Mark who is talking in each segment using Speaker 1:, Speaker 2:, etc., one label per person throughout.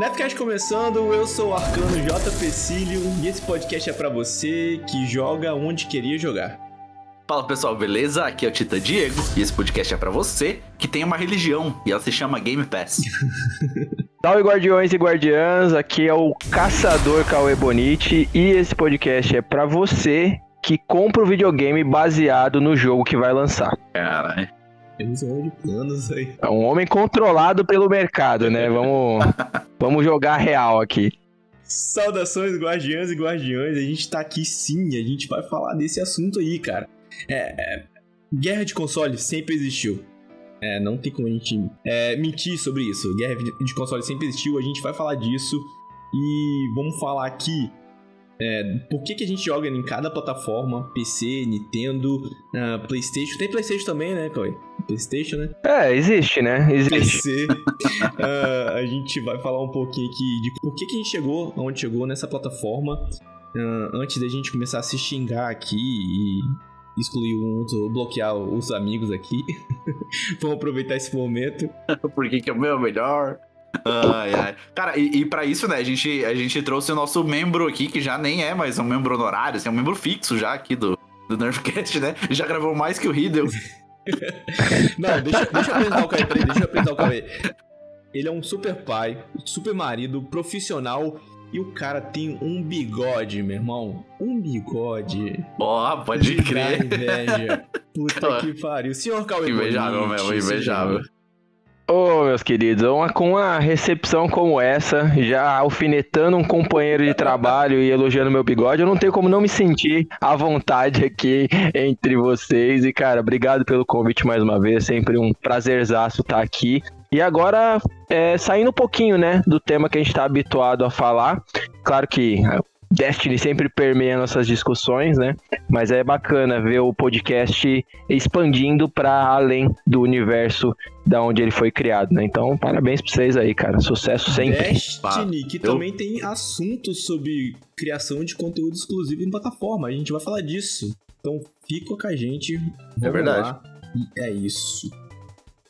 Speaker 1: Nefcast começando, eu sou o Arcano J. Pecílio e esse podcast é para você que joga onde queria jogar.
Speaker 2: Fala pessoal, beleza? Aqui é o Tita Diego e esse podcast é para você que tem uma religião e ela se chama Game Pass.
Speaker 3: Salve guardiões e guardiãs, aqui é o Caçador Cauê Bonite e esse podcast é para você que compra o videogame baseado no jogo que vai lançar.
Speaker 2: Caralho.
Speaker 1: Temos um de planos aí.
Speaker 3: É um homem controlado pelo mercado, né? Vamos, vamos jogar real aqui.
Speaker 1: Saudações, guardiãs e guardiões. A gente tá aqui sim, a gente vai falar desse assunto aí, cara. É, é, guerra de console sempre existiu. É, não tem como a gente é, mentir sobre isso. Guerra de console sempre existiu, a gente vai falar disso. E vamos falar aqui é, por que, que a gente joga em cada plataforma, PC, Nintendo, uh, Playstation. Tem Playstation também, né, Chloe? Playstation, né?
Speaker 3: É, existe, né? Existe.
Speaker 1: PC. uh, a gente vai falar um pouquinho aqui de por que, que a gente chegou onde chegou nessa plataforma. Uh, antes da gente começar a se xingar aqui e excluir um outro, bloquear os amigos aqui. Vamos aproveitar esse momento.
Speaker 2: por que, que é o meu melhor? Ai, ai. Cara, e, e para isso, né, a gente, a gente trouxe o nosso membro aqui, que já nem é mais um membro honorário, assim, é um membro fixo já aqui do, do Nerfcast, né? Já gravou mais que o Riddle.
Speaker 1: Não, deixa, deixa eu apresentar o Cauê, peraí, deixa eu apresentar o Cauê. Ele é um super pai, super marido, profissional e o cara tem um bigode, meu irmão. Um bigode.
Speaker 2: Ó, oh, pode crer.
Speaker 1: Inveja. Puta que pariu. Senhor Cauê
Speaker 2: Invejável mesmo, invejável.
Speaker 3: Ô, oh, meus queridos, uma, com uma recepção como essa, já alfinetando um companheiro de trabalho e elogiando meu bigode, eu não tenho como não me sentir à vontade aqui entre vocês. E, cara, obrigado pelo convite mais uma vez, sempre um prazerzaço estar aqui. E agora, é, saindo um pouquinho, né, do tema que a gente está habituado a falar, claro que Destiny sempre permeia nossas discussões, né? Mas é bacana ver o podcast expandindo para além do universo da onde ele foi criado, né? Então, parabéns pra vocês aí, cara. Sucesso sempre.
Speaker 1: Destiny, que Eu... também tem assuntos sobre criação de conteúdo exclusivo em plataforma. A gente vai falar disso. Então, fica com a gente.
Speaker 2: Vamos é verdade.
Speaker 1: Lá. E é isso.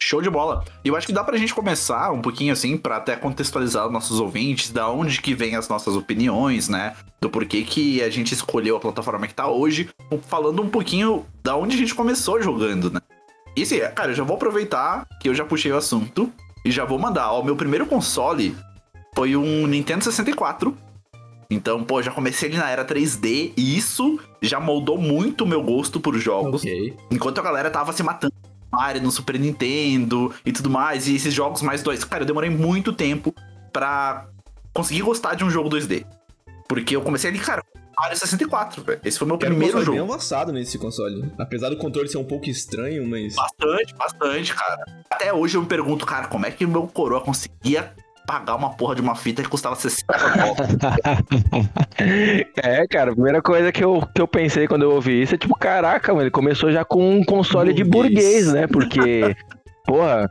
Speaker 2: Show de bola. E eu acho que dá pra gente começar um pouquinho assim, para até contextualizar os nossos ouvintes, da onde que vem as nossas opiniões, né? Do porquê que a gente escolheu a plataforma que tá hoje, falando um pouquinho da onde a gente começou jogando, né? E assim, cara, eu já vou aproveitar que eu já puxei o assunto e já vou mandar. Ó, o meu primeiro console foi um Nintendo 64. Então, pô, já comecei ali na era 3D e isso já moldou muito o meu gosto por jogos. Okay. Enquanto a galera tava se matando Mario no Super Nintendo e tudo mais, e esses jogos mais dois. Cara, eu demorei muito tempo pra conseguir gostar de um jogo 2D. Porque eu comecei ali, cara, Mario 64, velho. Esse foi meu Quero primeiro jogo.
Speaker 1: bem avançado nesse console. Apesar do controle ser um pouco estranho, mas.
Speaker 2: Bastante, bastante, cara. Até hoje eu me pergunto, cara, como é que o meu coroa conseguia pagar uma porra de uma fita que custava 60 dólares.
Speaker 3: é, cara, a primeira coisa que eu, que eu pensei quando eu ouvi isso é tipo, caraca, mano, ele começou já com um console burguês. de burguês, né? Porque, porra,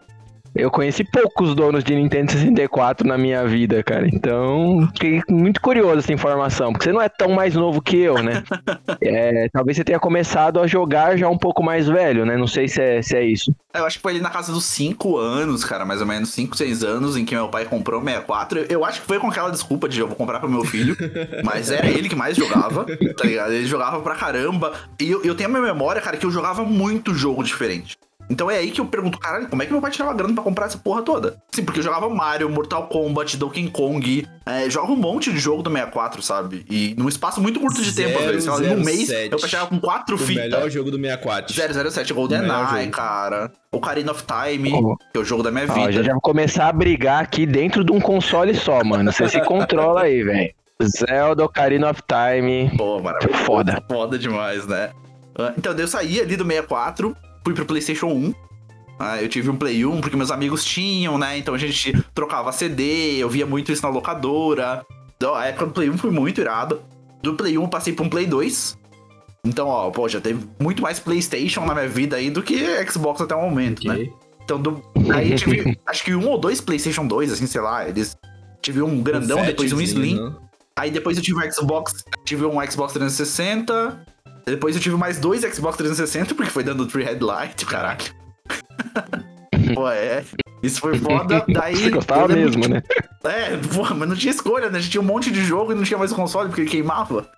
Speaker 3: eu conheci poucos donos de Nintendo 64 na minha vida, cara. Então, fiquei muito curioso essa informação, porque você não é tão mais novo que eu, né? É, talvez você tenha começado a jogar já um pouco mais velho, né? Não sei se é, se é isso.
Speaker 2: Eu acho que foi ali na casa dos 5 anos, cara, mais ou menos 5, 6 anos, em que meu pai comprou o 64. Eu acho que foi com aquela desculpa de eu vou comprar pro meu filho, mas era ele que mais jogava, tá ligado? Ele jogava pra caramba. E eu, eu tenho a minha memória, cara, que eu jogava muito jogo diferente. Então é aí que eu pergunto, caralho, como é que meu pai tirava grana pra comprar essa porra toda? Sim, porque eu jogava Mario, Mortal Kombat, Donkey Kong, é, jogo um monte de jogo do 64, sabe? E num espaço muito curto de tempo, às vezes. Num mês, eu fechava com quatro fitas. O
Speaker 1: melhor jogo do 64.
Speaker 2: 007 GoldenEye, cara. Ocarina of Time, oh. que é o jogo da minha vida.
Speaker 3: já, já vou começar a brigar aqui dentro de um console só, mano. Você se controla aí, velho. Zelda Ocarina of Time.
Speaker 2: Pô, mano. Foda. Foda demais, né? Ah, então, eu saí ali do 64 fui pro PlayStation 1. Ah, eu tive um Play 1 porque meus amigos tinham, né? Então a gente trocava CD, eu via muito isso na locadora. Então, a época do Play 1 foi muito irado. Do Play 1 eu passei pra um Play 2. Então, ó, pô, já teve muito mais PlayStation na minha vida aí do que Xbox até o momento, né? okay. né? Então, do... aí eu tive acho que um ou dois PlayStation 2, assim, sei lá. Eles tive um grandão, um depois um Slim. Né? Aí depois eu tive um Xbox, tive um Xbox 360. Depois eu tive mais dois Xbox 360, porque foi dando Free Headlight, caralho. Pô, é. Isso foi foda. Daí.
Speaker 3: Você gostava mesmo,
Speaker 2: que,
Speaker 3: né?
Speaker 2: É, porra, mas não tinha escolha, né? A gente tinha um monte de jogo e não tinha mais o console porque ele queimava.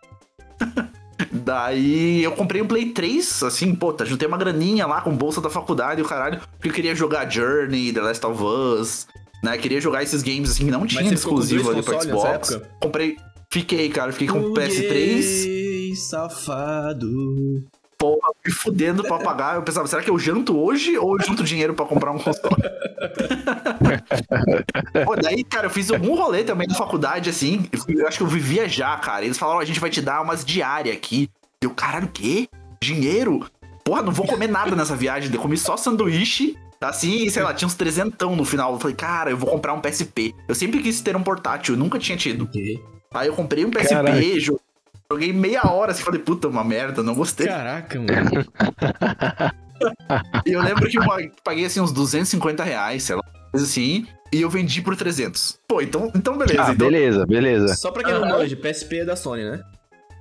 Speaker 2: Daí eu comprei um Play 3, assim, pô, tá, juntei uma graninha lá com bolsa da faculdade e o caralho, porque eu queria jogar Journey, The Last of Us, né? Queria jogar esses games assim que não tinha exclusivo ali pro Xbox. Comprei, fiquei, cara, fiquei com o PS3.
Speaker 1: Safado.
Speaker 2: Porra, me fudendo pra pagar. Eu pensava, será que eu janto hoje ou eu junto dinheiro pra comprar um console? Pô, daí, cara, eu fiz algum rolê também na faculdade, assim. Eu acho que eu vivia já, cara. Eles falaram, a gente vai te dar umas diárias aqui. Eu, caralho, o quê? Dinheiro? Porra, não vou comer nada nessa viagem. Eu comi só sanduíche. Assim, sei lá, tinha uns trezentão no final. Eu falei, cara, eu vou comprar um PSP. Eu sempre quis ter um portátil, eu nunca tinha tido.
Speaker 1: Okay.
Speaker 2: Aí eu comprei um PSP, Caraca. Joguei meia hora assim, falei, puta, uma merda, não gostei.
Speaker 1: Caraca, mano.
Speaker 2: e eu lembro que eu paguei assim uns 250 reais, sei lá, assim, e eu vendi por 300. Pô, então, então beleza.
Speaker 3: Ah,
Speaker 2: então...
Speaker 3: beleza, beleza.
Speaker 1: Só pra quem não manja, PSP é da Sony, né?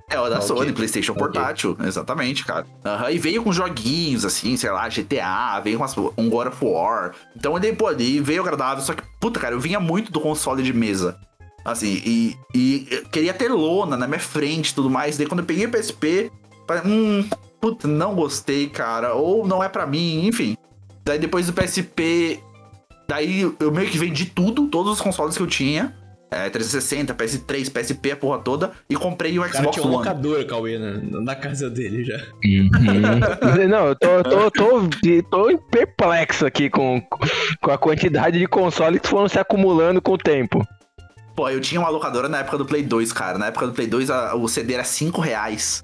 Speaker 2: É, o da ah, Sony, okay. PlayStation okay. portátil, exatamente, cara. Uhum, e veio com joguinhos, assim, sei lá, GTA, veio com umas, um God of War. Então ele, pô, ele veio agradável, só que, puta, cara, eu vinha muito do console de mesa. Assim, e, e queria ter lona na minha frente e tudo mais. Daí quando eu peguei o PSP, falei, hum, puta, não gostei, cara. Ou não é para mim, enfim. Daí depois do PSP, daí eu meio que vendi tudo, todos os consoles que eu tinha. É, 360, PS3, PSP, a porra toda, e comprei o Xbox cara, tinha
Speaker 1: um
Speaker 2: One.
Speaker 1: locador, Cauê, na, na casa dele já.
Speaker 3: Uhum. Não, eu tô, tô, tô, tô, perplexo aqui com, com a quantidade de consoles que foram se acumulando com o tempo.
Speaker 2: Pô, eu tinha uma locadora na época do Play 2, cara. Na época do Play 2, a, o CD era 5 reais.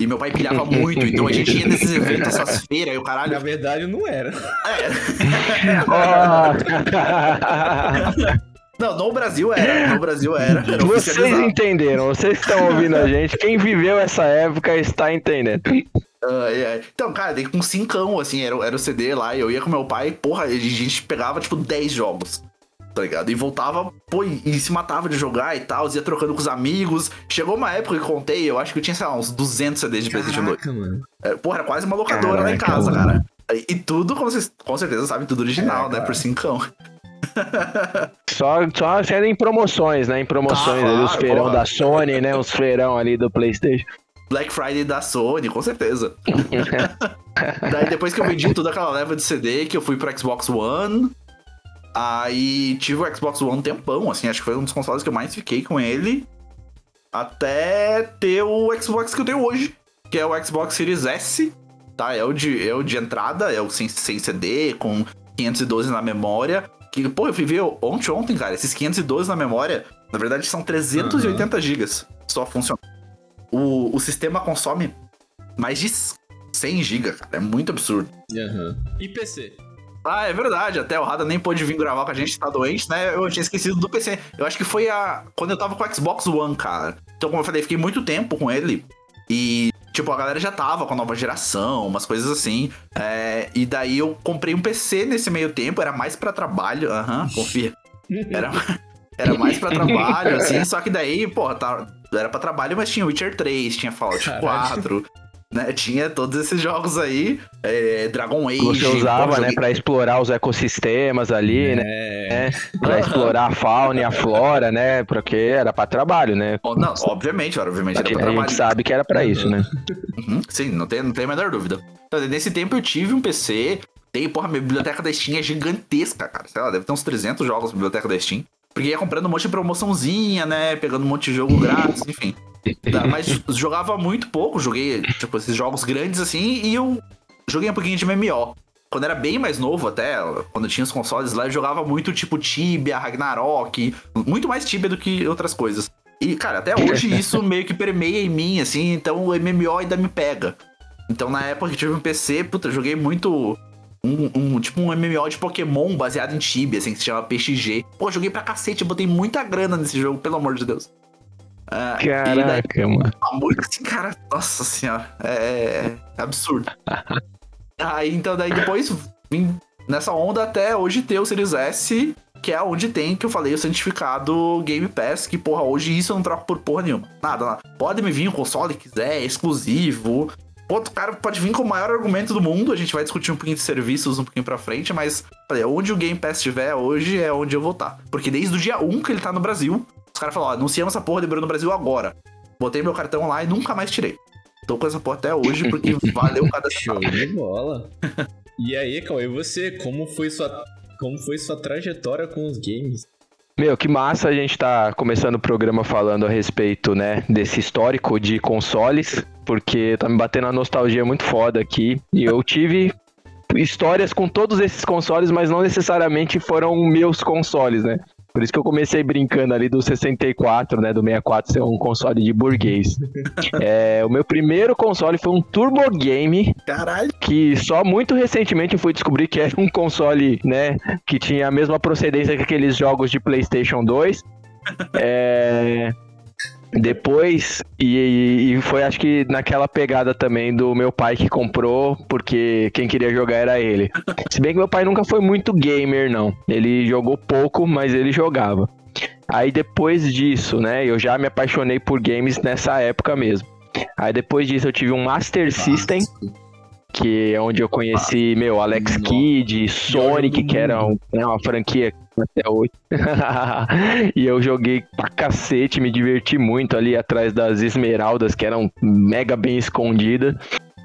Speaker 2: E meu pai pilhava muito, então a gente ia nesses eventos, essas feiras e o caralho.
Speaker 1: Na verdade, não era. É.
Speaker 2: Não, no Brasil era. No Brasil era. era
Speaker 3: vocês entenderam, vocês estão ouvindo a gente. Quem viveu essa época está entendendo.
Speaker 2: Uh, yeah. Então, cara, dei com cincão, assim, era, era o CD lá, e eu ia com meu pai, porra, a gente pegava, tipo, 10 jogos tá ligado? E voltava, pô, e se matava de jogar e tal, ia trocando com os amigos. Chegou uma época que contei, eu acho que eu tinha, sei lá, uns 200 CDs de PlayStation 2. Mano. É, porra, era quase uma locadora Caraca, lá em casa, mano. cara. E tudo, como vocês com certeza sabem, tudo original, é, né? Por cincão.
Speaker 3: Só, só sendo em promoções, né? Em promoções ah, ali, os feirão porra. da Sony, né? Os feirão ali do PlayStation.
Speaker 2: Black Friday da Sony, com certeza. Daí depois que eu vendi toda aquela leva de CD, que eu fui pro Xbox One, Aí tive o Xbox One um tempão, assim, acho que foi um dos consoles que eu mais fiquei com ele. Até ter o Xbox que eu tenho hoje, que é o Xbox Series S, tá? É o de, é o de entrada, é o sem, sem CD, com 512 na memória. Que, pô, eu fui ver ontem, ontem, cara, esses 512 na memória, na verdade são 380 uhum. gigas só funciona. O, o sistema consome mais de 100 GB, cara, é muito absurdo.
Speaker 1: Uhum. E PC?
Speaker 2: Ah, é verdade. Até o Rada nem pôde vir gravar com a gente, tá doente, né? Eu tinha esquecido do PC. Eu acho que foi a. Quando eu tava com o Xbox One, cara. Então, como eu falei, fiquei muito tempo com ele. E, tipo, a galera já tava com a nova geração, umas coisas assim. É... E daí eu comprei um PC nesse meio tempo, era mais para trabalho. Aham, uhum, confia. Era, era mais para trabalho, assim. Só que daí, porra, tá... era para trabalho, mas tinha Witcher 3, tinha Fallout Caralho. 4 né? Tinha todos esses jogos aí, é, Dragon Age.
Speaker 3: Você usava, né, pra explorar os ecossistemas ali, né? é. né? Pra uhum. explorar a fauna e a flora, né? Porque era pra trabalho, né?
Speaker 2: Não, obviamente, obviamente era pra
Speaker 3: trabalho. A gente sabe que era pra isso, né?
Speaker 2: Uhum. Sim, não tem, não tem a menor dúvida. Nesse tempo eu tive um PC, tem, porra, minha biblioteca da Steam é gigantesca, cara. Sei lá, deve ter uns 300 jogos na biblioteca da Steam. Porque ia comprando um monte de promoçãozinha, né? Pegando um monte de jogo grátis, enfim. Tá, mas jogava muito pouco, joguei, tipo, esses jogos grandes assim, e eu joguei um pouquinho de MMO. Quando era bem mais novo até, quando tinha os consoles lá, eu jogava muito tipo Tibia, Ragnarok, muito mais Tibia do que outras coisas. E, cara, até hoje isso meio que permeia em mim, assim, então o MMO ainda me pega. Então na época que tive um PC, puta, joguei muito um, um, tipo um MMO de Pokémon baseado em Tibia, assim, que se chama PXG. Pô, joguei pra cacete, botei muita grana nesse jogo, pelo amor de Deus.
Speaker 3: Caraca, daí, mano.
Speaker 2: Assim, cara, nossa senhora, é, é absurdo. aí, então, daí depois vim nessa onda até hoje ter o Series S, que é onde tem, que eu falei, o certificado Game Pass, que, porra, hoje isso eu não troco por porra nenhuma. Nada, nada. Pode me vir o console que quiser, é exclusivo, outro cara pode vir com o maior argumento do mundo. A gente vai discutir um pouquinho de serviços um pouquinho pra frente, mas olha, onde o Game Pass estiver hoje é onde eu vou estar. Porque desde o dia 1 que ele tá no Brasil, caras falaram: ó, anunciamos essa porra liberou no Brasil agora. Botei meu cartão lá e nunca mais tirei. Tô com essa porra até hoje porque valeu cada
Speaker 1: Show de bola. E aí, Cauê, você, como foi sua, como foi sua trajetória com os games?
Speaker 3: Meu, que massa a gente tá começando o programa falando a respeito, né, desse histórico de consoles, porque tá me batendo uma nostalgia muito foda aqui. E eu tive histórias com todos esses consoles, mas não necessariamente foram meus consoles, né? Por isso que eu comecei brincando ali do 64, né? Do 64 ser um console de burguês. é, o meu primeiro console foi um Turbo Game.
Speaker 2: Caralho.
Speaker 3: Que só muito recentemente eu fui descobrir que era um console, né? Que tinha a mesma procedência que aqueles jogos de PlayStation 2. é. Depois, e, e, foi acho que naquela pegada também do meu pai que comprou, porque quem queria jogar era ele. Se bem que meu pai nunca foi muito gamer, não. Ele jogou pouco, mas ele jogava. Aí depois disso, né, eu já me apaixonei por games nessa época mesmo. Aí depois disso eu tive um Master System, que é onde eu conheci, meu, Alex Kidd, Sonic, que era um, né, uma franquia até hoje. e eu joguei pra cacete, me diverti muito ali atrás das esmeraldas, que eram mega bem escondidas.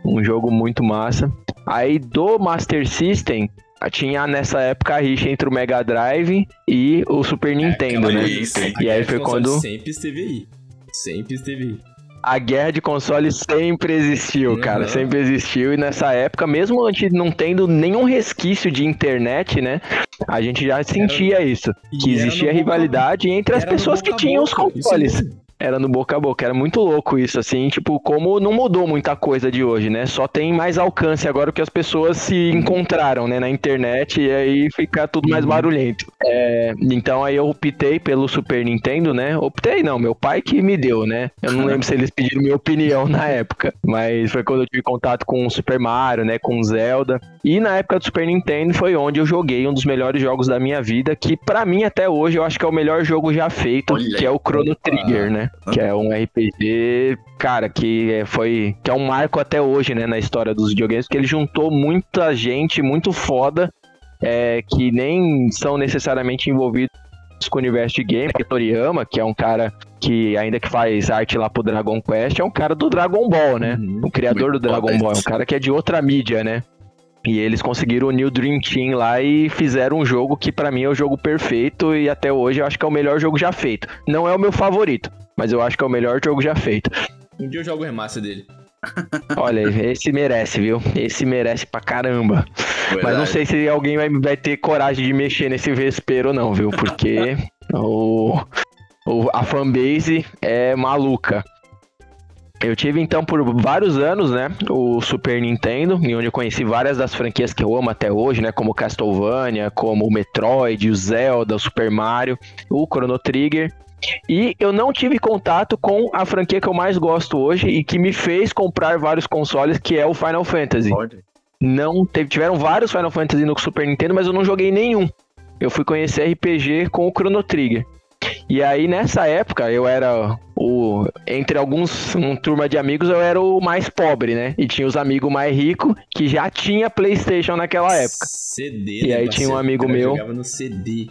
Speaker 3: Um jogo muito massa. Aí do Master System, tinha nessa época a rixa entre o Mega Drive e o Super é, Nintendo, né? Isso, e aí foi quando.
Speaker 1: Sempre esteve aí. Sempre esteve aí
Speaker 3: a guerra de consoles sempre existiu, uhum. cara, sempre existiu. E nessa época, mesmo a gente não tendo nenhum resquício de internet, né? A gente já sentia era... isso. Que existia rivalidade entre as pessoas que tinham os consoles era no boca a boca. Era muito louco isso, assim, tipo, como não mudou muita coisa de hoje, né? Só tem mais alcance agora que as pessoas se encontraram, né, na internet e aí fica tudo mais uhum. barulhento. É, então aí eu optei pelo Super Nintendo, né? Optei não, meu pai que me deu, né? Eu não lembro se eles pediram minha opinião na época, mas foi quando eu tive contato com o Super Mario, né, com Zelda. E na época do Super Nintendo foi onde eu joguei um dos melhores jogos da minha vida, que para mim até hoje eu acho que é o melhor jogo já feito, Olha que é o Chrono Trigger, né? Que é um RPG, cara, que é, foi. que é um marco até hoje, né, na história dos videogames, porque ele juntou muita gente muito foda, é, que nem são necessariamente envolvidos com o universo de game, que Toriyama, que é um cara que ainda que faz arte lá pro Dragon Quest, é um cara do Dragon Ball, né? Uhum. O criador do Dragon Ball, é um cara que é de outra mídia, né? E eles conseguiram unir o Dream Team lá e fizeram um jogo que para mim é o jogo perfeito e até hoje eu acho que é o melhor jogo já feito. Não é o meu favorito, mas eu acho que é o melhor jogo já feito.
Speaker 1: Um dia eu jogo o remaster dele.
Speaker 3: Olha, esse merece, viu? Esse merece pra caramba. Verdade. Mas não sei se alguém vai, vai ter coragem de mexer nesse vespeiro, não, viu? Porque o, o, a fanbase é maluca. Eu tive então por vários anos, né, o Super Nintendo, em onde eu conheci várias das franquias que eu amo até hoje, né, como Castlevania, como o Metroid, o Zelda, o Super Mario, o Chrono Trigger. E eu não tive contato com a franquia que eu mais gosto hoje e que me fez comprar vários consoles, que é o Final Fantasy. Pode. Não teve, tiveram vários Final Fantasy no Super Nintendo, mas eu não joguei nenhum. Eu fui conhecer RPG com o Chrono Trigger. E aí nessa época eu era o entre alguns um turma de amigos eu era o mais pobre, né? E tinha os amigos mais ricos que já tinha PlayStation naquela época.
Speaker 1: CD.
Speaker 3: E né, aí tinha um amigo meu.
Speaker 1: Jogava no CD.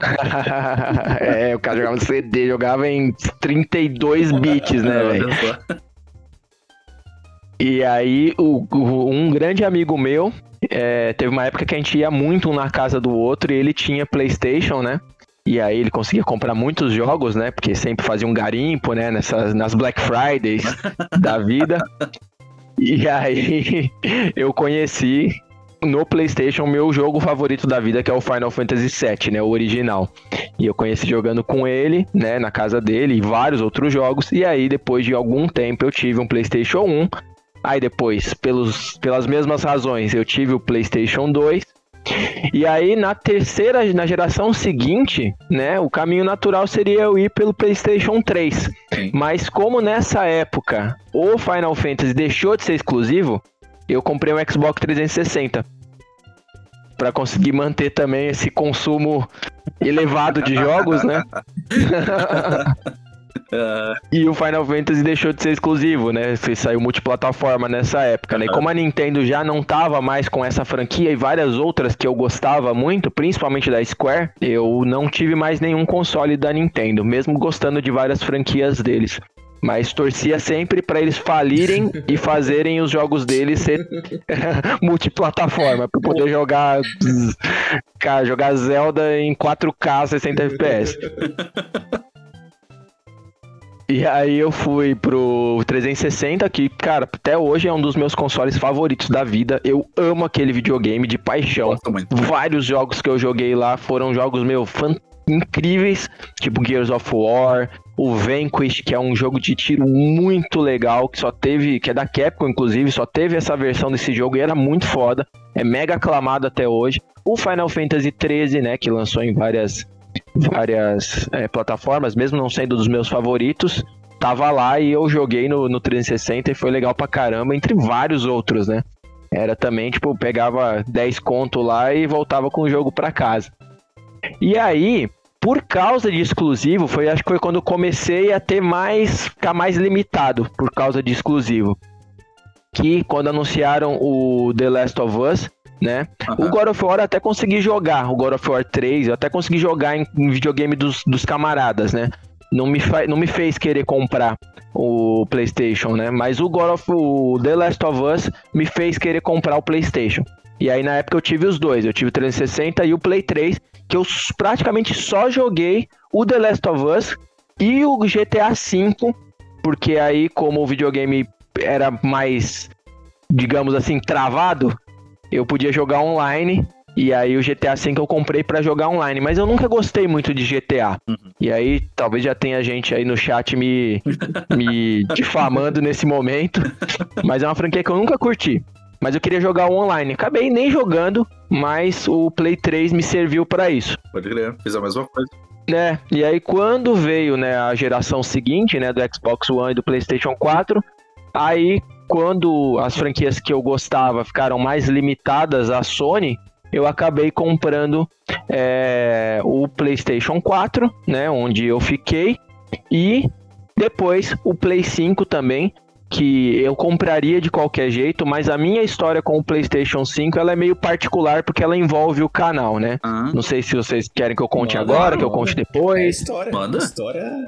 Speaker 3: é, o cara jogava no CD, jogava em 32 bits, né, velho? E aí, o, o, um grande amigo meu, é, teve uma época que a gente ia muito um na casa do outro e ele tinha PlayStation, né? E aí ele conseguia comprar muitos jogos, né? Porque sempre fazia um garimpo, né? Nessas, nas Black Fridays da vida. E aí eu conheci no PlayStation meu jogo favorito da vida, que é o Final Fantasy VII, né, o original. E eu conheci jogando com ele, né, na casa dele e vários outros jogos. E aí depois de algum tempo eu tive um PlayStation 1. Aí depois, pelos, pelas mesmas razões, eu tive o PlayStation 2. E aí na terceira, na geração seguinte, né, o caminho natural seria eu ir pelo PlayStation 3. Sim. Mas como nessa época o Final Fantasy deixou de ser exclusivo, eu comprei um Xbox 360 para conseguir manter também esse consumo elevado de jogos, né? Uh... E o Final Fantasy deixou de ser exclusivo, né? Saiu multiplataforma nessa época, né? E como a Nintendo já não tava mais com essa franquia e várias outras que eu gostava muito, principalmente da Square, eu não tive mais nenhum console da Nintendo, mesmo gostando de várias franquias deles. Mas torcia sempre para eles falirem e fazerem os jogos deles ser multiplataforma, para poder jogar jogar Zelda em 4K 60 FPS. E aí eu fui pro 360, que, cara, até hoje é um dos meus consoles favoritos da vida. Eu amo aquele videogame de paixão. Vários jogos que eu joguei lá foram jogos, meu, incríveis, tipo Gears of War, o Vanquish, que é um jogo de tiro muito legal, que só teve, que é da Capcom inclusive, só teve essa versão desse jogo e era muito foda, é mega aclamado até hoje. O Final Fantasy 13, né, que lançou em várias várias é, plataformas, mesmo não sendo dos meus favoritos, tava lá e eu joguei no, no 360 e foi legal pra caramba, entre vários outros, né? Era também, tipo, pegava 10 conto lá e voltava com o jogo pra casa. E aí, por causa de exclusivo, foi acho que foi quando comecei a ter mais, ficar mais limitado por causa de exclusivo. Que quando anunciaram o The Last of Us, né? Uhum. O God of War eu até consegui jogar, o God of War 3, eu até consegui jogar em, em videogame dos, dos camaradas, né? Não me, não me fez querer comprar o PlayStation, né? Mas o God of o The Last of Us me fez querer comprar o PlayStation. E aí na época eu tive os dois, eu tive o 360 e o Play 3, que eu praticamente só joguei o The Last of Us e o GTA V, porque aí como o videogame era mais digamos assim, travado, eu podia jogar online. E aí o GTA V eu comprei para jogar online, mas eu nunca gostei muito de GTA. Uhum. E aí talvez já tenha gente aí no chat me, me difamando nesse momento, mas é uma franquia que eu nunca curti. Mas eu queria jogar online. Acabei nem jogando, mas o Play 3 me serviu para isso.
Speaker 2: Pode crer, fiz a mesma coisa.
Speaker 3: É, e aí quando veio né, a geração seguinte, né, do Xbox One e do PlayStation 4, aí quando as franquias que eu gostava ficaram mais limitadas à Sony, eu acabei comprando é, o PlayStation 4, né, onde eu fiquei, e depois o Play 5 também, que eu compraria de qualquer jeito, mas a minha história com o PlayStation 5 ela é meio particular porque ela envolve o canal, né? Uhum. Não sei se vocês querem que eu conte manda, agora, manda. que eu conte depois. É
Speaker 1: história, manda. História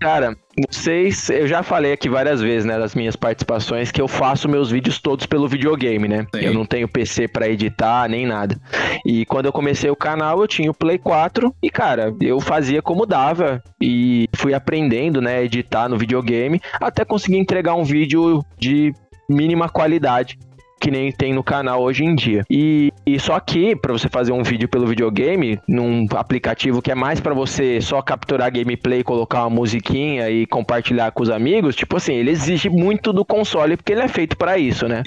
Speaker 3: Cara, vocês, eu já falei aqui várias vezes, né, das minhas participações, que eu faço meus vídeos todos pelo videogame, né? Sim. Eu não tenho PC para editar nem nada. E quando eu comecei o canal, eu tinha o Play 4 e, cara, eu fazia como dava e fui aprendendo, né, editar no videogame até conseguir entregar um vídeo de mínima qualidade que nem tem no canal hoje em dia. E, e só que para você fazer um vídeo pelo videogame, num aplicativo que é mais para você só capturar gameplay, colocar uma musiquinha e compartilhar com os amigos, tipo assim, ele exige muito do console porque ele é feito para isso, né?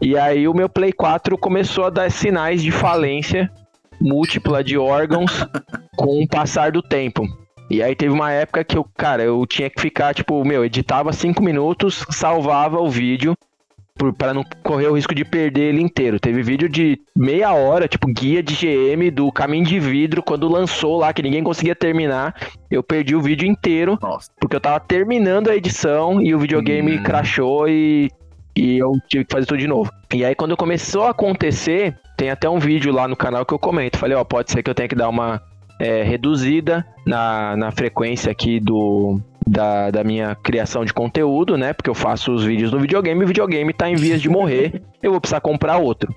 Speaker 3: E aí o meu Play 4 começou a dar sinais de falência múltipla de órgãos com o passar do tempo. E aí teve uma época que eu, cara, eu tinha que ficar, tipo, meu, editava cinco minutos, salvava o vídeo para não correr o risco de perder ele inteiro. Teve vídeo de meia hora, tipo guia de GM do caminho de vidro quando lançou lá que ninguém conseguia terminar. Eu perdi o vídeo inteiro Nossa. porque eu tava terminando a edição e o videogame hum. crashou e e eu tive que fazer tudo de novo. E aí quando começou a acontecer, tem até um vídeo lá no canal que eu comento. Falei, ó, pode ser que eu tenha que dar uma é, reduzida na, na frequência aqui do, da, da minha criação de conteúdo, né? Porque eu faço os vídeos no videogame o videogame tá em vias de morrer, eu vou precisar comprar outro.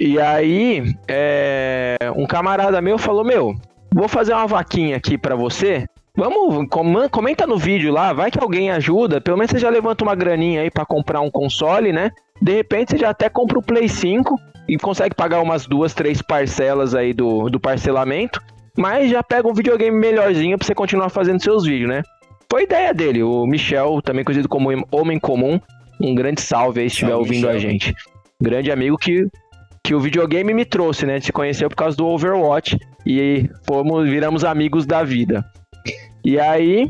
Speaker 3: E aí, é, um camarada meu falou: Meu, vou fazer uma vaquinha aqui para você. Vamos, comenta no vídeo lá, vai que alguém ajuda. Pelo menos você já levanta uma graninha aí para comprar um console, né? De repente você já até compra o Play 5 e consegue pagar umas duas, três parcelas aí do, do parcelamento. Mas já pega um videogame melhorzinho pra você continuar fazendo seus vídeos, né? Foi ideia dele, o Michel, também conhecido como Homem Comum. Um grande salve aí se estiver ouvindo Michel. a gente. Grande amigo que, que o videogame me trouxe, né? A gente se conheceu por causa do Overwatch e fomos, viramos amigos da vida. E aí,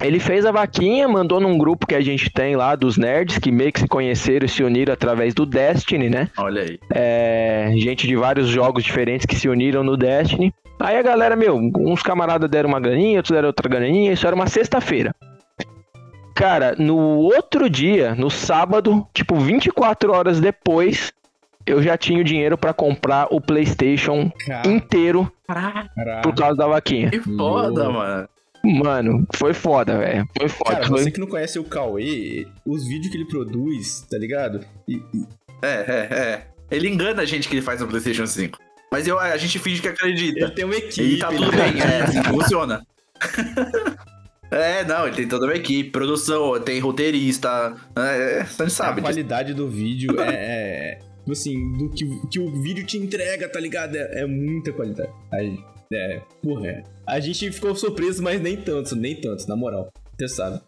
Speaker 3: Ele fez a vaquinha, mandou num grupo que a gente tem lá dos nerds, que meio que se conheceram e se uniram através do Destiny, né?
Speaker 2: Olha aí.
Speaker 3: É, gente de vários jogos diferentes que se uniram no Destiny. Aí a galera, meu, uns camaradas deram uma graninha, outros deram outra graninha, isso era uma sexta-feira. Cara, no outro dia, no sábado, tipo 24 horas depois, eu já tinha o dinheiro pra comprar o PlayStation
Speaker 1: Cara,
Speaker 3: inteiro
Speaker 1: caralho.
Speaker 3: por causa da vaquinha.
Speaker 2: Que foda, mano.
Speaker 3: Mano, foi foda, velho. Foi foda.
Speaker 1: Cara,
Speaker 3: Foi-
Speaker 1: você que não conhece o Cauê, os vídeos que ele produz, tá ligado? E, e-
Speaker 2: É, é, é. Ele engana a gente que ele faz no PlayStation 5. Mas eu, a gente finge que
Speaker 1: ele
Speaker 2: acredita.
Speaker 1: tem uma equipe.
Speaker 2: E tá tudo
Speaker 1: ele-
Speaker 2: bem, é assim que funciona. É, não, ele tem toda uma equipe, produção, tem roteirista. É, você
Speaker 1: A
Speaker 2: sabe disso.
Speaker 1: qualidade do vídeo é. é tipo assim, do que, que o vídeo te entrega, tá ligado? É, é muita qualidade. Aí, é, porra, é. A gente ficou surpreso, mas nem tanto, nem tanto, na moral. Você sabe.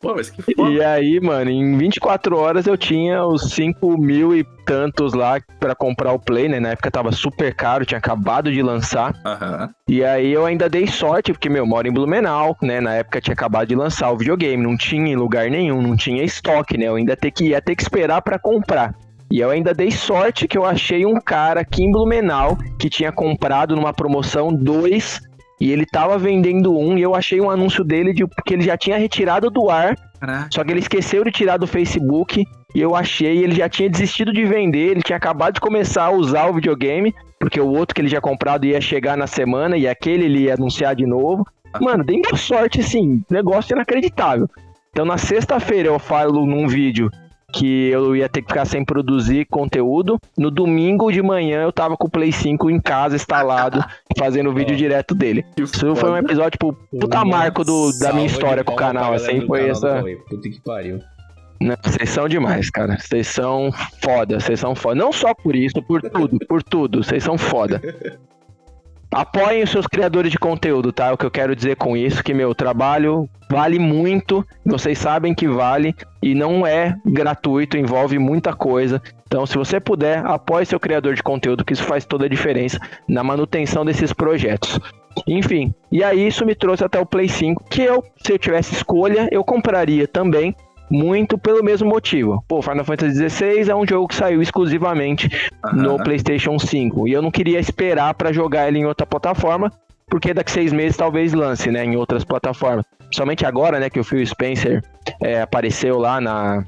Speaker 2: Pô, mas que foda.
Speaker 3: E aí, mano, em 24 horas eu tinha os 5 mil e tantos lá pra comprar o Play, né? Na época tava super caro, tinha acabado de lançar.
Speaker 2: Aham.
Speaker 3: E aí eu ainda dei sorte, porque, meu, moro em Blumenau, né? Na época tinha acabado de lançar o videogame, não tinha em lugar nenhum, não tinha estoque, né? Eu ainda ter que, ia ter que esperar pra comprar. E eu ainda dei sorte que eu achei um cara aqui em Blumenau que tinha comprado numa promoção dois e ele tava vendendo um e eu achei um anúncio dele de porque ele já tinha retirado do ar
Speaker 2: Caraca.
Speaker 3: só que ele esqueceu de tirar do Facebook e eu achei, ele já tinha desistido de vender, ele tinha acabado de começar a usar o videogame, porque o outro que ele já comprado ia chegar na semana e aquele ele ia anunciar de novo. Mano, dei uma sorte assim, negócio inacreditável. Então na sexta-feira eu falo num vídeo que eu ia ter que ficar sem produzir conteúdo. No domingo de manhã eu tava com o Play 5 em casa instalado, fazendo o vídeo direto dele. Isso foi um episódio, tipo, puta marco do, da minha história com o canal, assim, foi essa.
Speaker 1: Puta que pariu.
Speaker 3: Não, vocês são demais, cara. Vocês são foda, vocês são foda. Não só por isso, por tudo, por tudo. Vocês são foda. Apoiem os seus criadores de conteúdo, tá? O que eu quero dizer com isso, que meu trabalho vale muito, vocês sabem que vale e não é gratuito, envolve muita coisa. Então, se você puder, apoie seu criador de conteúdo, que isso faz toda a diferença na manutenção desses projetos. Enfim, e aí isso me trouxe até o Play 5, que eu, se eu tivesse escolha, eu compraria também, muito pelo mesmo motivo. Pô, Final Fantasy XVI é um jogo que saiu exclusivamente no
Speaker 2: Aham.
Speaker 3: PlayStation 5 e eu não queria esperar pra jogar ele em outra plataforma, porque daqui seis meses talvez lance, né, em outras plataformas. Somente agora, né, que o Phil Spencer é, apareceu lá na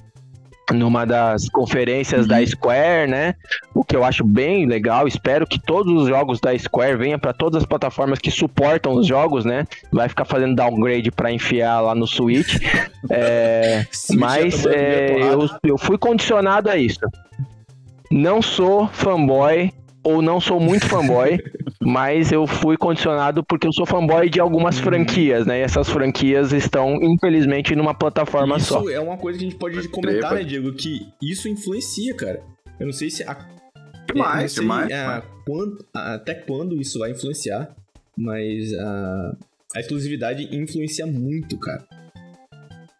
Speaker 3: numa das conferências da Square, né? O que eu acho bem legal. Espero que todos os jogos da Square venham para todas as plataformas que suportam os jogos, né? Vai ficar fazendo downgrade para enfiar lá no Switch. É,
Speaker 1: Switch
Speaker 3: mas é, eu, eu fui condicionado a isso. Não sou fanboy, ou não sou muito fanboy, mas eu fui condicionado porque eu sou fanboy de algumas
Speaker 1: Uhum.
Speaker 3: franquias, né? E essas franquias estão, infelizmente, numa plataforma
Speaker 1: isso
Speaker 3: só.
Speaker 1: é uma coisa que a gente pode comentar,
Speaker 2: crer,
Speaker 1: né, Diego? Que isso influencia, cara. Eu não sei se. A,
Speaker 2: Demais,
Speaker 1: sei,
Speaker 2: demais.
Speaker 1: a, quando- a- até quando isso vai influenciar, mas a, a exclusividade influencia muito, cara.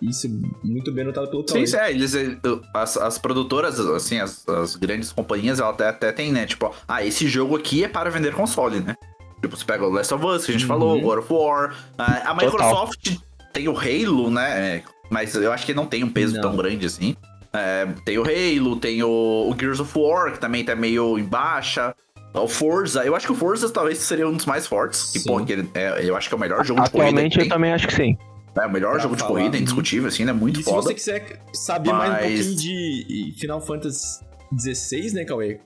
Speaker 1: Isso é muito bem notado pelo
Speaker 2: Sim,
Speaker 1: Cauê.
Speaker 2: sim, é, eles, eh, as, as produtoras, assim, as, as grandes companhias, ela até, até tem, né? Tipo, ah, esse jogo aqui é para vender console, né? Tipo, você pega o Last of Us, que a gente
Speaker 1: Uhum.
Speaker 2: falou, God of War. ah, a Microsoft tem o Halo, né? é, Mas eu acho que não tem um peso
Speaker 1: Não.
Speaker 2: tão grande assim. É, tem o Halo, tem o, o Gears of War, que também tá meio em baixa. O Forza, eu acho que o Forza talvez seria um dos mais fortes. Que,
Speaker 1: Sim.
Speaker 2: pô, que ele- é, eu acho que é o melhor jogo de corrida.
Speaker 3: Atualmente eu também acho que sim.
Speaker 2: É o melhor jogo de corrida,
Speaker 1: uhum.
Speaker 2: indiscutível, assim, né? Muito
Speaker 1: e se
Speaker 2: foda.
Speaker 1: você quiser saber mais um
Speaker 2: Mas-
Speaker 1: pouquinho de Final Fantasy XVI, né, Cauê?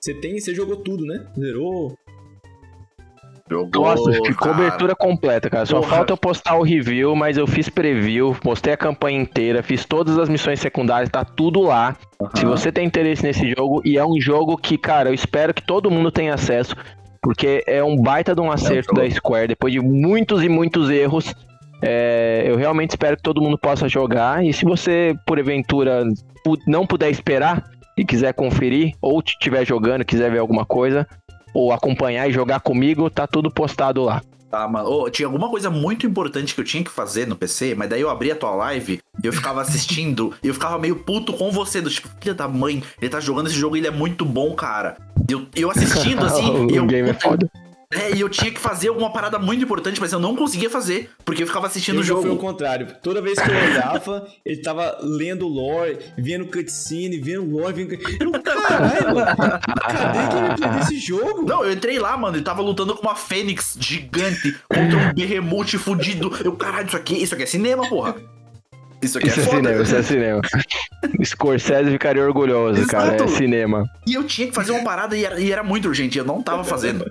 Speaker 1: Você tem, você jogou tudo, né? Zerou.
Speaker 2: Jogou,
Speaker 3: Nossa, cobertura completa, cara. Só
Speaker 2: Porra.
Speaker 3: falta eu postar o review, mas eu fiz preview, postei a campanha inteira, fiz todas as missões secundárias, tá tudo lá. Se
Speaker 2: Aham.
Speaker 3: você tem interesse nesse jogo, e é um jogo que, cara, eu espero que todo mundo tenha acesso, porque é um baita de um acerto
Speaker 2: jogo.
Speaker 3: da Square, depois de muitos e muitos erros. É, eu realmente espero que todo mundo possa jogar. E se você, por aventura, pu- não puder esperar e quiser conferir, ou estiver jogando, quiser ver alguma coisa, ou acompanhar e jogar comigo, tá tudo postado lá.
Speaker 2: Tá, mano. Ô, tinha alguma coisa muito importante que eu tinha que fazer no PC, mas daí eu abri a tua live e eu ficava assistindo e eu ficava meio puto com você, do tipo, filha da mãe, ele tá jogando esse jogo e ele é muito bom, cara. Eu, eu assistindo assim,
Speaker 3: o
Speaker 2: eu.
Speaker 3: game é foda.
Speaker 2: É, e eu tinha que fazer alguma parada muito importante, mas eu não conseguia fazer, porque eu ficava assistindo
Speaker 1: eu
Speaker 2: o jogo.
Speaker 1: Foi o contrário. Toda vez que eu olhava, ele tava lendo lore, vendo cutscene, vendo lore, vendo. Eu, caralho, mano, cadê a gameplay desse jogo?
Speaker 2: Não, eu entrei lá, mano, ele tava lutando com uma fênix gigante contra um berremute fudido. Eu, caralho, isso aqui, isso aqui é cinema, porra. Isso aqui
Speaker 3: Isso
Speaker 2: é,
Speaker 3: é
Speaker 2: foda.
Speaker 3: cinema, isso é cinema. Scorsese ficaria orgulhoso, cara. É
Speaker 2: Exato.
Speaker 3: cinema.
Speaker 2: E eu tinha que fazer uma parada e era, e era muito urgente, eu não tava fazendo.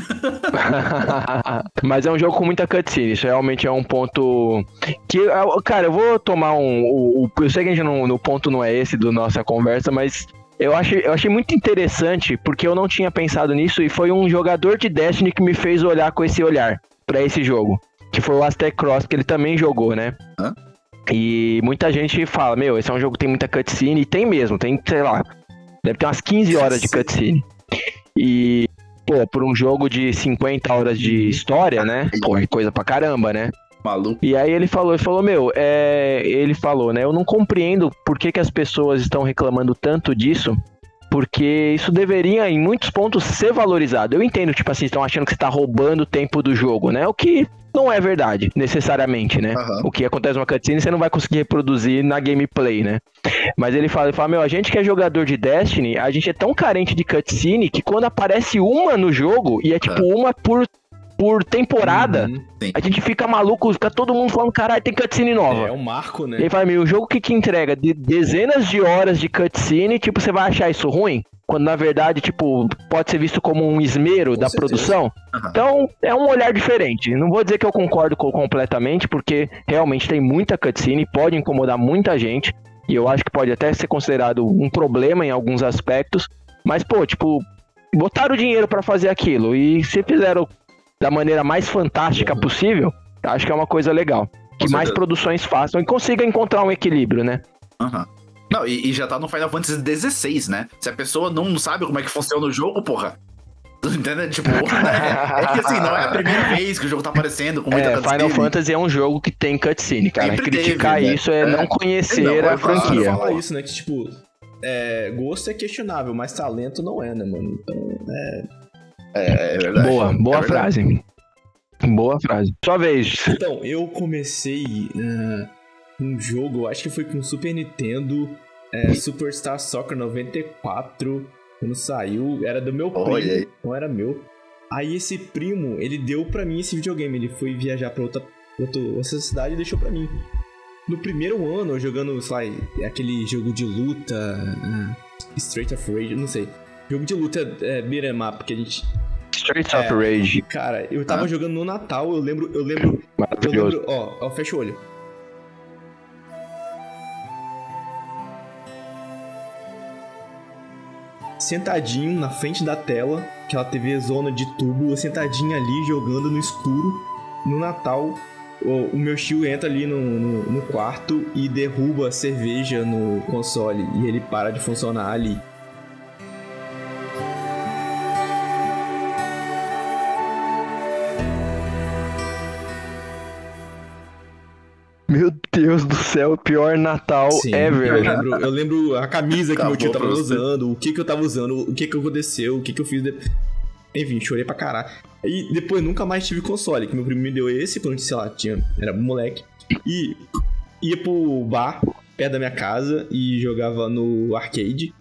Speaker 3: Mas é um jogo com muita cutscene, isso realmente é um ponto que, cara, eu vou tomar um, o, o- eu sei que a gente não, no ponto não é esse do nossa conversa, mas eu achei, eu achei muito interessante porque eu não tinha pensado nisso e foi um jogador de Destiny que me fez olhar com esse olhar pra esse jogo, que foi o Aztec Cross que ele também jogou, né?
Speaker 2: Hã?
Speaker 3: E muita gente fala, meu, esse é um jogo que tem muita cutscene e tem mesmo, tem, sei lá, deve ter umas 15 horas de cutscene. E pô, por um jogo de 50 horas de história, né? Pô, é coisa pra caramba, né?
Speaker 2: Maluco.
Speaker 3: E aí ele falou, ele falou, meu, é... ele falou, né? Eu não compreendo por que, que as pessoas estão reclamando tanto disso, porque isso deveria, em muitos pontos, ser valorizado. Eu entendo, tipo assim, estão achando que você tá roubando o tempo do jogo, né? O que não é verdade, necessariamente, né?
Speaker 2: Aham.
Speaker 3: O que acontece numa cutscene você não vai conseguir reproduzir na gameplay, né? Mas ele fala, ele fala, meu, a gente que é jogador de Destiny, a gente é tão carente de cutscene que quando aparece uma no jogo, e é tipo uma por, por temporada,
Speaker 1: Uhum.
Speaker 3: a gente fica maluco, fica todo mundo falando, caralho, tem cutscene nova.
Speaker 1: É um marco, né?
Speaker 3: E aí meu, o jogo que te entrega de dezenas de horas de cutscene, tipo, você vai achar isso ruim? Quando na verdade, tipo, pode ser visto como um esmero
Speaker 1: Com
Speaker 3: da
Speaker 1: certeza.
Speaker 3: produção.
Speaker 2: Aham.
Speaker 3: Então, é um olhar diferente. Não vou dizer que eu concordo com- completamente, porque realmente tem muita cutscene, pode incomodar muita gente. E eu acho que pode até ser considerado um problema em alguns aspectos. Mas, pô, tipo, botaram o dinheiro pra fazer aquilo. E se fizeram da maneira mais fantástica
Speaker 1: Uhum.
Speaker 3: possível, acho que é uma coisa legal. Que
Speaker 2: Com
Speaker 3: mais
Speaker 2: certeza.
Speaker 3: produções façam e consigam encontrar um equilíbrio, né?
Speaker 2: Aham. Não, e, e já tá no Final Fantasy XVI, né? Se a pessoa não sabe como é que funciona o jogo, porra. Tu entende? Tipo, é, é que assim, não é a primeira vez que o jogo tá aparecendo com muita
Speaker 3: É,
Speaker 2: cutscene.
Speaker 3: Final Fantasy é um jogo que tem cutscene, cara.
Speaker 2: Sempre
Speaker 3: Criticar
Speaker 2: teve, né?
Speaker 3: isso é,
Speaker 2: É.
Speaker 3: não conhecer
Speaker 2: Não, é
Speaker 3: a
Speaker 2: fácil
Speaker 3: franquia.
Speaker 1: Eu falar isso, né? Que, tipo, é, gosto é questionável, mas talento não é, né, mano? Então,
Speaker 2: É, é verdade.
Speaker 3: Boa, boa
Speaker 2: É verdade.
Speaker 3: frase. Boa frase. Sua vez.
Speaker 1: Então, eu comecei uh, um jogo, acho que foi com Super Nintendo, é, Superstar Soccer 94, quando saiu, era do meu primo,
Speaker 2: Olha aí.
Speaker 1: não era meu. Aí esse primo, ele deu pra mim esse videogame, ele foi viajar pra outra, outra, outra cidade e deixou pra mim. No primeiro ano, eu jogando, sei lá, aquele jogo de luta, uh, Straight of Rage, não sei. Jogo de luta é, beat'em up, que a gente...
Speaker 3: Streets
Speaker 1: É.
Speaker 3: of Rage.
Speaker 1: Cara, eu tava
Speaker 2: Ah.
Speaker 1: jogando no Natal, eu lembro, eu lembro eu
Speaker 3: Maravilhoso.
Speaker 1: lembro, ó, ó, fecha o olho. Sentadinho na frente da tela, aquela TV zona de tubo, eu sentadinho ali jogando no escuro. No Natal, o, o meu tio entra ali no, no, no quarto e derruba a cerveja no console e ele para de funcionar ali.
Speaker 3: Céu, pior Natal
Speaker 1: Sim,
Speaker 3: ever.
Speaker 1: Eu lembro, eu lembro a camisa que
Speaker 2: Acabou
Speaker 1: meu tio tava usando, o que que eu tava usando, o que que aconteceu, o que que eu fiz. De... Enfim, chorei pra caralho. E depois nunca mais tive console, que meu primo me deu esse quando, sei lá, tinha, era moleque. E ia pro bar, perto da minha casa, e jogava no arcade.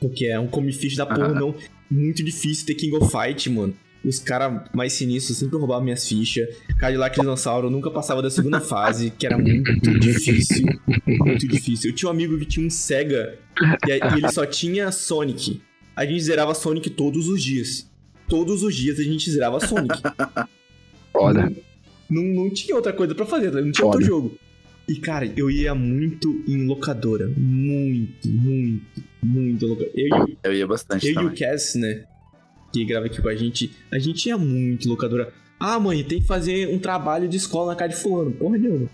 Speaker 1: Porque é um come ficha da porra,
Speaker 2: Aham.
Speaker 1: não. Muito difícil ter King of Fight, mano. Os caras mais sinistros sempre roubavam minhas fichas. Cadillac Dinossauro nunca passava da segunda fase, que era muito difícil. Muito difícil. Eu tinha um amigo que tinha um Sega e, e ele só tinha Sonic. A gente zerava Sonic todos os dias. Todos os dias a gente zerava Sonic.
Speaker 3: Foda.
Speaker 1: Não, não tinha outra coisa pra fazer, não tinha outro
Speaker 3: Foda.
Speaker 1: jogo. E, cara, eu ia muito em locadora. Muito, muito, muito locadora. Eu, e
Speaker 2: Eu ia bastante
Speaker 1: eu e
Speaker 2: também.
Speaker 1: o Cass, né? Que grava aqui com a gente. A gente ia muito em locadora. Ah, mãe, tem que fazer um trabalho de escola na casa de fulano. Porra nenhuma.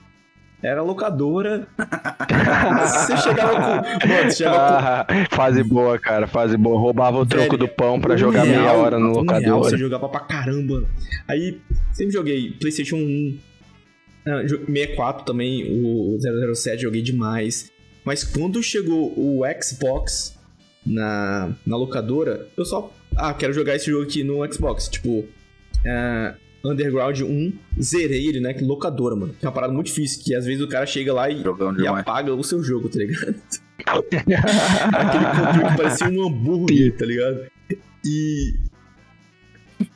Speaker 1: Era locadora. você chegava com. Mano, você chegava com.
Speaker 3: Ah, fase boa, cara, fase boa. Roubava o troco do pão pra
Speaker 1: um
Speaker 3: jogar meia
Speaker 1: real,
Speaker 3: hora no
Speaker 1: um real, você jogava pra caramba. Aí, sempre joguei PlayStation 1, ah, jo- 64 também, o 007 joguei demais. Mas quando chegou o Xbox na, na locadora, eu só. Ah, quero jogar esse jogo aqui no Xbox. Tipo, é, Underground 1, zerei ele, né? Que locadora, mano. Que é uma parada muito difícil, que às vezes o cara chega lá e, e apaga o seu jogo, tá ligado? Aquele controle que parecia um hambúrguer, tá ligado? E.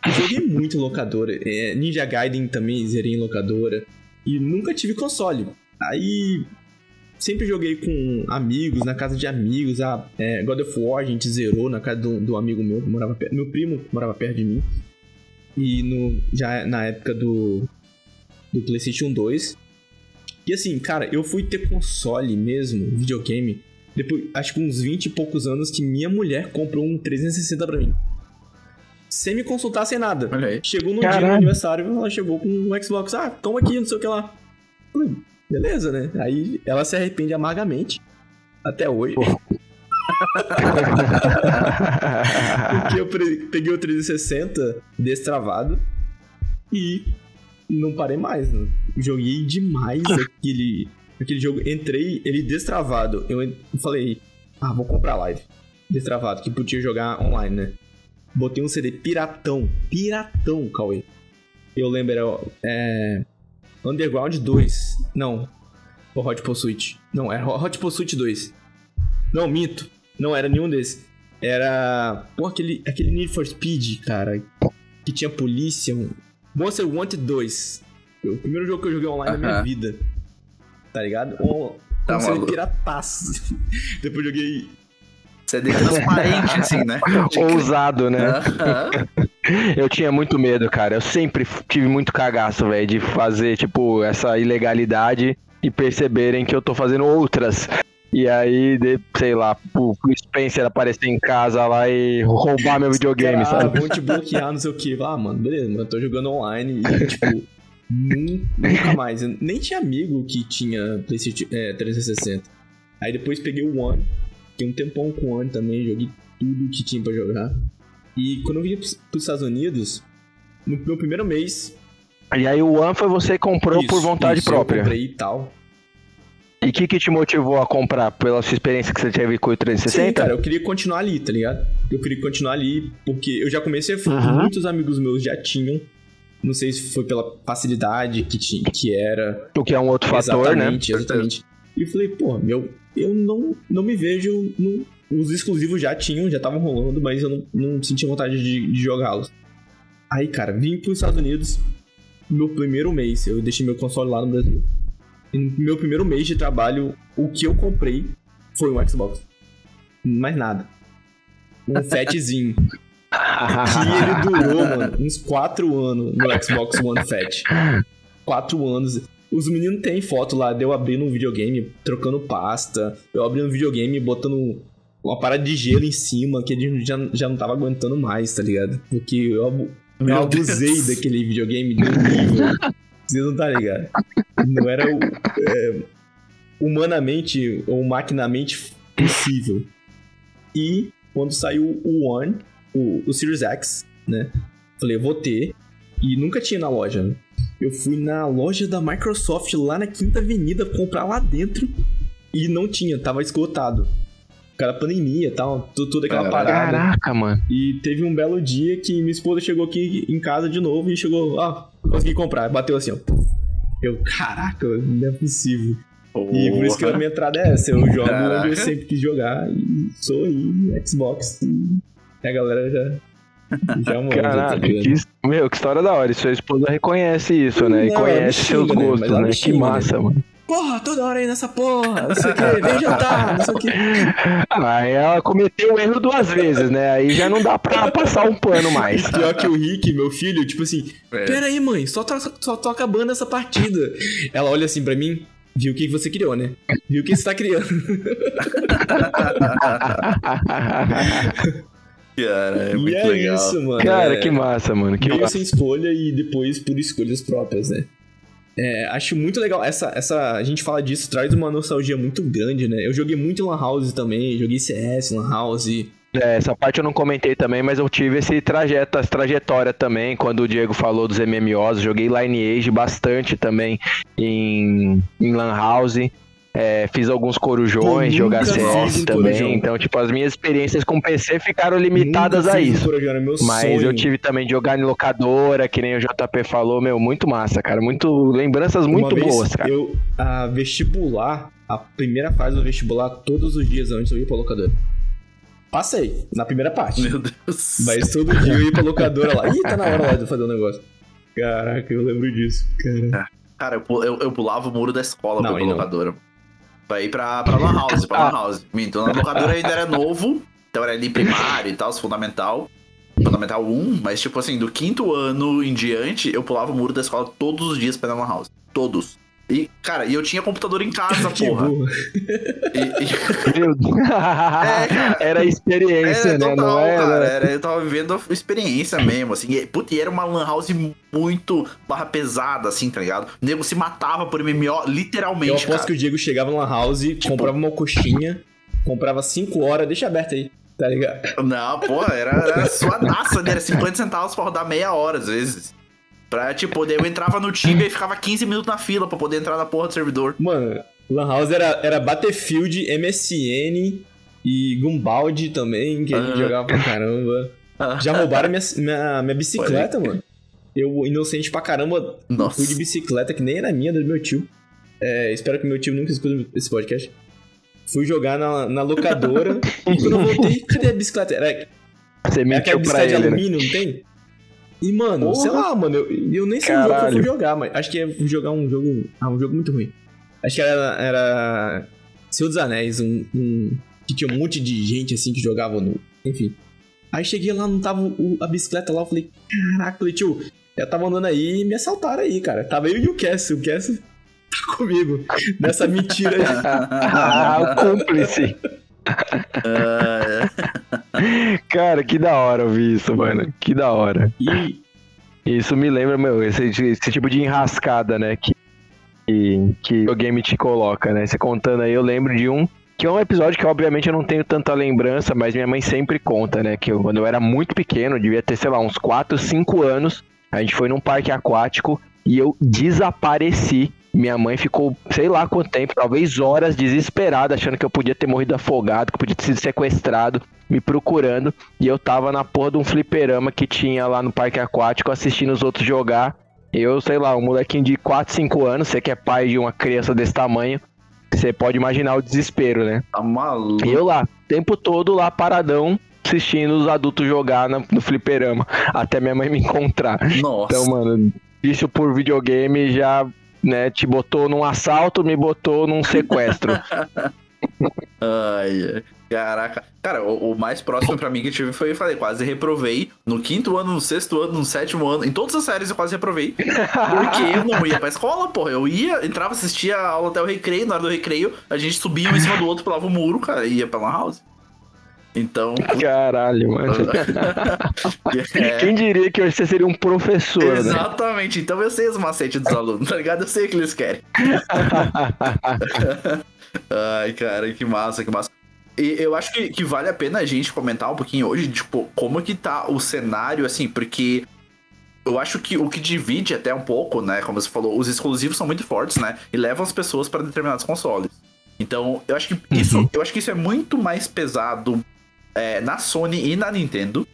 Speaker 1: eu Joguei muito em locadora. É, Ninja Gaiden também zerei em locadora. E nunca tive console. Aí. Sempre joguei com amigos, na casa de amigos. A é, God of War a gente zerou na casa do, do amigo meu que morava perto. Meu primo que morava perto de mim. E no, já na época do, do PlayStation 2. E assim, cara, eu fui ter console mesmo, videogame, depois, acho que uns 20 e poucos anos que minha mulher comprou um 360 pra mim. Sem me consultar, sem nada.
Speaker 2: Olha aí.
Speaker 1: Chegou no dia do aniversário, ela chegou com um Xbox. Ah, toma aqui, não sei o que lá. Falei, beleza, né? Aí ela se arrepende amargamente. Até hoje. Porque eu peguei o 360 destravado e não parei mais, né? Joguei demais aquele, aquele jogo. Entrei, ele destravado. Eu falei, ah, vou comprar live. Destravado, que podia jogar online, né? Botei um CD piratão. Piratão, Cauê. Eu lembro, era é, Underground 2. Não. O Hot Pursuit. Não, era Hot Pursuit 2. Não, minto. Não era nenhum desses. Era. Pô, aquele, aquele Need for Speed, cara. Que tinha polícia. um- Monster Wanted 2. Foi o primeiro jogo que eu joguei online na minha vida. Tá ligado? Um,
Speaker 2: Tá
Speaker 1: um pirataço. Depois joguei.
Speaker 2: CD transparente, assim, né?
Speaker 3: Ousado, né?
Speaker 2: Aham.
Speaker 3: Eu tinha muito medo, cara. Eu sempre tive muito cagaço, velho, de fazer, tipo, essa ilegalidade e perceberem que eu tô fazendo outras. E aí, de- sei lá, o Spencer aparecer em casa lá e roubar meu videogame,
Speaker 1: ah,
Speaker 3: sabe?
Speaker 1: vão te bloquear, não sei o que. Ah, mano, beleza, mano, eu tô jogando online e, tipo, nun- nunca mais. Eu nem tinha amigo que tinha PlayStation é, 360. Aí depois peguei o One, fiquei um tempão com o One também, joguei tudo que tinha pra jogar. E quando eu vim pros Estados Unidos, no meu primeiro mês.
Speaker 3: E aí o One foi você comprou
Speaker 1: isso,
Speaker 3: por vontade
Speaker 1: isso, Eu
Speaker 3: própria.
Speaker 1: comprei e tal.
Speaker 3: E o que, que te motivou a comprar? Pela sua experiência que você teve com o
Speaker 1: Sim,
Speaker 3: 360?
Speaker 1: cara, eu queria continuar ali, tá ligado? Eu queria continuar ali, porque eu já comecei a
Speaker 3: Uhum.
Speaker 1: muitos amigos meus já tinham. Não sei se foi pela facilidade que, tinha, que era.
Speaker 3: O que é um outro fator, né?
Speaker 1: exatamente, exatamente. E eu falei, pô, meu, eu não, não me vejo. no- os exclusivos já tinham, já estavam rolando, mas eu não, não sentia vontade de, de jogá-los. Aí, cara, vim pros Estados Unidos. Meu primeiro mês, eu deixei meu console lá no Brasil. E no meu primeiro mês de trabalho, o que eu comprei foi um Xbox. Mais nada. Um fatzinho. Que ele durou, mano, uns 4 anos no Xbox One Fat. 4 anos. Os meninos têm foto lá de eu abrindo um videogame, trocando pasta, eu abrindo um videogame, botando uma parada de gelo em cima, que ele já, já não tava aguentando mais, tá ligado? Porque eu, eu abusei
Speaker 2: Deus.
Speaker 1: daquele videogame de um nível. Você não tá ligado? Não era é, humanamente ou maquinamente possível. E quando saiu o One, o, o Series X, né? Falei, eu vou ter. E nunca tinha na loja, né? Eu fui na loja da Microsoft lá na Quinta Avenida comprar lá dentro e não tinha, tava esgotado. Cara, pandemia e tal, tu- toda aquela
Speaker 2: Caralho.
Speaker 1: parada.
Speaker 3: Caraca, mano.
Speaker 1: E teve um belo dia que minha esposa chegou aqui em casa de novo e chegou, ah, consegui comprar. Bateu assim, ó. Eu, caraca, não é possível. E por isso que a minha entrada é essa. Eu jogo onde
Speaker 2: Caraca.
Speaker 1: eu sempre quis jogar e sou aí, Xbox. E a galera já. Já manja, tá
Speaker 3: Caraca,
Speaker 1: ligado?
Speaker 3: que, meu, que história da hora. E sua esposa reconhece isso, né? E
Speaker 1: Não, ela
Speaker 3: conhece
Speaker 1: me
Speaker 3: seus
Speaker 1: xinga, né?
Speaker 3: gostos, né?
Speaker 1: me
Speaker 3: Que
Speaker 1: xinga,
Speaker 3: massa,
Speaker 1: né?
Speaker 3: mano.
Speaker 1: Porra, toda hora aí nessa porra, não sei o que, vem jantar, não sei o que.
Speaker 3: Ah, aí ela cometeu o erro duas vezes, né? Aí já não dá pra passar um pano mais.
Speaker 1: Pior que o Rick, meu filho, tipo assim,
Speaker 2: É.
Speaker 1: pera aí, mãe, só, to só tô acabando essa partida. Ela olha assim pra mim, viu o que você criou, né? Viu o que você tá criando.
Speaker 2: Cara, é
Speaker 1: e
Speaker 2: muito
Speaker 1: é
Speaker 2: legal.
Speaker 1: isso, mano.
Speaker 3: Cara,
Speaker 1: é...
Speaker 3: que massa, mano. Que
Speaker 1: Meio
Speaker 3: massa.
Speaker 1: sem escolha e depois por escolhas próprias, né? É, acho muito legal. Essa, essa, a gente fala disso, traz uma nostalgia muito grande, né? Eu joguei muito Lan House também, joguei CS, Lan House.
Speaker 3: É, essa parte eu não comentei também, mas eu tive esse trajeto, essa trajetória também, quando o Diego falou dos MMOs, joguei Lineage bastante também em, em Lan House. É, fiz alguns corujões, jogar CS também.
Speaker 1: corujão.
Speaker 3: Então, tipo, as minhas experiências com PC ficaram limitadas
Speaker 1: Nunca
Speaker 3: a isso.
Speaker 1: Corujão, meu
Speaker 3: Mas
Speaker 1: sonho.
Speaker 3: eu tive também de jogar em locadora, que nem o JP falou, meu, muito massa, cara. Muito lembranças muito
Speaker 1: Uma vez,
Speaker 3: boas, cara.
Speaker 1: Eu, a vestibular, a primeira fase do vestibular, todos os dias antes eu ia pra locadora. Passei, na primeira parte.
Speaker 2: Meu Deus.
Speaker 1: Mas todo dia eu ia pra locadora lá. Ih, tá na hora lá de fazer um negócio. Caraca, eu lembro disso, cara.
Speaker 2: Cara, eu, eu, eu pulava o muro da escola
Speaker 1: Não,
Speaker 2: pra pra
Speaker 1: não.
Speaker 2: Pra ir pra, pra Lan House, pra
Speaker 3: Ah.
Speaker 2: Lan House. Então, na locadora ainda era novo, então era ali primário e tal, fundamental. Fundamental 1, mas tipo assim, do quinto ano em diante, eu pulava o muro da escola todos os dias pra ir na Lan House. Todos. E, cara, e eu tinha computador em casa,
Speaker 1: Que
Speaker 2: porra.
Speaker 1: burro.
Speaker 2: E- e-
Speaker 3: Meu Deus.
Speaker 2: cara.
Speaker 3: era experiência,
Speaker 2: Era
Speaker 3: né?
Speaker 2: É, total,
Speaker 3: Não era.
Speaker 2: cara. Era, eu tava vivendo a experiência mesmo, assim. E, puta, e era uma lan house muito barra pesada, assim, tá ligado? O nego se matava por MMO,
Speaker 1: Eu
Speaker 2: literalmente,
Speaker 1: aposto
Speaker 2: cara.
Speaker 1: que o Diego chegava numa house, comprava uma coxinha, comprava 5 horas, deixa aberto aí, tá ligado?
Speaker 2: Não, porra, era, era suadaça, né? Era 50 centavos pra rodar meia hora, às vezes. Pra, tipo, daí eu entrava no Tibia e ficava 15 minutos na fila pra poder entrar na porra do servidor.
Speaker 1: Mano, Lan House era, era Battlefield, MSN e Gumbald também, que a gente jogava pra caramba. Já roubaram minha, minha, minha bicicleta,
Speaker 2: Pode
Speaker 1: mano. Eu, inocente pra caramba,
Speaker 2: Nossa.
Speaker 1: fui de bicicleta, que nem era minha, do meu tio. É, espero que meu tio nunca escute esse podcast. Fui jogar na, na locadora e quando eu voltei, cadê a bicicleta? Era,
Speaker 3: Você
Speaker 1: é aquela
Speaker 3: mentiu pra
Speaker 1: bicicleta de
Speaker 3: ele, né?
Speaker 1: alumínio, não tem? E, mano,
Speaker 2: Porra.
Speaker 1: sei lá, mano, eu, eu nem sei o jogo que eu fui jogar, mas acho que é jogar um jogo. Ah, um jogo muito ruim. Acho que era. era Senhor dos Anéis, um, um- Que tinha um monte de gente assim que jogava no. Enfim. Aí cheguei lá, não tava o- a bicicleta lá, eu falei, caraca, falei, tio, eu tava andando aí e me assaltaram aí, cara. Tava eu e o Cass, o Cass tá comigo. Nessa mentira aí.
Speaker 3: Ah, o cúmplice. Cara, que da hora ouvir isso, mano. Que da hora.
Speaker 1: E
Speaker 3: Isso me lembra, meu, esse, esse tipo de enrascada, né? Que, que, que o game te coloca, né? Você contando aí, eu lembro de um. Que é um episódio que, obviamente, eu não tenho tanta lembrança, mas minha mãe sempre conta, né? Que eu, quando eu era muito pequeno, devia ter, sei lá, uns 4, 5 anos, a gente foi num parque aquático e eu desapareci. Minha mãe ficou, sei lá quanto tempo, talvez horas, desesperada, achando que eu podia ter morrido afogado, que eu podia ter sido sequestrado, me procurando. E eu tava na porra de um fliperama que tinha lá no parque aquático, assistindo os outros jogar. Eu, sei lá, um molequinho de 4, 5 anos, você que é pai de uma criança desse tamanho, você pode imaginar o desespero, né?
Speaker 2: tá maluco.
Speaker 3: E eu lá, o tempo todo lá paradão, assistindo os adultos jogar na- no fliperama, até minha mãe me encontrar.
Speaker 2: Nossa.
Speaker 3: Então, mano, isso por videogame já, né, te botou num assalto, me botou num sequestro.
Speaker 2: Ai. Caraca. Cara, o, o mais próximo pra mim que tive foi, falei, quase reprovei. No quinto ano, no sexto ano, no sétimo ano. Em todas as séries eu quase reprovei. Porque eu não ia pra escola, porra. Eu ia, entrava, assistia a aula até o recreio. Na hora do recreio, a gente subia um em cima do outro, pulava o muro, cara, e ia pra Lan House. Então.
Speaker 3: Caralho, mano.
Speaker 2: é,
Speaker 3: Quem diria que você seria um professor, né?
Speaker 2: Exatamente, então eu sei os macetes dos alunos, tá ligado? Eu sei o que eles querem. Ai, cara, que massa, que massa. E eu acho que, que vale a pena a gente comentar um pouquinho hoje, tipo, como que tá o cenário, assim, porque eu acho que o que divide até um pouco, né, como você falou, os exclusivos são muito fortes, né, e levam as pessoas para determinados consoles. Então, eu acho que isso, eu acho que isso é muito mais pesado é, na Sony e na Nintendo.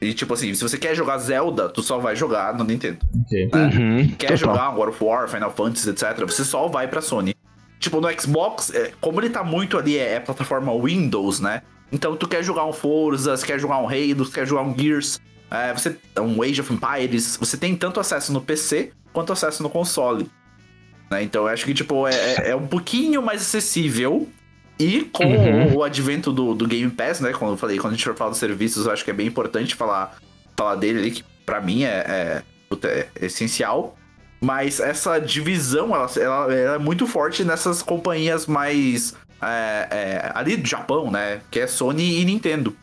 Speaker 2: E tipo assim, se você quer jogar Zelda, tu só vai jogar no Nintendo.
Speaker 1: Ok.
Speaker 2: né?
Speaker 3: Uhum,
Speaker 2: Quer
Speaker 3: total.
Speaker 2: jogar um God of War, Final Fantasy, etc., você só vai pra Sony. Tipo, no Xbox, é, como ele tá muito ali, é, é plataforma Windows, né? Então tu quer jogar um Forza, você quer jogar um Halo, você quer jogar um Gears, é, você, um Age of Empires, você tem tanto acesso no PC quanto acesso no console. Né? Então eu acho que, tipo, é, é- é um pouquinho mais acessível. E com
Speaker 3: Uhum.
Speaker 2: o advento do, do Game Pass, né? Como eu falei, quando a gente for falar dos serviços, eu acho que é bem importante falar, falar dele ali, que pra mim é, é, é essencial. Mas essa divisão, ela, ela- ela é muito forte nessas companhias mais. é, é, ali do Japão, né? Que é Sony e Nintendo.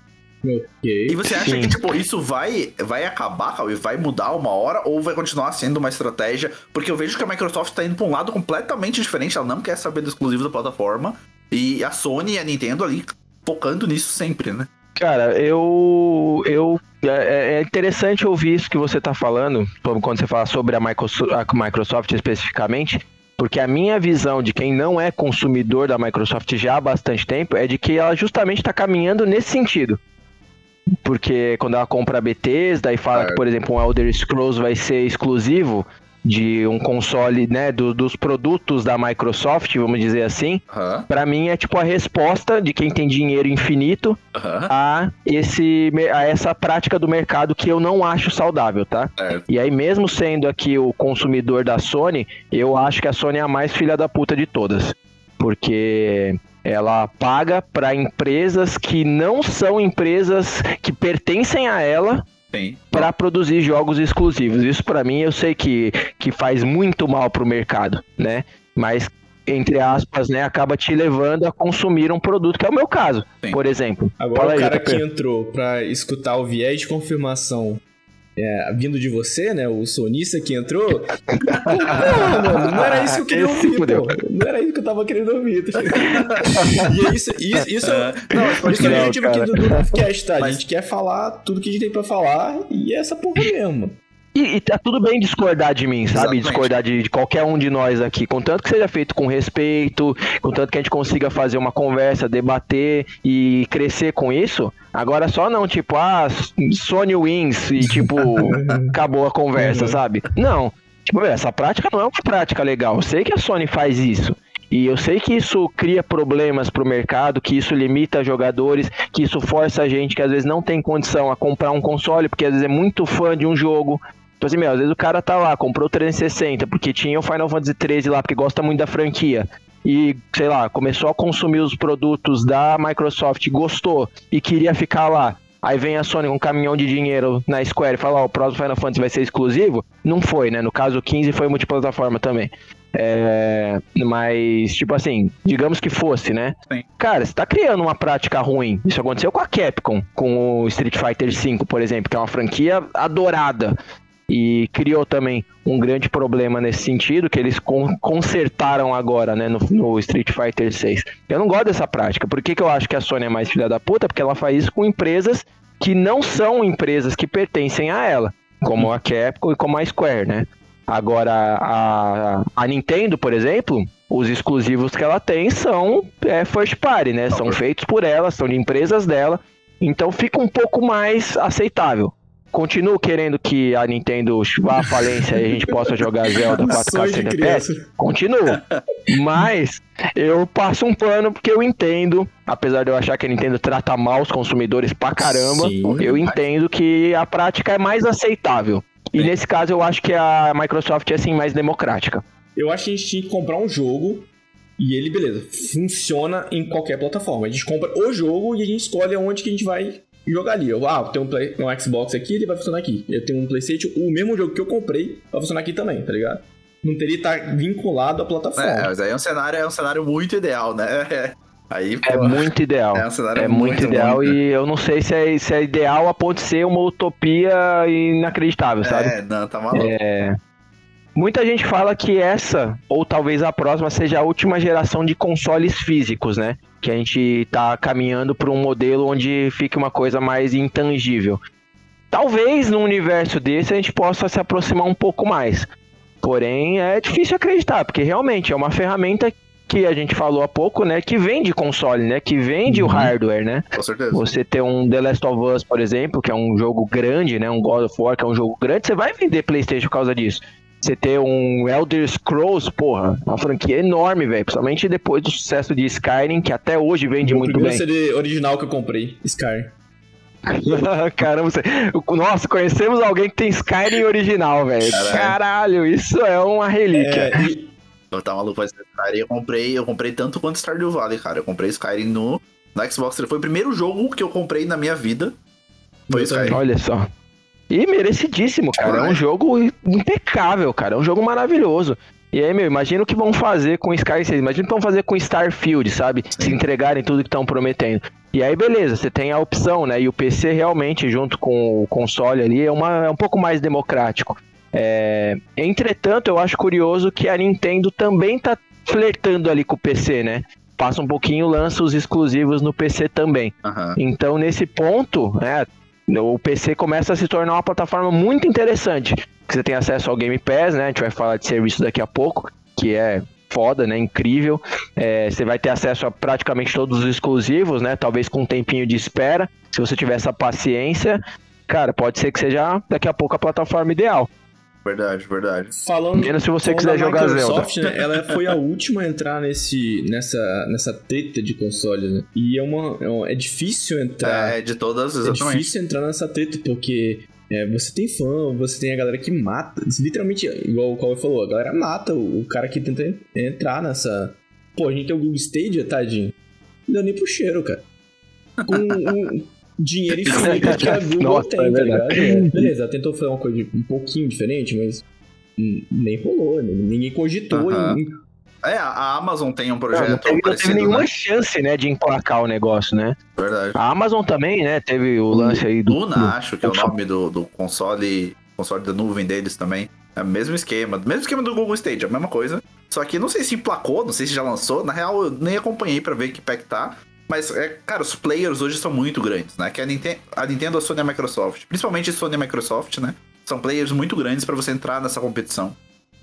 Speaker 2: E
Speaker 1: Ok.
Speaker 2: você acha
Speaker 3: Sim.
Speaker 2: que, tipo, isso vai, vai acabar, Cauê? Vai mudar uma hora? Ou vai continuar sendo uma estratégia? Porque eu vejo que a Microsoft tá indo pra um lado completamente diferente. Ela não quer saber do exclusivo da plataforma. E a Sony e a Nintendo ali focando nisso sempre, né?
Speaker 3: Cara, eu. eu é, é interessante ouvir isso que você tá falando, quando você fala sobre a Microsoft, a Microsoft especificamente, Porque a minha visão de quem não é consumidor da Microsoft já há bastante tempo é de que ela justamente está caminhando nesse sentido. Porque quando ela compra a Bethesda e fala
Speaker 2: É.
Speaker 3: que, por exemplo, um Elder Scrolls vai ser exclusivo de um console, né, do- dos produtos da Microsoft, vamos dizer assim,
Speaker 2: Aham,
Speaker 3: Pra mim é tipo a resposta de quem tem dinheiro infinito a, esse, a essa prática do mercado que eu não acho saudável, tá?
Speaker 2: Certo.
Speaker 3: E aí, mesmo sendo aqui o consumidor da Sony, eu acho que a Sony é a mais filha da puta de todas. Porque ela paga pra empresas que não são empresas que pertencem a ela. Para produzir jogos exclusivos. Isso pra mim eu sei que, que faz muito mal pro mercado, né? Mas entre aspas, né, acaba te levando a consumir um produto que é o meu caso,
Speaker 2: Sim.
Speaker 3: por exemplo.
Speaker 1: Agora
Speaker 3: Fala
Speaker 1: o
Speaker 3: aí,
Speaker 1: cara
Speaker 3: JP.
Speaker 1: que entrou pra escutar o viés de confirmação é, vindo de você, né? O sonista que entrou. Pô, não, mano, não era isso que eu queria
Speaker 3: Esse
Speaker 1: ouvir,
Speaker 3: fudeu.
Speaker 1: pô. Não era isso que eu tava querendo ouvir. tá e é isso, isso, isso,
Speaker 2: É. Não, pode
Speaker 1: isso é o objetivo aqui
Speaker 3: cara.
Speaker 1: do, do Cast, tá? A gente quer falar tudo que a gente tem pra falar e é essa porra mesmo.
Speaker 3: E, e tá tudo bem discordar de mim, sabe?
Speaker 2: Exatamente.
Speaker 3: Discordar de, de qualquer um de nós aqui. Contanto que seja feito com respeito, contanto que a gente consiga fazer uma conversa, debater e crescer com isso. Agora só não, tipo, ah, Sony wins e tipo, acabou a conversa,
Speaker 1: Uhum.
Speaker 3: sabe? Não. Tipo, essa prática não é uma prática legal. Eu sei que a Sony faz isso. E eu sei que isso cria problemas pro mercado, que isso limita jogadores, que isso força a gente que às vezes não tem condição a comprar um console, porque às vezes é muito fã de um jogo. Tipo assim, meu, às vezes o cara tá lá, comprou o 360 porque tinha o Final Fantasy 13 lá, porque gosta muito da franquia. E, sei lá, começou a consumir os produtos da Microsoft, gostou e queria ficar lá. Aí vem a Sony com um caminhão de dinheiro na Square e fala, ó, o próximo Final Fantasy vai ser exclusivo. Não foi, né? No caso, o 15 foi multiplataforma também. É, mas, tipo assim, digamos que fosse, né?
Speaker 2: Sim.
Speaker 3: Cara, você tá criando uma prática ruim. Isso aconteceu com a Capcom, com o Street Fighter V, por exemplo, que é uma franquia adorada. E criou também um grande problema nesse sentido, que eles con- consertaram agora, né, no, no Street Fighter 6. Eu não gosto dessa prática. Por que, que eu acho que a Sony é mais filha da puta? Porque ela faz isso com empresas que não são empresas que pertencem a ela, como a Capcom e como a Square, né? Agora, a, a Nintendo, por exemplo, os exclusivos que ela tem são é, first party, né? São feitos por ela, são de empresas dela. Então fica um pouco mais aceitável. Continuo querendo que a Nintendo vá à falência e a gente possa jogar Zelda 4K
Speaker 1: Sonho de
Speaker 3: 60
Speaker 1: criança.
Speaker 3: FPS. Continuo. Mas eu passo um pano porque eu entendo, apesar de eu achar que a Nintendo trata mal os consumidores pra caramba,
Speaker 1: Sim.
Speaker 3: eu entendo que a prática é mais aceitável. E
Speaker 2: Sim.
Speaker 3: nesse caso eu acho que a Microsoft é assim mais democrática.
Speaker 1: Eu acho que a gente tinha que comprar um jogo e ele, beleza, funciona em qualquer plataforma. A gente compra o jogo e a gente escolhe aonde que a gente vai jogar ali. Eu, ah, eu tenho um, Play- um Xbox aqui, ele vai funcionar aqui. Eu tenho um Playstation, o mesmo jogo que eu comprei vai funcionar aqui também, tá ligado? Não teria que estar vinculado à
Speaker 2: É,
Speaker 1: plataforma.
Speaker 2: mas aí é um cenário, é um cenário muito ideal, né? É. Aí,
Speaker 3: É
Speaker 2: pô,
Speaker 3: muito ideal.
Speaker 2: é um cenário
Speaker 3: É muito, ideal
Speaker 2: muito.
Speaker 3: e eu não sei se é, se é ideal a ponto de ser uma utopia inacreditável, sabe?
Speaker 2: É, não, tá maluco.
Speaker 3: Muita gente fala que essa, ou talvez a próxima, seja a última geração de consoles físicos, né? Que a gente tá caminhando para um modelo onde fique uma coisa mais intangível. Talvez num universo desse a gente possa se aproximar um pouco mais. Porém, é difícil acreditar, porque realmente é uma ferramenta que a gente falou há pouco, né? Que vende console, né? Que vende o
Speaker 1: Uhum.
Speaker 3: hardware, né?
Speaker 2: Com certeza.
Speaker 3: Você ter um The Last of Us, por exemplo, que é um jogo grande, né? Um God of War, que é um jogo grande, você vai vender PlayStation por causa disso. Você ter um Elder Scrolls, porra, uma franquia enorme, velho. Principalmente depois do sucesso de Skyrim, que até hoje vende
Speaker 1: o
Speaker 3: muito bem.
Speaker 1: CD original que eu comprei, Sky.
Speaker 3: Caramba, você... nossa, conhecemos alguém que tem Skyrim original, velho.
Speaker 2: Caralho.
Speaker 3: Caralho, isso é uma relíquia.
Speaker 1: É, e,
Speaker 2: Eu tava maluco pra Skyrim. Eu comprei, eu comprei tanto quanto Stardew Valley, cara. Eu comprei Skyrim no, no Xbox. Foi o primeiro jogo que eu comprei na minha vida. Foi. Skyrim.
Speaker 3: Olha só. E merecidíssimo, cara. É um jogo impecável, cara. É um jogo maravilhoso. E aí, meu, imagina o que vão fazer com Sky 6. Imagina o que vão fazer com Starfield, sabe? Se entregarem tudo que estão prometendo. E aí, beleza, você tem a opção, né? E o PC realmente, junto com o console ali, é, uma, é um pouco mais democrático. É, Entretanto, eu acho curioso que a Nintendo também tá flertando ali com o PC, né? Passa um pouquinho, lança os exclusivos no PC também.
Speaker 2: Aham.
Speaker 3: Então, nesse ponto, né, o PC começa a se tornar uma plataforma muito interessante. Que você tem acesso ao Game Pass, né? A gente vai falar de serviço daqui a pouco. que é foda, né? Incrível. É, você vai ter acesso a praticamente todos os exclusivos, né? Talvez com um tempinho de espera. Se você tiver essa paciência, cara, pode ser que seja daqui a pouco a plataforma ideal.
Speaker 2: Verdade, verdade.
Speaker 1: Falando,
Speaker 3: Menos se você quiser jogar
Speaker 1: Microsoft, né, ela foi a última a entrar nesse, nessa, nessa treta de console, né? E é, uma, é, uma- é difícil entrar.
Speaker 2: É, de todas,
Speaker 1: É
Speaker 2: exatamente.
Speaker 1: difícil entrar nessa treta, porque é, você tem fã, você tem a galera que mata. Literalmente, igual o Cauê falou, a galera mata o, o cara que tenta en- entrar nessa. Pô, a gente tem o Google Stadia, tadinho. Não deu nem pro cheiro, cara. Com um dinheiro infinito que a Google
Speaker 3: Nossa,
Speaker 1: tem,
Speaker 3: é
Speaker 1: tá
Speaker 3: verdade.
Speaker 1: ligado? É, beleza, ela tentou fazer uma coisa um pouquinho diferente, mas nem rolou, né? ninguém cogitou
Speaker 2: Aham.
Speaker 1: em,
Speaker 2: É, a Amazon tem um
Speaker 3: Não,
Speaker 2: projeto
Speaker 3: não teve, não teve nenhuma
Speaker 2: né?
Speaker 3: chance, né, de emplacar o negócio, né?
Speaker 2: Verdade.
Speaker 3: A Amazon também, né, teve o lance aí do...
Speaker 2: Luna,
Speaker 3: do-
Speaker 2: acho que é o nome do, do console, console da nuvem deles também. É o mesmo esquema, mesmo esquema do Google Stage, a mesma coisa. Só que não sei se emplacou, não sei se já lançou. Na real, eu nem acompanhei pra ver que que tá. Mas, é, cara, os players hoje são muito grandes, né? Que a Nintendo, a Nintendo, a Sony e a Microsoft. Principalmente a Sony e a Microsoft, né? São players muito grandes pra você entrar nessa competição.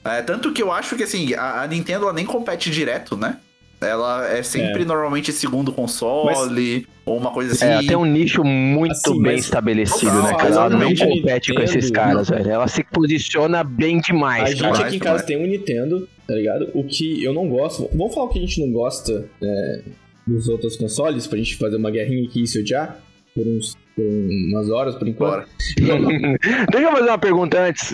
Speaker 2: É, tanto que eu acho que, assim, a, a Nintendo ela nem compete direto, né? Ela é sempre,
Speaker 1: É.
Speaker 2: normalmente, segundo console, ou uma coisa assim.
Speaker 3: É, ela tem um nicho muito
Speaker 1: Assim,
Speaker 3: bem
Speaker 1: mas-
Speaker 3: estabelecido,
Speaker 2: Total,
Speaker 3: né, cara? Ela não compete com
Speaker 1: Nintendo,
Speaker 3: esses caras, velho. Ela se posiciona bem
Speaker 1: A
Speaker 3: demais,
Speaker 1: gente
Speaker 3: cara.
Speaker 2: Demais,
Speaker 1: aqui em casa tem um Nintendo, tá ligado? O que eu não gosto. Vamos falar o que a gente não gosta é, dos outros consoles, pra gente fazer uma guerrinha aqui e se odiar por, uns, por umas horas, por enquanto.
Speaker 2: Bora.
Speaker 3: Deixa eu fazer uma pergunta antes,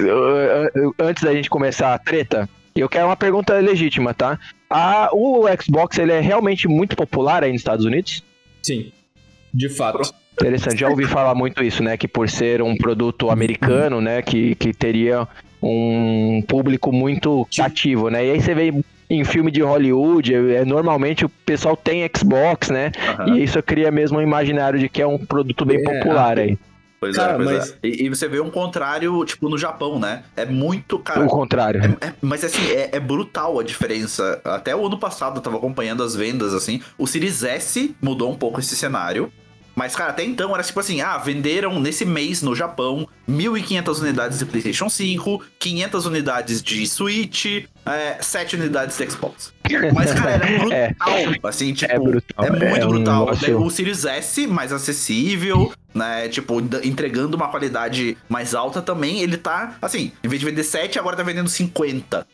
Speaker 3: antes da gente começar a treta. Eu quero uma pergunta legítima, tá? A, o Xbox, ele é realmente muito popular aí nos Estados Unidos?
Speaker 1: Sim, de fato.
Speaker 3: Interessante, já ouvi falar muito isso, né? Que por ser um produto americano, né? Que, que teria um público muito cativo, né? E aí você vê em filme de Hollywood, é, normalmente o pessoal tem Xbox, né?
Speaker 2: Aham.
Speaker 3: E isso cria mesmo um imaginário de que é um produto bem
Speaker 1: É,
Speaker 3: popular aí.
Speaker 2: Pois
Speaker 1: Cara,
Speaker 2: é, pois
Speaker 1: mas-
Speaker 2: é. E, e você vê um contrário, tipo, no Japão, né? É muito, cara.
Speaker 3: O contrário.
Speaker 2: é- mas assim, é, é brutal a diferença. Até o ano passado eu tava acompanhando as vendas, assim. O Series S mudou um pouco esse cenário. Mas, cara, até então era tipo assim: ah, venderam nesse mês no Japão 1.500 unidades de PlayStation 5, 500 unidades de Switch, é, 7 unidades de Xbox. Mas, cara, era brutal. Assim, tipo,
Speaker 3: É brutal.
Speaker 2: é muito
Speaker 3: um
Speaker 2: brutal.
Speaker 3: negócio-
Speaker 2: O Series S, mais acessível, né? Tipo, entregando uma qualidade mais alta também. Ele tá, assim, em vez de vender 7, agora tá vendendo 50.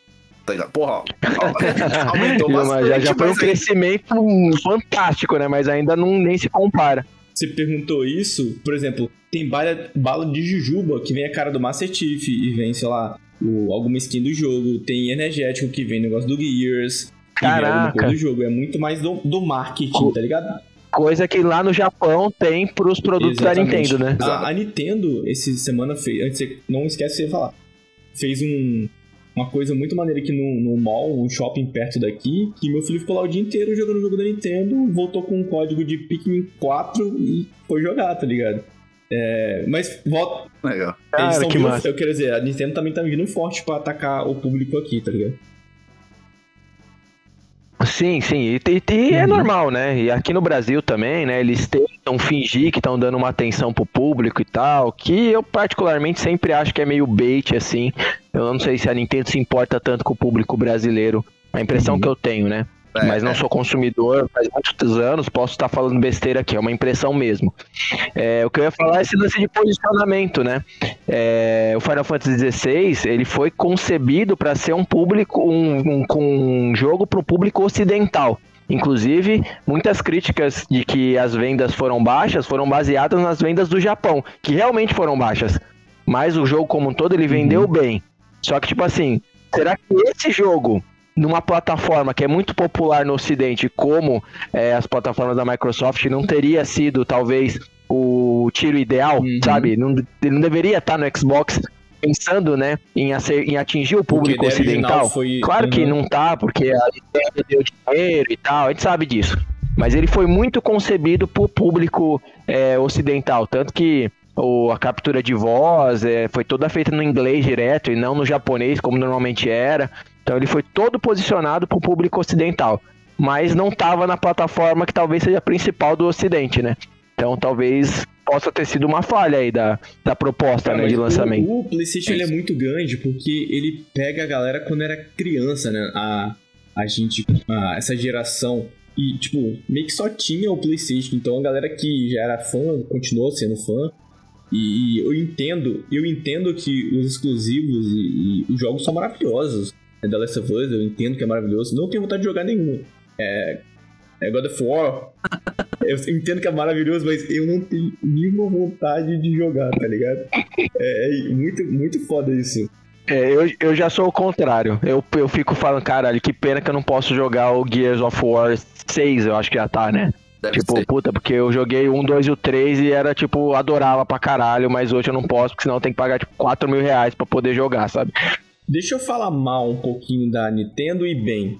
Speaker 2: Tá? Porra, aumentou bastante.
Speaker 3: já, já foi um crescimento fantástico, né? Mas ainda não, nem se compara.
Speaker 1: Você perguntou isso, por exemplo, tem bala, bala de jujuba que vem a cara do Master Chief e vem, sei lá, o, alguma skin do jogo. Tem energético que vem negócio do Gears.
Speaker 3: Caraca.
Speaker 1: do jogo. É muito mais do, do marketing, tá ligado?
Speaker 3: Coisa que lá no Japão tem pros produtos da
Speaker 1: Exatamente.
Speaker 3: Nintendo, né?
Speaker 1: A, a Nintendo, essa semana, fez. Não esquece de falar. Fez um, uma coisa muito maneira aqui no, no mall, um shopping perto daqui, que meu filho ficou lá o dia inteiro jogando o jogo da Nintendo, voltou com um código de Pikmin 4 e foi jogar, tá ligado? É, mas volta.
Speaker 2: Legal.
Speaker 1: eles
Speaker 3: Cara,
Speaker 1: tão
Speaker 3: que
Speaker 1: vindo,
Speaker 3: massa.
Speaker 1: Eu quero dizer, a Nintendo também tá vindo forte pra atacar o público aqui, tá ligado?
Speaker 3: Sim, sim, e, e- e é
Speaker 1: Uhum.
Speaker 3: normal, né? E aqui no Brasil também, né? Eles tentam fingir que estão dando uma atenção pro público e tal, que eu particularmente sempre acho que é meio bait, assim. Eu não sei se a Nintendo se importa tanto com o público brasileiro. A impressão
Speaker 1: Uhum.
Speaker 3: que eu tenho, né?
Speaker 2: É,
Speaker 3: Mas não
Speaker 2: é.
Speaker 3: sou consumidor faz muitos anos, posso estar falando besteira aqui, é uma impressão mesmo. É, o que eu ia falar é esse lance de posicionamento, né? É, o Final Fantasy XVI ele foi concebido para ser um público, um, um, com um jogo para o público ocidental. Inclusive, muitas críticas de que as vendas foram baixas foram baseadas nas vendas do Japão, que realmente foram baixas. Mas o jogo como um todo ele vendeu bem. Só que, tipo assim, será que esse jogo, numa plataforma que é muito popular no Ocidente, como é, as plataformas da Microsoft, não teria sido talvez o tiro ideal,
Speaker 1: Uhum.
Speaker 3: sabe? Não, não deveria estar no Xbox pensando, né, em, em atingir o público
Speaker 1: original
Speaker 3: ocidental.
Speaker 1: foi-
Speaker 3: Claro que
Speaker 1: Uhum.
Speaker 3: não tá, porque a Nintendo deu dinheiro e tal, a gente sabe disso. Mas ele foi muito concebido pro público é, ocidental, tanto que o, a captura de voz é, foi toda feita no inglês direto e não no japonês, como normalmente era. Então ele foi todo posicionado pro público ocidental, mas não tava na plataforma que talvez seja a principal do ocidente, né? Então talvez possa ter sido uma falha aí da, da proposta
Speaker 1: Ah,
Speaker 3: né, de lançamento.
Speaker 1: O, o PlayStation ele é muito grande porque ele pega a galera quando era criança, né? A, a gente, a- essa geração. E, tipo, meio que só tinha o PlayStation. Então a galera que já era fã continuou sendo fã. E, eu entendo, eu entendo que os exclusivos e, e os jogos são maravilhosos. É The Last of Us, eu entendo que é maravilhoso. Não tenho vontade de jogar nenhum. É, é God of War. eu entendo que é maravilhoso, mas eu não tenho nenhuma vontade de jogar, tá ligado? É, é muito, muito foda isso.
Speaker 3: É, eu, eu já sou o contrário. Eu, eu fico falando, caralho, que pena que eu não posso jogar o Gears of War 6, eu acho que já tá, né?
Speaker 2: Deve
Speaker 3: tipo,
Speaker 2: ser.
Speaker 3: puta, porque eu joguei um, dois e o 3 e era, tipo, adorava pra caralho, mas hoje eu não posso, porque senão eu tenho que pagar, tipo, 4 mil reais pra poder jogar, sabe?
Speaker 1: Deixa eu falar mal um pouquinho da Nintendo e bem.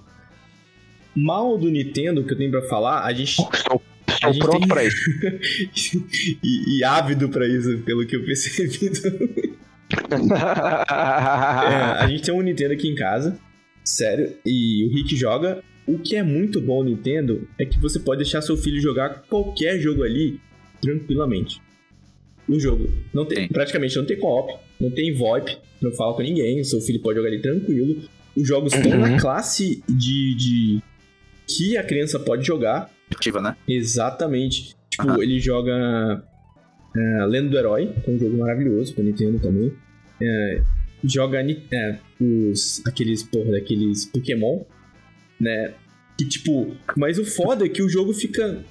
Speaker 1: Mal do Nintendo que eu tenho pra falar, a gente.
Speaker 3: Estou, estou
Speaker 1: A
Speaker 3: pronto
Speaker 1: tem-
Speaker 3: pra isso.
Speaker 1: e, e ávido pra isso, pelo que eu percebi. É, a gente tem um Nintendo aqui em casa, sério, e o Rick joga. O que é muito bom no Nintendo é que você pode deixar seu filho jogar qualquer jogo ali tranquilamente. O jogo não tem, praticamente não tem co-op, não tem VoIP, não fala com ninguém, seu filho pode jogar ali tranquilo. Os jogos estão
Speaker 3: Uhum.
Speaker 1: na classe de, de que a criança pode jogar.
Speaker 2: Ativa, né?
Speaker 1: Exatamente. Tipo,
Speaker 2: Aham.
Speaker 1: ele joga é, Lenda do Herói, que é um jogo maravilhoso pra Nintendo também. É, joga é, os, aqueles, porra, daqueles Pokémon, né? Que tipo, mas o foda é que o jogo fica,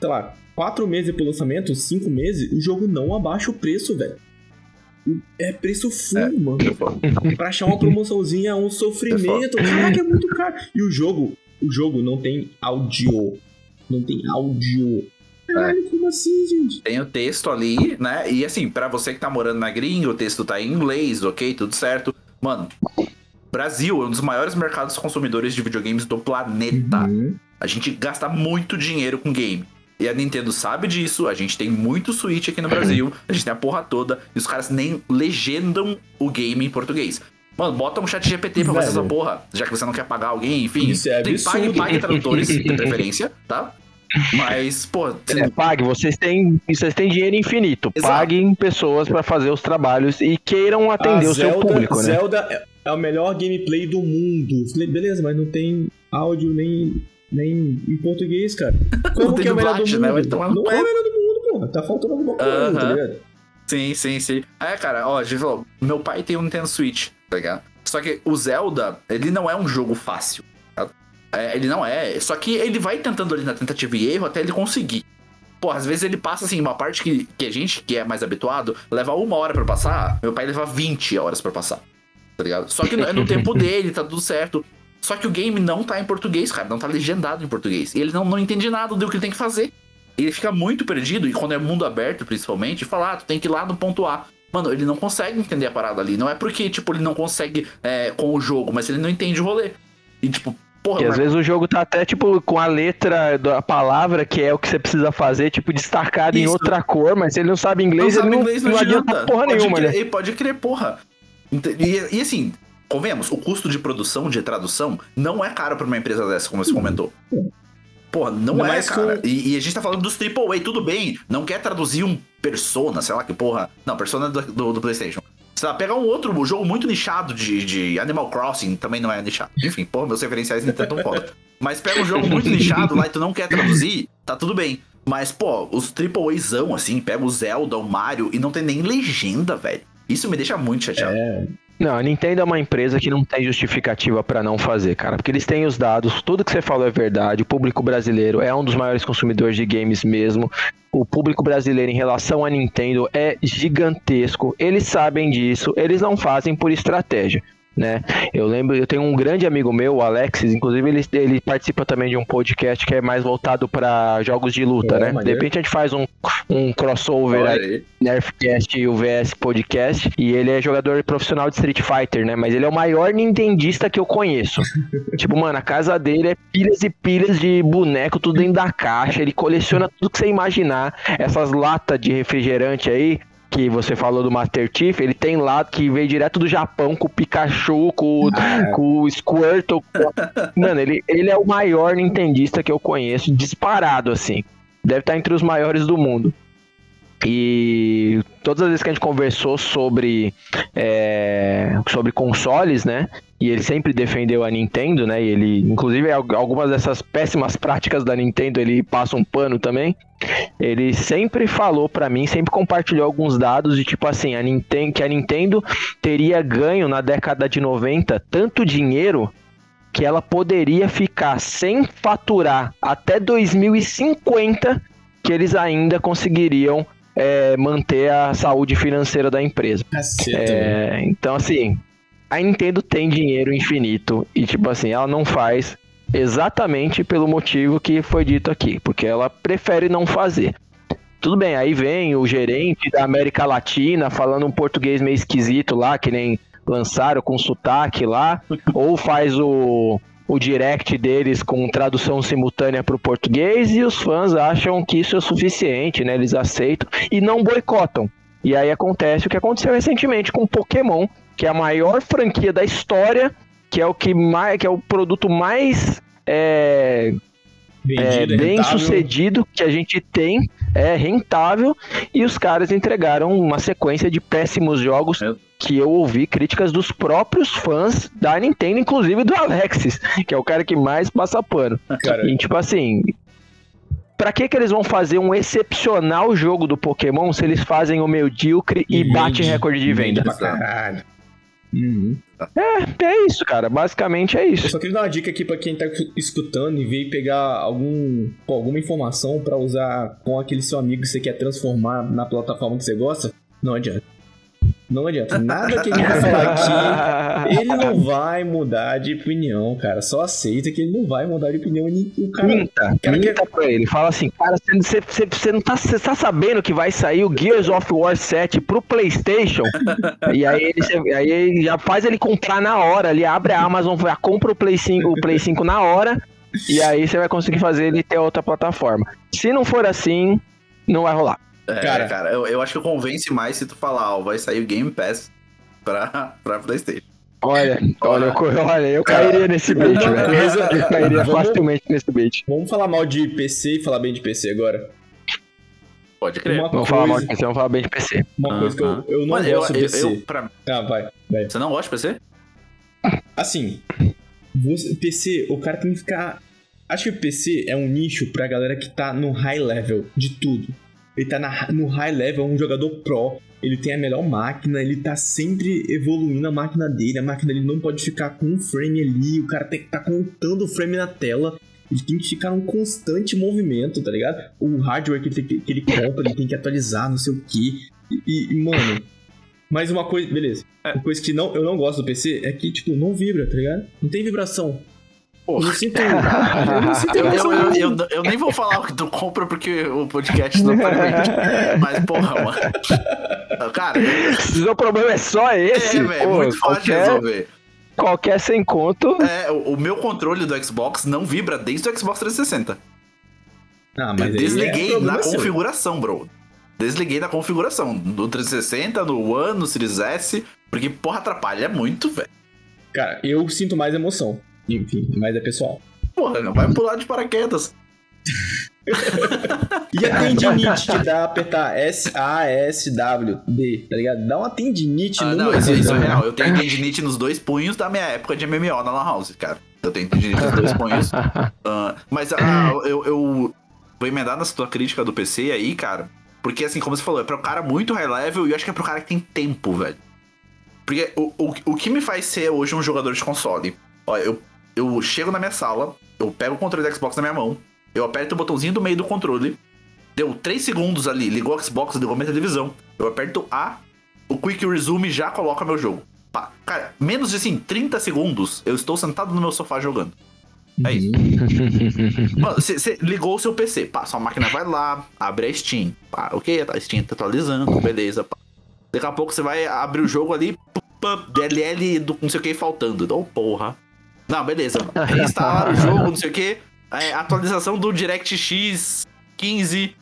Speaker 1: sei lá, quatro meses depois do lançamento, cinco meses, o jogo não abaixa o preço, velho. É preço full,
Speaker 2: É.
Speaker 1: mano. Pra achar uma promoçãozinha é um sofrimento. Caraca, é muito caro. E o jogo, o jogo não tem áudio. Não tem áudio. Caralho, como assim, gente?
Speaker 2: Tem o texto ali, né? E assim, pra você que tá morando na gringa, o texto tá em inglês, ok? Tudo certo. Mano, Brasil é um dos maiores mercados consumidores de videogames do planeta.
Speaker 1: Uhum.
Speaker 2: A gente gasta muito dinheiro com game. E a Nintendo sabe disso, a gente tem muito Switch aqui no Brasil, a gente tem a porra toda, e os caras nem legendam o game em português. Mano, bota um chat GPT pra fazer essa porra, já que você não quer pagar alguém, enfim.
Speaker 1: Isso é
Speaker 2: tem, pague,
Speaker 1: absurdo.
Speaker 2: pague tradutores, de preferência, tá? Mas, pô, você
Speaker 3: É, pague, vocês têm, vocês têm dinheiro infinito.
Speaker 2: Exato.
Speaker 3: Paguem pessoas pra fazer os trabalhos e queiram atender
Speaker 1: A
Speaker 3: o seu
Speaker 1: Zelda,
Speaker 3: público, né?
Speaker 1: Zelda é- é o melhor gameplay do mundo. Beleza, mas não tem áudio nem, nem em português, cara. Como
Speaker 2: tem
Speaker 1: que é o melhor do
Speaker 2: né? Vai
Speaker 1: mundo?
Speaker 2: tomar no
Speaker 1: Não é o melhor do mundo, porra. Tá faltando alguma coisa, tá
Speaker 2: Aham.
Speaker 1: ligado?
Speaker 2: Sim, sim, sim. É, cara, ó, meu pai tem um Nintendo Switch, tá ligado? Só que o Zelda, ele não é um jogo fácil. tá? É, ele não é. Só que ele vai tentando ali na tentativa e erro até ele conseguir. Pô, às vezes ele passa assim, uma parte que, que a gente, que é mais habituado, leva uma hora pra passar, meu pai leva 20 horas pra passar. Tá ligado? Só que é no tempo dele, tá tudo certo. Só que o game não tá em português, cara, não tá legendado em português. E ele não, não entende nada do que ele tem que fazer. Ele fica muito perdido, e quando é mundo aberto, principalmente, fala, ah, tu tem que ir lá no ponto A. Mano, ele não consegue entender a parada ali. Não é porque, tipo, ele não consegue é, com o jogo, mas ele não entende o rolê. E, tipo, porra,
Speaker 3: E às
Speaker 2: mas-
Speaker 3: vezes o jogo tá até, tipo, com a letra da palavra, que é o que você precisa fazer, tipo, destacado em
Speaker 2: Isso.
Speaker 3: outra cor, mas se ele não sabe
Speaker 2: não
Speaker 3: inglês,
Speaker 2: sabe
Speaker 3: ele não,
Speaker 2: inglês, não,
Speaker 3: não adianta
Speaker 2: adianta.
Speaker 3: porra
Speaker 2: pode
Speaker 3: nenhuma,
Speaker 2: crer,
Speaker 3: né?
Speaker 2: e Pode crer, porra. E, e assim, convenhamos, o custo de produção, de tradução, não é caro pra uma empresa dessa, como você comentou. Porra, não
Speaker 1: Ainda
Speaker 2: é, cara.
Speaker 1: com-
Speaker 2: E, e a gente tá falando dos AAA, tudo bem. Não quer traduzir um Persona, sei lá que porra. Não, Persona do, do, do PlayStation. Sei lá, pegar um outro jogo muito nichado de, de Animal Crossing, também não é nichado. Enfim, porra, meus referenciais nem tão foda. Mas pega um jogo muito nichado lá e tu não quer traduzir, tá tudo bem. Mas, pô, os AAAzão, assim, pega o Zelda, o Mario e não tem nem legenda, velho. Isso me deixa muito chateado.
Speaker 1: É,
Speaker 3: Não, a Nintendo é uma empresa que não tem justificativa pra não fazer, cara. Porque eles têm os dados, tudo que você falou é verdade. O público brasileiro é um dos maiores consumidores de games mesmo. O público brasileiro em relação à Nintendo é gigantesco. Eles sabem disso, eles não fazem por estratégia. Né? Eu lembro, eu tenho um grande amigo meu, o Alexis, inclusive ele, ele participa também de um podcast que é mais voltado pra jogos de luta,
Speaker 1: É,
Speaker 3: né? De
Speaker 1: maneiro.
Speaker 3: repente a gente faz um, um crossover
Speaker 2: Olha
Speaker 3: aí
Speaker 2: aí.
Speaker 3: Nerfcast e o VS Podcast. E ele é jogador profissional de Street Fighter, né? Mas ele é o maior nintendista que eu conheço. tipo, mano, a casa dele é pilhas e pilhas de boneco, tudo dentro da caixa. Ele coleciona tudo que você imaginar. Essas latas de refrigerante aí. Que você falou do Master Chief, ele tem lá que veio direto do Japão com o Pikachu, com, o- com o Squirtle. com- Mano, ele, ele é o maior nintendista que eu conheço, disparado assim. Deve estar entre os maiores do mundo. E todas as vezes que a gente conversou sobre, é, sobre consoles, né? E ele sempre defendeu a Nintendo, né? E ele, inclusive, algumas dessas péssimas práticas da Nintendo, ele passa um pano também. Ele sempre falou para mim, sempre compartilhou alguns dados de tipo assim, a Nintendo, que a Nintendo teria ganho na década de 90 tanto dinheiro que ela poderia ficar sem faturar até 2050 que eles ainda conseguiriam é, manter a saúde financeira da empresa. é, então, assim, a Nintendo tem dinheiro infinito e, tipo assim, ela não faz exatamente pelo motivo que foi dito aqui, porque ela prefere não fazer. Tudo bem, aí vem o gerente da América Latina falando um português meio esquisito lá, que nem lançaram com sotaque lá, ou faz o, o direct deles com tradução simultânea para o português e os fãs acham que isso é suficiente, né? Eles aceitam e não boicotam. E aí acontece o que aconteceu recentemente com Pokémon, que é a maior franquia da história, que é o que mais, que é o produto mais é, é, bem rentável. sucedido que a gente tem, é rentável, e os caras entregaram uma sequência de péssimos jogos é. que eu ouvi críticas dos próprios fãs da Nintendo, inclusive do Alexis, que é o cara que mais passa pano. Cara. E tipo assim, Pra que que eles vão fazer um excepcional jogo do Pokémon se eles fazem o medíocre e, e bate recorde de venda? Caralho. Uhum. É, é isso, cara. Basicamente é isso.
Speaker 1: Eu só queria dar uma dica aqui pra quem tá escutando e veio pegar algum, pô, alguma informação para usar com aquele seu amigo que você quer transformar na plataforma que você gosta. Não adianta. Não adianta. Nada que gente vai falar aqui, ele não vai mudar de opinião, cara. Só aceita que ele não vai mudar de opinião. O cara,
Speaker 3: minta, cara minta quer... pra ele. Fala assim, cara, você, você, você não tá, você tá sabendo que vai sair o Gears of War 7 pro Playstation? e aí ele, aí ele já faz ele comprar na hora. Ele abre a Amazon, já compra o Play 5, o Play 5 na hora. E aí você vai conseguir fazer ele ter outra plataforma. Se não for assim, não vai rolar.
Speaker 2: É, cara, cara eu, eu acho que convence mais se tu falar, ó, vai sair o Game Pass pra, pra Playstation.
Speaker 3: Olha, olha, olha, olha eu cairia nesse bait, velho. Eu cairia facilmente nesse bait.
Speaker 1: Vamos falar mal de PC e falar bem de PC agora.
Speaker 2: Pode crer.
Speaker 3: Uma vamos coisa... falar mal de PC, vamos falar bem de PC.
Speaker 1: Uma coisa que eu, eu não gosto de PC. Eu,
Speaker 2: pra...
Speaker 1: Ah, vai, vai.
Speaker 2: Você não gosta de PC?
Speaker 1: Assim, você, PC, o cara tem que ficar... Acho que o PC é um nicho pra galera que tá no high level de tudo. Ele tá na, no high level, é um jogador pro. Ele tem a melhor máquina, ele tá sempre evoluindo a máquina dele. A máquina dele não pode ficar com um frame ali. O cara tem que tá contando o frame na tela. Ele tem que ficar num constante movimento, tá ligado? O hardware que ele, que ele compra, ele tem que atualizar, não sei o que. E, e, mano. Mas uma coisa, beleza. É. Uma coisa que não, eu não gosto do PC é que, tipo, não vibra, tá ligado? Não tem vibração.
Speaker 2: Porra. Eu, sinto, eu, não sinto eu, eu, eu, eu, nem vou falar o que tu compra porque o podcast não permite. Mas, porra, mano. Cara.
Speaker 3: O problema é só esse.
Speaker 2: É, velho. Muito fácil qualquer... de resolver.
Speaker 3: Qualquer sem conto.
Speaker 2: É, o, o, meu controle do Xbox não vibra desde o Xbox 360. Ah, mas eu desliguei é na configuração, bro. Desliguei na configuração. No 360, no One, no Series S. Porque, porra, atrapalha muito, velho.
Speaker 1: Cara, eu sinto mais emoção. Enfim, mas é pessoal.
Speaker 2: Porra, não vai pular de paraquedas.
Speaker 1: e a tendinite que dá apertar S-A-S-W-D, tá ligado? Dá uma tendinite ah,
Speaker 2: no Não, isso, isso é real. Eu tenho tendinite nos dois punhos da minha época de MMO na Lan House, cara. Eu tenho tendinite nos dois punhos. Uh, mas ah, eu, eu vou emendar na tua crítica do PC aí, cara. Porque, assim, como você falou, é pro cara muito high level e eu acho que é pro cara que tem tempo, velho. Porque o, o, o que me faz ser hoje um jogador de console? Ó, eu eu chego na minha sala, eu pego o controle do Xbox na minha mão, eu aperto o botãozinho do meio do controle, deu 3 segundos ali, ligou o Xbox, ligou minha televisão, eu aperto A, o Quick Resume já coloca meu jogo. Pá, cara, menos de assim, 30 segundos, eu estou sentado no meu sofá jogando. É isso. Uhum. Mano, você ligou o seu PC, pá, sua máquina vai lá, abre a Steam, pá, ok, a Steam tá atualizando, beleza, pá. Daqui a pouco você vai abrir o jogo ali, pá, DLL do não sei o que faltando. Então, porra. Não, beleza. Reinstalar o jogo, não sei o quê. É, atualização do DirectX 15.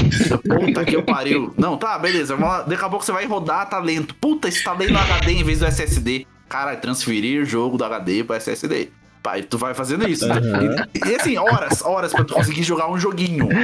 Speaker 2: Puta que eu pariu. Não, tá, beleza. Daqui a pouco você vai rodar, tá lento. Puta, instalei no HD em vez do SSD. Cara, transferir o jogo do HD pro SSD. Pai, tu vai fazendo isso.
Speaker 1: Uhum.
Speaker 2: E, e, assim, horas, horas pra tu conseguir jogar um joguinho.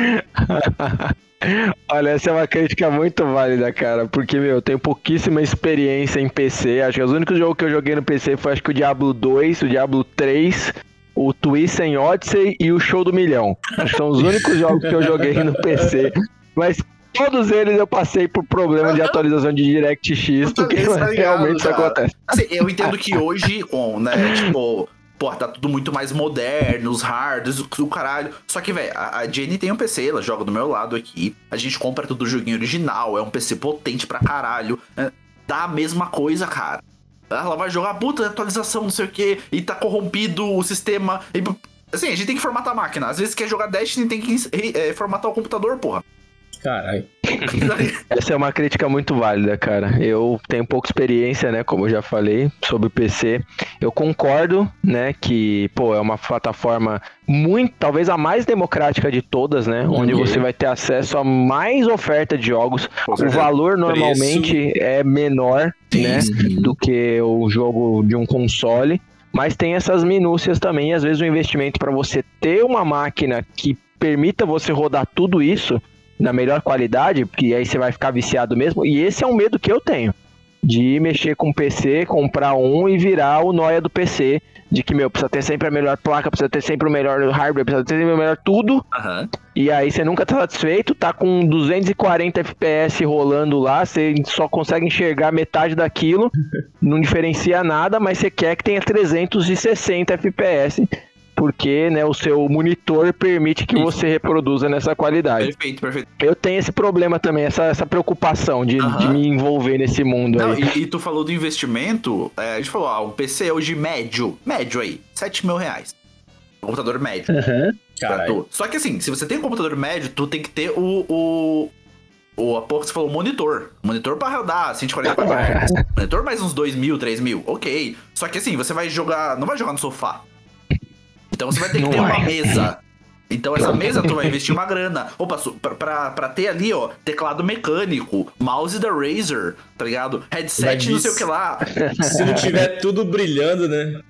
Speaker 3: Olha, essa é uma crítica muito válida, cara. Porque, meu, eu tenho pouquíssima experiência em PC. Acho que os únicos jogos que eu joguei no PC foi acho que o Diablo 2, o Diablo 3, o Twist em Odyssey e o Show do Milhão. Acho que são os únicos jogos que eu joguei no PC. Mas todos eles eu passei por problema de atualização de DirectX, porque
Speaker 2: tá ligado,
Speaker 3: realmente isso
Speaker 2: cara.
Speaker 3: acontece.
Speaker 2: Assim, eu entendo que hoje, com, né, tipo, pô, tá tudo muito mais moderno, os hardwares, o, o caralho. Só que, velho, a, a Jenny tem um PC, ela joga do meu lado aqui. A gente compra tudo joguinho original, é um PC potente pra caralho. né? Dá a mesma coisa, cara. Ela vai jogar puta atualização, não sei o que, e tá corrompido o sistema. E, assim, a gente tem que formatar a máquina. Às vezes quer jogar Destiny, tem que eh, formatar o computador, porra.
Speaker 1: Caralho.
Speaker 3: Essa é uma crítica muito válida, cara. Eu tenho pouca experiência, né, como eu já falei, sobre o PC. Eu concordo, né, que, pô, é uma plataforma muito, talvez a mais democrática de todas, né, onde
Speaker 1: Uhum.
Speaker 3: você vai ter acesso a mais oferta de jogos.
Speaker 2: Com
Speaker 3: O valor normalmente é menor, né,
Speaker 1: Sim.
Speaker 3: do que o jogo de um console. Mas tem essas minúcias também, e às vezes o investimento para você ter uma máquina que permita você rodar tudo isso na melhor qualidade, porque aí você vai ficar viciado mesmo. E esse é um medo que eu tenho. De mexer com o PC, comprar um e virar o noia do PC. De que, meu, precisa ter sempre a melhor placa, precisa ter sempre o melhor hardware, precisa ter sempre o melhor tudo.
Speaker 2: Aham.
Speaker 3: E aí você nunca tá satisfeito, tá com 240 FPS rolando lá, você só consegue enxergar metade daquilo, não diferencia nada, mas você quer que tenha 360 FPS, porque né, o seu monitor permite que você reproduza nessa qualidade.
Speaker 2: Perfeito, perfeito.
Speaker 3: Eu tenho esse problema também, essa, essa preocupação de, de me envolver nesse mundo
Speaker 2: Não,
Speaker 3: aí.
Speaker 2: e, e tu falou do investimento, é, a gente falou, ah, um PC hoje médio, médio aí, 7 mil reais. Um computador médio. Só que assim, se você tem um computador médio, tu tem que ter o. o... O, a pouco você falou monitor. Monitor pra rodar 144 Hz. Monitor mais uns 2 mil, 3 mil. Ok. Só que assim, você vai jogar. Não vai jogar no sofá. Então você vai ter que
Speaker 3: Não
Speaker 2: ter uma mesa. Então essa mesa tu vai investir uma grana. Opa, pra, pra, pra ter ali, ó, teclado mecânico, mouse da Razer, tá ligado?
Speaker 1: Vai
Speaker 2: Headset, não sei o que lá.
Speaker 1: Se não tiver tudo brilhando, né?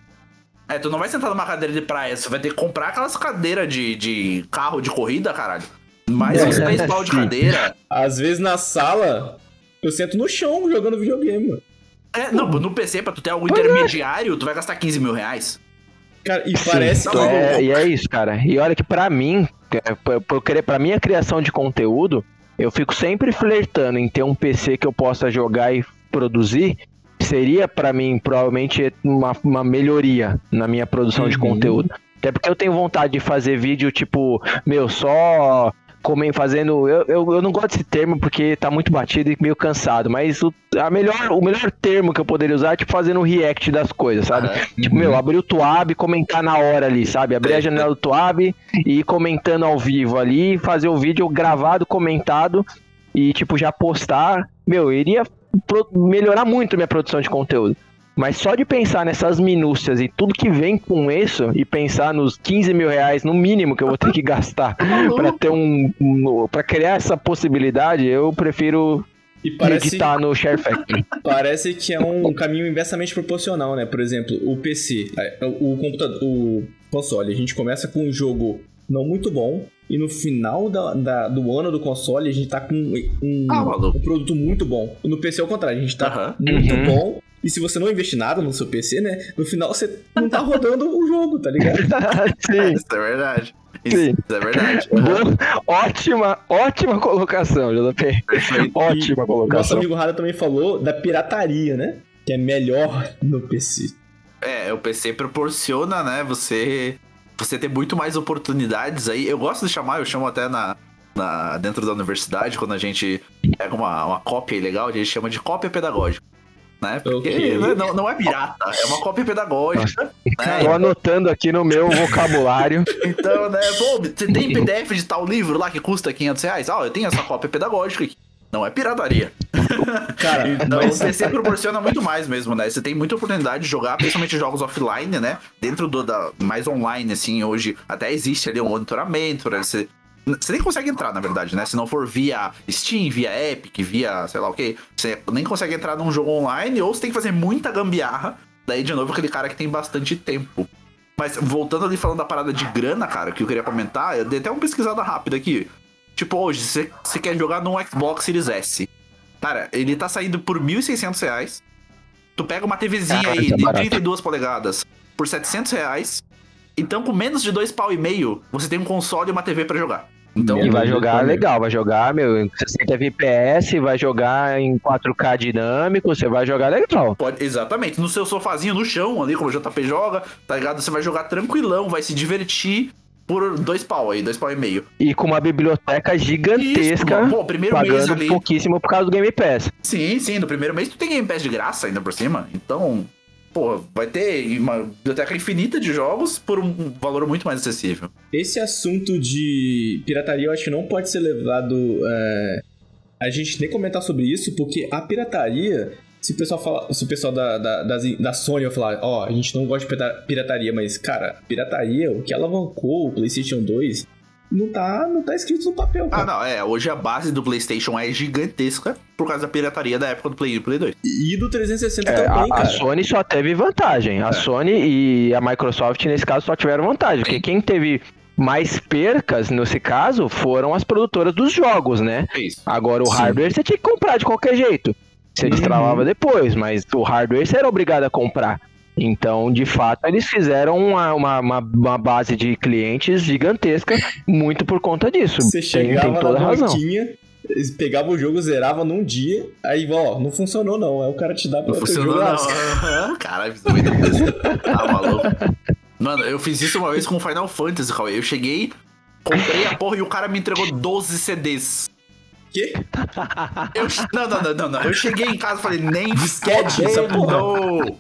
Speaker 2: É, tu não vai sentar numa cadeira de praia, você vai ter que comprar aquelas cadeiras de, de carro de corrida, caralho. Mais uns 10 pau de cadeira.
Speaker 1: Às vezes na sala, eu sento no chão jogando videogame, mano.
Speaker 2: É, não, no PC, pra tu ter algo intermediário, tu vai gastar 15 mil reais.
Speaker 1: Cara, e
Speaker 3: Sim,
Speaker 1: parece que.
Speaker 2: Tá
Speaker 3: é, e é isso, cara. E olha que pra mim, é, pra minha criação de conteúdo, eu fico sempre flertando em ter um PC que eu possa jogar e produzir. Seria pra mim provavelmente uma, uma melhoria na minha produção de
Speaker 1: Uhum.
Speaker 3: conteúdo. Até porque eu tenho vontade de fazer vídeo tipo, meu, só comem fazendo. Eu, eu, eu não gosto desse termo porque tá muito batido e meio cansado, mas o, a melhor, o melhor termo que eu poderia usar é tipo fazendo um react das coisas, sabe?
Speaker 2: Aham.
Speaker 3: Tipo, meu, abrir o Tuab e comentar na hora ali, sabe? Abrir a janela do Tuab e ir comentando ao vivo ali, fazer o vídeo gravado, comentado e, tipo, já postar. Meu, iria melhorar muito minha produção de conteúdo. Mas só de pensar nessas minúcias e tudo que vem com isso, e pensar nos 15 mil reais no mínimo que eu vou ter que gastar pra ter um. um para criar essa possibilidade, eu prefiro
Speaker 1: E parece,
Speaker 3: editar no Share Factory.
Speaker 1: parece que é um caminho inversamente proporcional, né? Por exemplo, o PC, é, o computador, o console, a gente começa com um jogo não muito bom. E no final da, da- do ano do console, a gente tá com um,
Speaker 2: Ah,
Speaker 1: um produto muito bom. No PC é o contrário, a gente tá muito
Speaker 3: Uhum.
Speaker 1: bom. E se você não investir nada no seu PC, né? No final você não tá rodando o jogo, tá ligado?
Speaker 3: Sim.
Speaker 2: Isso é verdade. Isso,
Speaker 3: Sim.
Speaker 2: é verdade.
Speaker 3: Bom, ótima, ótima colocação, JP.
Speaker 2: Perfeito.
Speaker 3: Ótima
Speaker 1: Nosso
Speaker 3: colocação.
Speaker 1: amigo Rada também falou da pirataria, né? Que é melhor no PC.
Speaker 2: É, o PC proporciona, né, você você ter muito mais oportunidades aí. Eu gosto de chamar, eu chamo até na, na dentro da universidade, quando a gente pega uma, uma cópia legal, a gente chama de cópia pedagógica. Né? Porque
Speaker 1: Ok.
Speaker 2: né, não, não é pirata, é uma cópia pedagógica. né?
Speaker 3: Tô anotando aqui no meu vocabulário.
Speaker 2: Então, né, pô, você tem PDF de tal livro lá que custa 500 reais? Ah, eu tenho essa cópia pedagógica aqui. Não é pirataria.
Speaker 1: Cara,
Speaker 2: Então
Speaker 1: mas
Speaker 2: o PC proporciona muito mais mesmo, né? Você tem muita oportunidade de jogar, principalmente jogos offline, né? Dentro do da mais online, assim, hoje até existe ali um monitoramento, né? Você, você nem consegue entrar, na verdade, né? Se não for via Steam, via Epic, via sei lá o que, você nem consegue entrar num jogo online, ou você tem que fazer muita gambiarra. Daí, de novo, aquele cara que tem bastante tempo. Mas voltando ali falando da parada de grana, cara, que eu queria comentar, eu dei até uma pesquisada rápida aqui. Tipo, hoje, você você quer jogar num Xbox Series S. Cara, ele tá saindo por 1.600 reais. Tu pega uma TVzinha
Speaker 3: Ah,
Speaker 2: aí
Speaker 3: é
Speaker 2: de
Speaker 3: barato.
Speaker 2: 32 polegadas por 700 reais. Então, com menos de dois pau e meio, você tem um console e uma TV pra jogar. Então,
Speaker 3: E vai jogar legal, vai jogar, meu, em 60 FPS, vai jogar em 4K dinâmico, você vai jogar legal.
Speaker 2: Pode, exatamente. No seu sofazinho no chão, ali, como o JP joga, tá ligado? Você vai jogar tranquilão, vai se divertir por dois pau aí, dois pau e meio.
Speaker 3: E com uma biblioteca gigantesca,
Speaker 2: Isso, pô, primeiro mês
Speaker 3: pagando
Speaker 2: ali.
Speaker 3: pouquíssimo por causa do Game Pass.
Speaker 2: Sim, sim, no primeiro mês tu tem Game Pass de graça ainda por cima. Então, vai ter uma biblioteca infinita de jogos por um valor muito mais acessível.
Speaker 1: Esse assunto de pirataria eu acho que não pode ser levado. é, a gente nem comentar sobre isso, porque a pirataria. Se o pessoal fala, se o pessoal da, da, das- da Sony falar, ó, a gente não gosta de pirata- pirataria, mas, cara, pirataria, o que alavancou o PlayStation 2, não tá, não tá escrito no papel,
Speaker 2: Ah,
Speaker 1: cara.
Speaker 2: não, é, hoje a base do PlayStation é gigantesca por causa da pirataria da época do Play 1 e Play 2.
Speaker 1: E do 360
Speaker 3: É,
Speaker 1: também,
Speaker 3: a, a
Speaker 1: cara.
Speaker 3: Sony só teve vantagem. A
Speaker 2: É.
Speaker 3: Sony e a Microsoft, nesse caso, só tiveram vantagem. Porque quem teve mais percas, nesse caso, foram as produtoras dos jogos, né?
Speaker 2: Isso.
Speaker 3: Agora, o
Speaker 1: Sim.
Speaker 3: hardware você tinha que comprar de qualquer jeito. Você
Speaker 1: Uhum.
Speaker 3: destravava depois, mas o hardware você era obrigado a comprar. Então, de fato, eles fizeram uma, uma, uma, uma base de clientes gigantesca, muito por conta disso.
Speaker 1: Você
Speaker 3: tem,
Speaker 1: chegava
Speaker 3: tem toda
Speaker 1: na
Speaker 3: razão.
Speaker 1: pegavam o jogo, zerava num dia, aí, ó, não funcionou não. Aí o cara te dá pra
Speaker 2: Não funcionou,
Speaker 1: jogo,
Speaker 2: não. Aham, Caralho, fiz muita coisa. Tá maluco. Mano, eu fiz isso uma vez com Final Fantasy, Cauê. Eu cheguei, comprei a porra e o cara me entregou 12 CDs.
Speaker 1: Quê?
Speaker 2: Eu, não, não, não, não, não. Eu cheguei em casa e falei, nem
Speaker 1: Disquete, essa
Speaker 2: fodendo.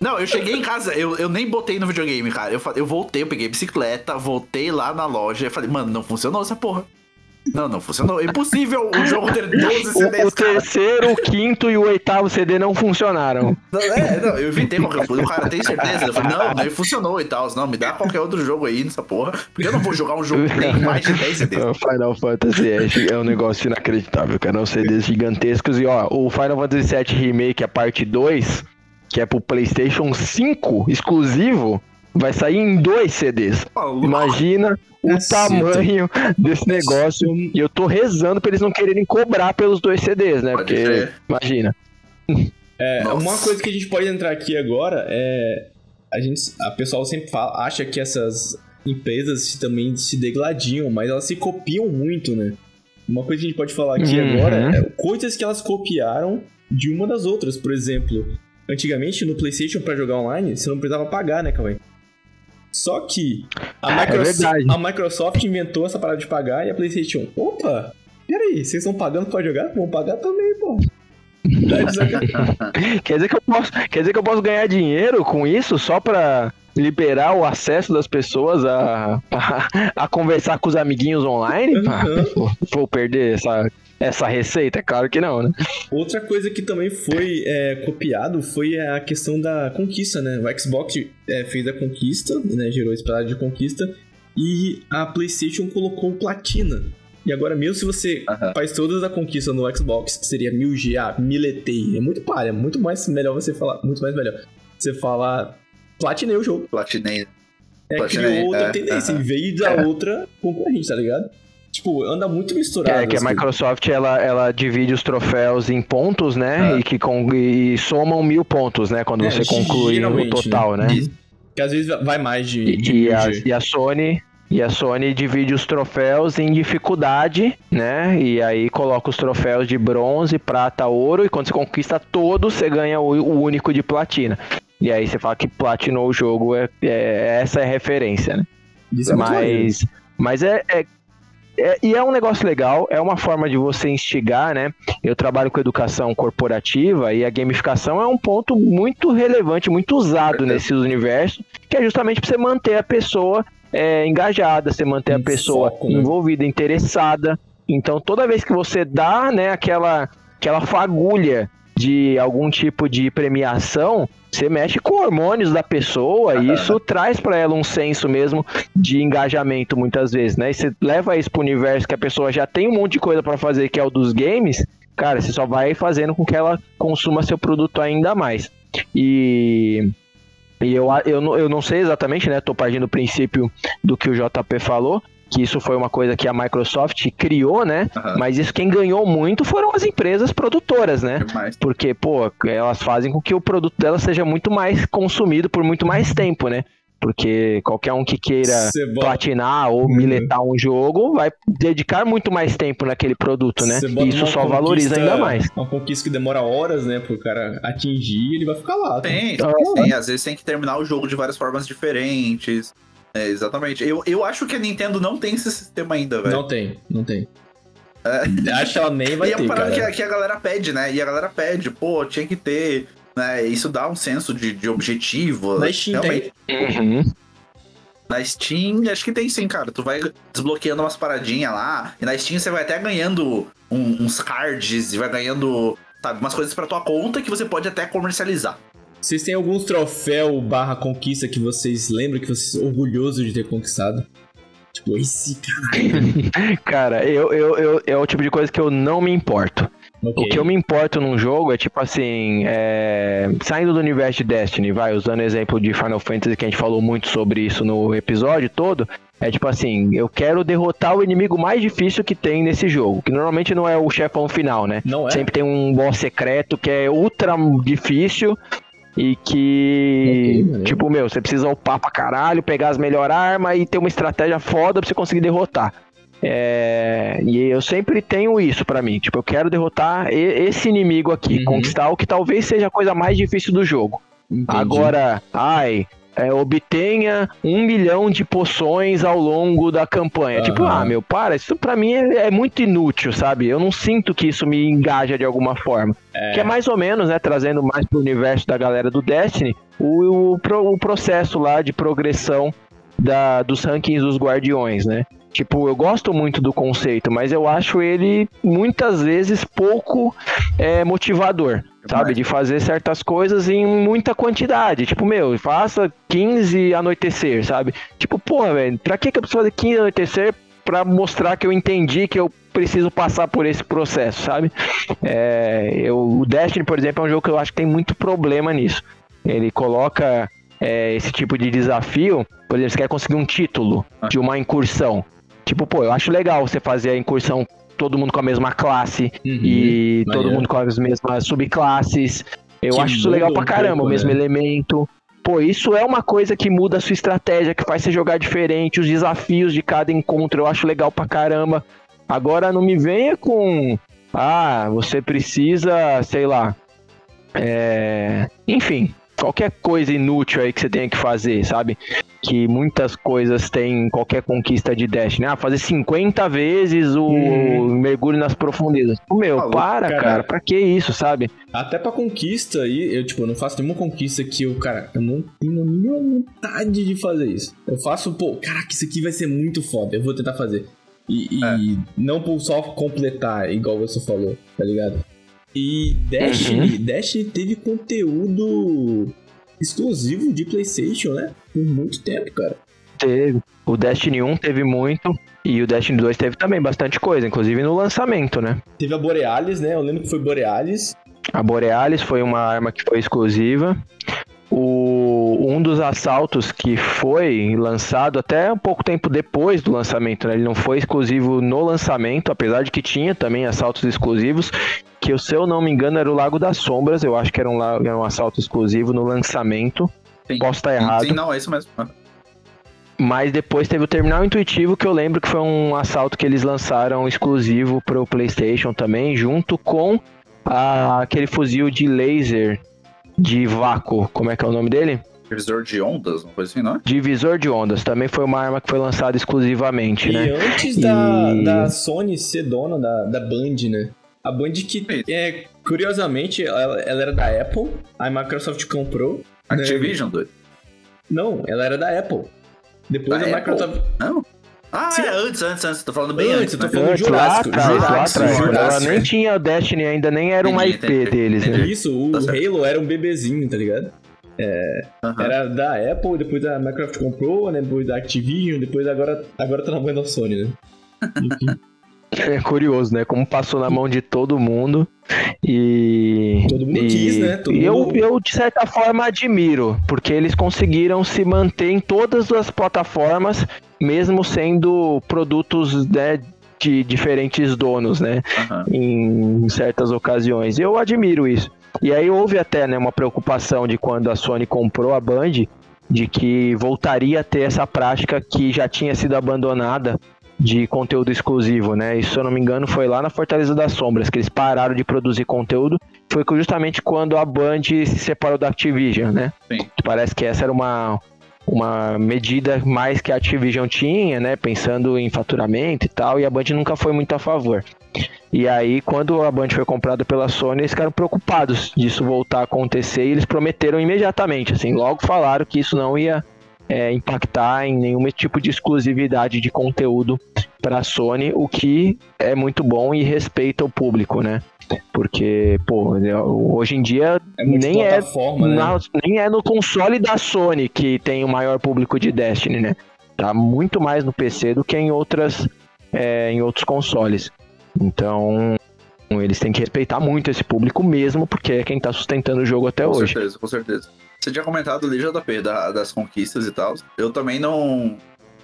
Speaker 2: Não, eu cheguei em casa, eu, eu nem botei no videogame, cara. Eu, eu voltei, eu peguei bicicleta, voltei lá na loja e falei, mano, não funcionou essa porra. Não, não funcionou. É impossível o jogo ter 12
Speaker 3: O,
Speaker 2: CDs,
Speaker 3: o terceiro, o quinto e o oitavo CD não funcionaram.
Speaker 2: Não, é, não, eu evitei qualquer coisa. O cara tem certeza? Eu falei, não, daí funcionou e tal. Não, me dá qualquer outro jogo aí nessa porra. Porque eu não vou jogar um jogo que tem mais de 10 CDs.
Speaker 3: O Final Fantasy é, é um negócio inacreditável, cara. São CDs gigantescos. E ó, o Final Fantasy VII Remake, a parte 2, que é pro PlayStation 5 exclusivo, vai sair em dois CDs. Imagina o tamanho desse negócio. E eu tô rezando pra eles não quererem cobrar pelos dois CDs, né?
Speaker 2: Pode
Speaker 3: Porque,
Speaker 2: crer.
Speaker 3: imagina.
Speaker 1: É,
Speaker 2: Nossa.
Speaker 1: uma coisa que a gente pode entrar aqui agora é. A gente. A pessoal sempre fala, acha que essas empresas também se degladiam, mas elas se copiam muito, né? Uma coisa que a gente pode falar aqui
Speaker 3: Uhum.
Speaker 1: agora é coisas que elas copiaram de uma das outras. Por exemplo, antigamente no PlayStation pra jogar online, você não precisava pagar, né, Cauê? Só que a,
Speaker 3: é
Speaker 1: Microsoft,
Speaker 3: verdade.
Speaker 1: a Microsoft inventou essa parada de pagar e a PlayStation, opa, peraí, vocês estão pagando pra jogar? Vão pagar também, pô.
Speaker 3: Quer dizer que eu posso, quer dizer que eu posso ganhar dinheiro com isso só pra liberar o acesso das pessoas a, a, a conversar com os amiguinhos online? Ah, vou- vou perder essa, essa receita? É claro que não, né?
Speaker 1: Outra coisa que também foi é, copiado foi a questão da conquista, né? O Xbox é, fez a conquista, né? Gerou esse parada de conquista. E a PlayStation colocou platina. E agora, mesmo se você
Speaker 2: Aham.
Speaker 1: faz todas a conquista no Xbox, que seria 1000G, ah, miletei, é muito palha, é muito mais melhor você falar, muito mais melhor. Você falar, platinei o jogo.
Speaker 2: Platinei.
Speaker 1: É,
Speaker 2: Platinei,
Speaker 1: criou outra
Speaker 2: é,
Speaker 1: tendência, em vez da outra concorrente, tá ligado? Tipo, anda muito misturado.
Speaker 3: É que a
Speaker 1: as coisas.
Speaker 3: Microsoft ela, ela divide os troféus em pontos, né?
Speaker 2: Ah.
Speaker 3: E que con- e somam mil pontos, né? Quando
Speaker 1: É,
Speaker 3: você conclui o total, né?
Speaker 2: Isso.
Speaker 1: Que às vezes vai mais de, de
Speaker 3: E, e a,
Speaker 1: 1000G.
Speaker 3: e a Sony e a Sony divide os troféus em dificuldade, né? E aí coloca os troféus de bronze, prata, ouro e quando você conquista todos, você ganha o, o único de platina. E aí você fala que platinou o jogo, é, é- essa é a referência, né?
Speaker 1: Isso é
Speaker 3: mas mas é, é- é- e é um negócio legal, é uma forma de você instigar, né? Eu trabalho com educação corporativa e a gamificação é um ponto muito relevante, muito usado
Speaker 2: Verdade.
Speaker 3: nesse universo, que é justamente para você manter a pessoa é, engajada, você manter a pessoa
Speaker 1: foco, né?
Speaker 3: envolvida, interessada. Então, toda vez que você dá, né, aquela, aquela fagulha de algum tipo de premiação, você mexe com hormônios da pessoa e isso traz para ela um senso mesmo de engajamento muitas vezes, né? E você leva isso pro universo que a pessoa já tem um monte de coisa para fazer, que é o dos games, cara, você só vai fazendo com que ela consuma seu produto ainda mais. E E eu, eu, não- eu não sei exatamente, né? Tô partindo do princípio do que o JP falou, que isso foi uma coisa que a Microsoft criou, né?
Speaker 2: Aham.
Speaker 3: Mas isso quem ganhou muito foram as empresas produtoras, né?
Speaker 2: Demais.
Speaker 3: Porque, pô, elas fazem com que o produto dela seja muito mais consumido por muito mais tempo, né? Porque qualquer um que queira
Speaker 1: Cê bota-
Speaker 3: platinar ou
Speaker 1: Uhum.
Speaker 3: miletar um jogo vai dedicar muito mais tempo naquele produto, né? E isso só valoriza ainda mais.
Speaker 1: Uma conquista que demora horas, né, pro cara atingir, ele vai ficar lá. tá?
Speaker 2: Tem,
Speaker 3: Ah,
Speaker 2: tem, às vezes tem que terminar o jogo de várias formas diferentes. É, exatamente. Eu, eu acho que a Nintendo não tem esse sistema ainda, velho.
Speaker 1: Não tem, não tem. Acho que ela nem vai
Speaker 2: e é
Speaker 1: ter,
Speaker 2: uma parada
Speaker 1: cara.
Speaker 2: que, a- que a galera pede, né? E a galera pede, pô, tinha que ter. Né? Isso dá um senso de, de objetivo.
Speaker 1: Na Steam
Speaker 2: Realmente.
Speaker 3: Uhum.
Speaker 2: Na Steam, acho que tem sim, cara. Tu vai desbloqueando umas paradinhas lá. E na Steam você vai até ganhando um- uns cards e vai ganhando, sabe, umas coisas pra tua conta que você pode até comercializar.
Speaker 1: Vocês têm alguns troféu barra conquista que vocês lembram que vocês são orgulhosos de ter conquistado? Tipo, esse cara.
Speaker 3: Cara, eu, eu, eu, é o tipo de coisa que eu não me importo.
Speaker 1: Ok.
Speaker 3: O que eu me importo num jogo é tipo assim, é, saindo do universo de Destiny, vai, usando o exemplo de Final Fantasy, que a gente falou muito sobre isso no episódio todo, é tipo assim, eu quero derrotar o inimigo mais difícil que tem nesse jogo, que normalmente não é o chefão final, né?
Speaker 1: Não é?
Speaker 3: Sempre tem um boss secreto que é ultra difícil e que, tipo, meu, você precisa upar pra caralho, pegar as melhores armas e ter uma estratégia foda pra você conseguir derrotar. É, e eu sempre tenho isso pra mim, tipo, eu quero derrotar esse inimigo aqui,
Speaker 1: Uhum.
Speaker 3: conquistar o que talvez seja a coisa mais difícil do jogo.
Speaker 1: Entendi.
Speaker 3: Agora, ai, é, obtenha um milhão de poções ao longo da campanha. Tipo,
Speaker 1: Aham.
Speaker 3: ah, meu, para, isso pra mim é, é muito inútil, sabe? Eu não sinto que isso me engaja de alguma forma. Que é mais ou menos, né, trazendo mais pro universo da galera do Destiny, o, o, o processo lá de progressão da, dos rankings dos guardiões, né? Tipo, eu gosto muito do conceito, mas eu acho ele muitas vezes pouco é, motivador, sabe? De fazer certas coisas em muita quantidade. Tipo, meu, faça 15 anoitecer, sabe? Tipo, porra, velho, pra que, que eu preciso fazer 15 anoitecer pra mostrar que eu entendi que eu preciso passar por esse processo, sabe? É, eu, o Destiny, por exemplo, é um jogo que eu acho que tem muito problema nisso. Ele coloca é, esse tipo de desafio, por exemplo, você quer conseguir um título de uma incursão. Tipo, pô, eu acho legal você fazer a incursão todo mundo com a mesma classe
Speaker 1: Uhum.
Speaker 3: e todo
Speaker 1: maneiro.
Speaker 3: mundo com as mesmas subclasses. Eu
Speaker 1: Que
Speaker 3: acho isso legal pra
Speaker 1: um
Speaker 3: caramba,
Speaker 1: pouco,
Speaker 3: o mesmo
Speaker 1: né?
Speaker 3: elemento. Pô, isso é uma coisa que muda a sua estratégia, que faz você jogar diferente, os desafios de cada encontro, eu acho legal pra caramba. Agora não me venha com. Ah, você precisa, sei lá. É... Enfim, qualquer coisa inútil aí que você tenha que fazer, sabe? Que muitas coisas têm qualquer conquista de Destiny. Ah, fazer 50 vezes o
Speaker 1: Hum.
Speaker 3: mergulho nas profundezas. Meu,
Speaker 2: Falou,
Speaker 3: para,
Speaker 1: cara.
Speaker 3: cara. Pra que isso, sabe?
Speaker 1: Até pra conquista aí, eu, tipo, não faço nenhuma conquista que eu, cara, eu não tenho nenhuma vontade de fazer isso. Eu faço, pô, caraca, isso aqui vai ser muito foda, eu vou tentar fazer. E, e não por só completar, igual você falou, tá ligado? E Destiny, Destiny teve conteúdo exclusivo de PlayStation, né? Por muito tempo, cara.
Speaker 3: Teve. O Destiny 1 teve muito. E o Destiny 2 teve também bastante coisa, inclusive no lançamento, né?
Speaker 1: Teve a Borealis, né? Eu lembro que foi Borealis.
Speaker 3: A Borealis foi uma arma que foi exclusiva. O, um dos assaltos que foi lançado até um pouco tempo depois do lançamento, né? Ele não foi exclusivo no lançamento, apesar de que tinha também assaltos exclusivos, que se eu não me engano era o Lago das Sombras, eu acho que era um, era um assalto exclusivo no lançamento.
Speaker 2: Sim.
Speaker 3: Posso estar errado.
Speaker 2: Sim, não, é isso mesmo.
Speaker 3: Mas depois teve o Terminal Intuitivo, que eu lembro que foi um assalto que eles lançaram exclusivo pro PlayStation também, junto com a- aquele fuzil de laser de vácuo. Como é que é o nome dele?
Speaker 2: Divisor de ondas, uma coisa assim, não é?
Speaker 3: Divisor de ondas. Também foi uma arma que foi lançada exclusivamente,
Speaker 1: E
Speaker 3: né?
Speaker 1: antes da,
Speaker 3: E-
Speaker 1: da Sony ser dona da, da Band, né? A Band que, é, curiosamente, ela, ela era da Apple, a Microsoft comprou. né?
Speaker 2: Activision, doido.
Speaker 1: Não, ela era da Apple. Depois
Speaker 2: Da
Speaker 1: a
Speaker 2: Apple?
Speaker 1: Microsoft...
Speaker 2: Não? Ah,
Speaker 1: Sim.
Speaker 2: é antes, antes, antes. Tô falando bem
Speaker 1: Antes,
Speaker 2: antes.
Speaker 1: eu tô
Speaker 2: né?
Speaker 1: falando
Speaker 3: Antes, lá
Speaker 1: Jurássico,
Speaker 3: atrás, lá
Speaker 1: Jurássico,
Speaker 3: atrás. quando Ela
Speaker 1: Jurássico.
Speaker 3: nem tinha Destiny ainda, nem era uma IP
Speaker 2: entendi,
Speaker 3: deles, né?
Speaker 2: entendi.
Speaker 1: Isso, o
Speaker 2: Tá.
Speaker 1: Halo era um bebezinho, tá ligado?
Speaker 2: Aham.
Speaker 1: Era da Apple, depois a Microsoft comprou, né? Depois da Activision, depois agora, agora tá na mão da Sony, né? Enfim.
Speaker 3: É curioso, né? Como passou na mão de todo mundo. E.
Speaker 1: Todo mundo
Speaker 3: e,
Speaker 1: quis, né? Todo
Speaker 3: e
Speaker 1: mundo...
Speaker 3: eu, eu, de certa forma, admiro, porque eles conseguiram se manter em todas as plataformas, mesmo sendo produtos né, de diferentes donos, né?
Speaker 2: Aham.
Speaker 3: Em certas ocasiões. Eu admiro isso. E aí houve até né, uma preocupação de quando a Sony comprou a Band, de que voltaria a ter essa prática que já tinha sido abandonada de conteúdo exclusivo, né? Isso, se eu não me engano, foi lá na Fortaleza das Sombras que eles pararam de produzir conteúdo. Foi justamente quando a Band se separou da Activision, né?
Speaker 2: Sim.
Speaker 3: Parece que essa era uma, uma medida mais que a Activision tinha, né? Pensando em faturamento e tal, e a Band nunca foi muito a favor. E aí, quando a Band foi comprada pela Sony, eles ficaram preocupados disso voltar a acontecer e eles prometeram imediatamente, assim, logo falaram que isso não ia é, impactar em nenhum tipo de exclusividade de conteúdo para a Sony, o que é muito bom e respeita o público, né? Porque, pô, hoje em dia
Speaker 1: É
Speaker 3: nem é
Speaker 1: né?
Speaker 3: na- nem é no console da Sony que tem o maior público de Destiny, né? Tá muito mais no PC do que em outras é, em outros consoles. Então eles têm que respeitar muito esse público mesmo, porque é quem tá sustentando o jogo até
Speaker 2: com
Speaker 3: hoje.
Speaker 2: certeza, com certeza. Você tinha comentado ali, JP, da- das conquistas e tal. Eu também não.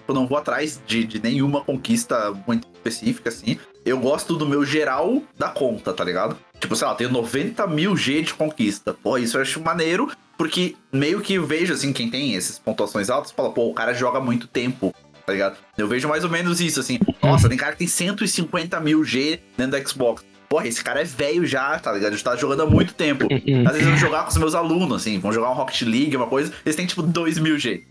Speaker 2: Eu não vou atrás de, de nenhuma conquista muito específica, assim. Eu gosto do meu geral da conta, tá ligado? Tipo, sei lá, tenho 90 mil G de conquista. Pô, isso eu acho maneiro, porque meio que eu vejo, assim, quem tem essas pontuações altas, fala, pô, o cara joga muito tempo, tá ligado? Eu vejo mais ou menos isso, assim. Nossa, tem cara que tem 150 mil G dentro da Xbox. Porra, esse cara é velho já, tá ligado? Já tá jogando há muito tempo. Às vezes eu vou jogar com os meus alunos, assim, vão jogar um Rocket League, uma coisa, eles têm tipo 2 mil G.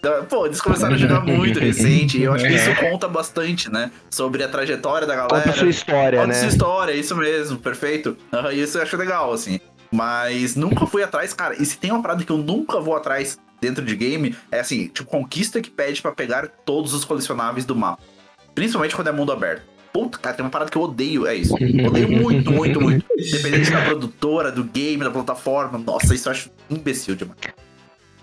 Speaker 2: Então, Pô, eles começaram a jogar muito recente, e eu acho que isso conta bastante, né? Sobre a trajetória da galera.
Speaker 3: Conta a sua história,
Speaker 2: Conta
Speaker 3: né?
Speaker 2: sua história, isso mesmo, perfeito. Aham, isso eu acho legal, assim. Mas nunca fui atrás, cara. E se tem uma parada que eu nunca vou atrás dentro de game, é assim, tipo, conquista que pede pra pegar todos os colecionáveis do mapa. Principalmente quando é mundo aberto. Puta, cara, tem uma parada que eu odeio, é isso. Odeio muito, muito, muito. Independente da produtora, do game, da plataforma. Nossa, isso eu acho imbecil demais.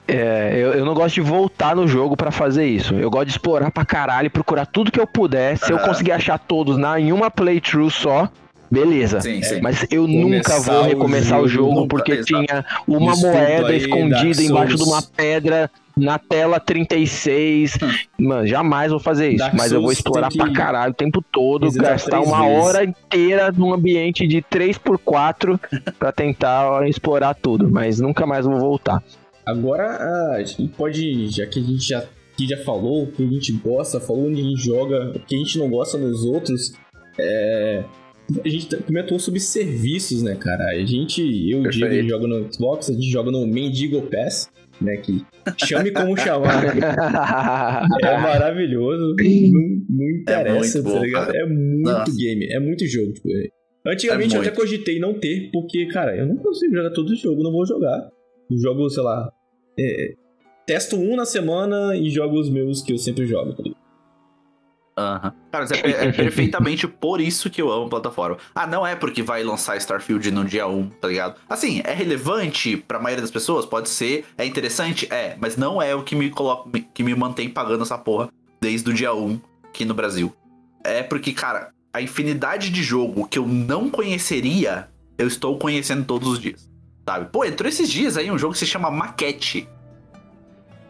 Speaker 3: É, eu, eu não gosto de voltar no jogo pra fazer isso. Eu gosto de explorar pra caralho, procurar tudo que eu puder. Se eu conseguir achar todos na, em uma playthrough só, beleza.
Speaker 2: Sim, sim.
Speaker 3: Mas eu
Speaker 1: Começar
Speaker 3: nunca vou
Speaker 1: o
Speaker 3: recomeçar o
Speaker 1: jogo,
Speaker 3: jogo
Speaker 2: nunca,
Speaker 3: porque
Speaker 2: exato.
Speaker 3: tinha uma
Speaker 1: Isso
Speaker 3: moeda escondida embaixo de uma pedra na tela 36. Mano, jamais vou fazer isso.
Speaker 1: Dark
Speaker 3: mas eu vou
Speaker 1: Souls
Speaker 3: explorar
Speaker 1: tem
Speaker 3: pra
Speaker 1: que
Speaker 3: caralho o tempo todo,
Speaker 1: visitar
Speaker 3: gastar uma
Speaker 1: vezes.
Speaker 3: hora inteira num ambiente de 3x4 pra tentar explorar tudo. Mas nunca mais vou voltar.
Speaker 1: Agora, a gente pode, já que a gente já, que já falou o que a gente gosta, falou onde a gente joga, o que a gente não gosta nos outros, é... A gente comentou sobre serviços, né, cara? A gente, eu digo,
Speaker 2: Perfeito.
Speaker 1: jogo no Xbox, a gente joga no Mendigo Pass, né? Que chame como chamar, é maravilhoso, não, não interessa,
Speaker 2: muito bom,
Speaker 1: tá ligado? É muito
Speaker 2: Nossa.
Speaker 1: game, é muito jogo, tipo, é- Antigamente
Speaker 2: É
Speaker 1: eu até
Speaker 2: muito.
Speaker 1: cogitei não ter, porque, cara, eu não consigo jogar todo jogo, não vou jogar. Eu jogo, sei lá, é, testo um na semana e jogo os meus que eu sempre jogo. tá
Speaker 2: Aham. Cara, é, é perfeitamente por isso que eu amo plataforma. Ah, não é porque vai lançar Starfield no dia 1, tá ligado? Assim, é relevante pra maioria das pessoas? Pode ser. É interessante? É. Mas não é o que me coloca, que me mantém pagando essa porra desde o dia 1 aqui no Brasil. É porque, cara, a infinidade de jogo que eu não conheceria, eu estou conhecendo todos os dias. Sabe? Pô, entrou esses dias aí um jogo que se chama Maquete.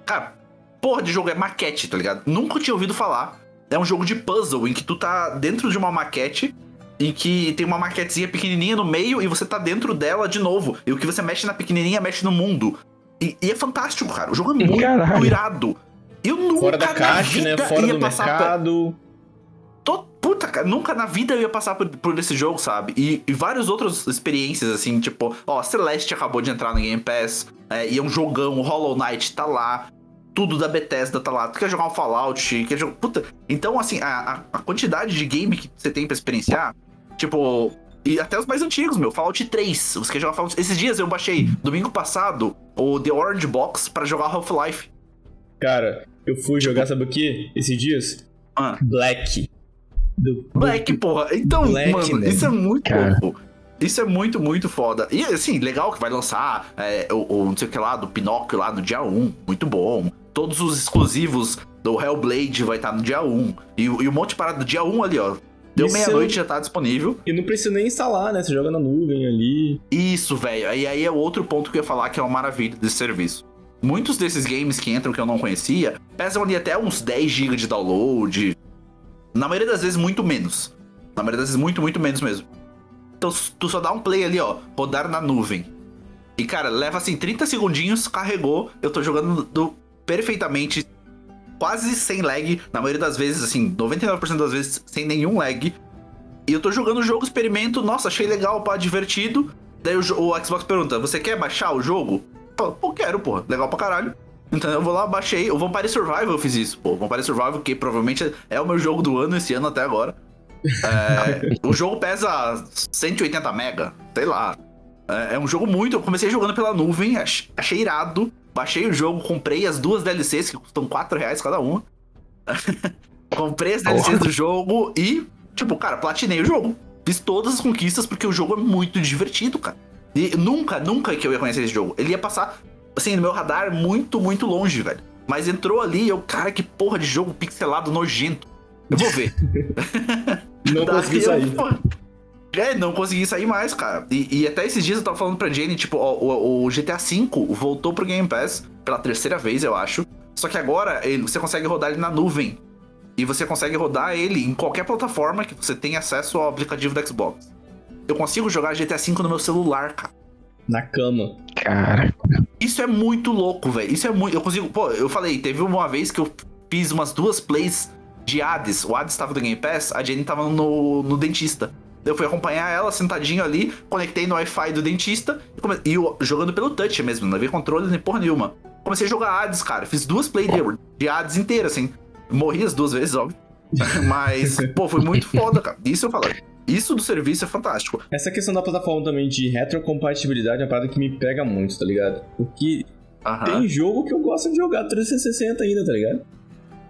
Speaker 2: Cara, porra de jogo é maquete, tá ligado? Nunca tinha ouvido falar. É um jogo de puzzle em que tu tá dentro de uma maquete em que tem uma maquetezinha pequenininha no meio e você tá dentro dela de novo. E o que você mexe na pequenininha mexe no mundo. E, e é fantástico, cara. O jogo é muito
Speaker 3: Caralho.
Speaker 2: irado. Eu nunca
Speaker 1: Fora da
Speaker 2: na
Speaker 1: caixa, né? Fora
Speaker 2: ia
Speaker 1: do
Speaker 2: passar por-
Speaker 1: mercado.
Speaker 2: Tô- puta, cara, nunca na vida eu ia passar por, por esse jogo, sabe? E, e várias outras experiências, assim, tipo, ó, Celeste acabou de entrar no Game Pass, é, e é um jogão, o Hollow Knight tá lá, tudo da Bethesda tá lá. Tu quer jogar um Fallout, quer jogar. Puta. Então, assim, a, a- quantidade de game que você tem pra experienciar, tipo. E até os mais antigos, meu. Fallout 3. Você quer jogar Fallout. Esses dias eu baixei, domingo passado, o The Orange Box pra jogar Half-Life.
Speaker 1: Cara, eu fui jogar, sabe o que? Esses dias?
Speaker 2: Ah.
Speaker 1: Black. Do,
Speaker 2: Black, porra. Então,
Speaker 1: Black,
Speaker 2: mano,
Speaker 1: né?
Speaker 2: isso é muito
Speaker 3: Cara.
Speaker 2: louco. Isso é muito, muito foda. E assim, legal que vai lançar é, o, o não sei o que lá, do Pinóquio lá no dia 1. Muito bom. Todos os exclusivos do Hellblade vai estar no dia 1. E, o- e um monte de parada do dia 1 ali, ó. Deu meia-noite
Speaker 1: eu-
Speaker 2: já tá disponível.
Speaker 1: E não precisa nem instalar, né? Você joga na nuvem ali.
Speaker 2: Isso, velho. E aí é outro ponto que eu ia falar que é uma maravilha desse serviço. Muitos desses games que entram que eu não conhecia pesam ali até uns 10 GB de download. Na maioria das vezes, muito menos. Na maioria das vezes, muito, muito menos mesmo. Então, tu só dá um play ali, ó, rodar na nuvem. E, cara, leva assim 30 segundinhos, carregou. Eu tô jogando do- perfeitamente, quase sem lag. Na maioria das vezes, assim, 99% das vezes, sem nenhum lag. E eu tô jogando o jogo, experimento, nossa, achei legal, pá, divertido. Daí o, o Xbox pergunta: Você quer baixar o jogo? Eu Pô, quero, porra. Legal pra caralho. Então eu vou lá, baixei. O Vampire Survival eu fiz isso, pô. Vampire Survival, que provavelmente é o meu jogo do ano esse ano até agora. É, o jogo pesa 180 mega, sei lá. É, é um jogo muito. Eu comecei jogando pela nuvem, ach- achei irado. Baixei o jogo, comprei as duas DLCs, que custam 4 reais cada uma. comprei as DLCs do jogo e, tipo, cara, platinei o jogo. Fiz todas as conquistas porque o jogo é muito divertido, cara. E nunca, nunca que eu ia conhecer esse jogo. Ele ia passar, assim, no meu radar muito, muito longe, velho. Mas entrou ali e eu, cara, que porra de jogo pixelado nojento. Eu vou ver.
Speaker 1: Não
Speaker 2: Daí
Speaker 1: consegui
Speaker 2: eu,
Speaker 1: sair.
Speaker 2: pô, É, não consegui sair mais, cara. E, e até esses dias eu tava falando pra Jenny, tipo, ó, o, o GTA V voltou pro Game Pass pela terceira vez, eu acho. Só que agora ele- você consegue rodar ele na nuvem. E você consegue rodar ele em qualquer plataforma que você tenha acesso ao aplicativo do Xbox. Eu consigo jogar GTA V no meu celular, cara.
Speaker 1: Na cama.
Speaker 3: Cara,
Speaker 2: Isso é muito louco, velho. Isso é muito. Eu consigo. Pô, eu falei, teve uma vez que eu fiz umas duas plays de Hades. O Hades tava no Game Pass, a Jenny tava no, no dentista. Eu fui acompanhar ela sentadinho ali, conectei no Wi-Fi do dentista e, come... e eu, jogando pelo touch mesmo, não havia controle nem porra nenhuma. Comecei a jogar Hades, cara. Fiz duas plays de, de Hades inteiras, assim. Morri as duas vezes, óbvio. Mas, pô, foi muito foda, cara. Isso eu falo. Isso do serviço é fantástico.
Speaker 1: Essa questão da plataforma também de retrocompatibilidade é uma parada que me pega muito, tá ligado? Porque
Speaker 2: Aham.
Speaker 1: tem jogo que eu gosto de jogar 360 ainda, tá ligado?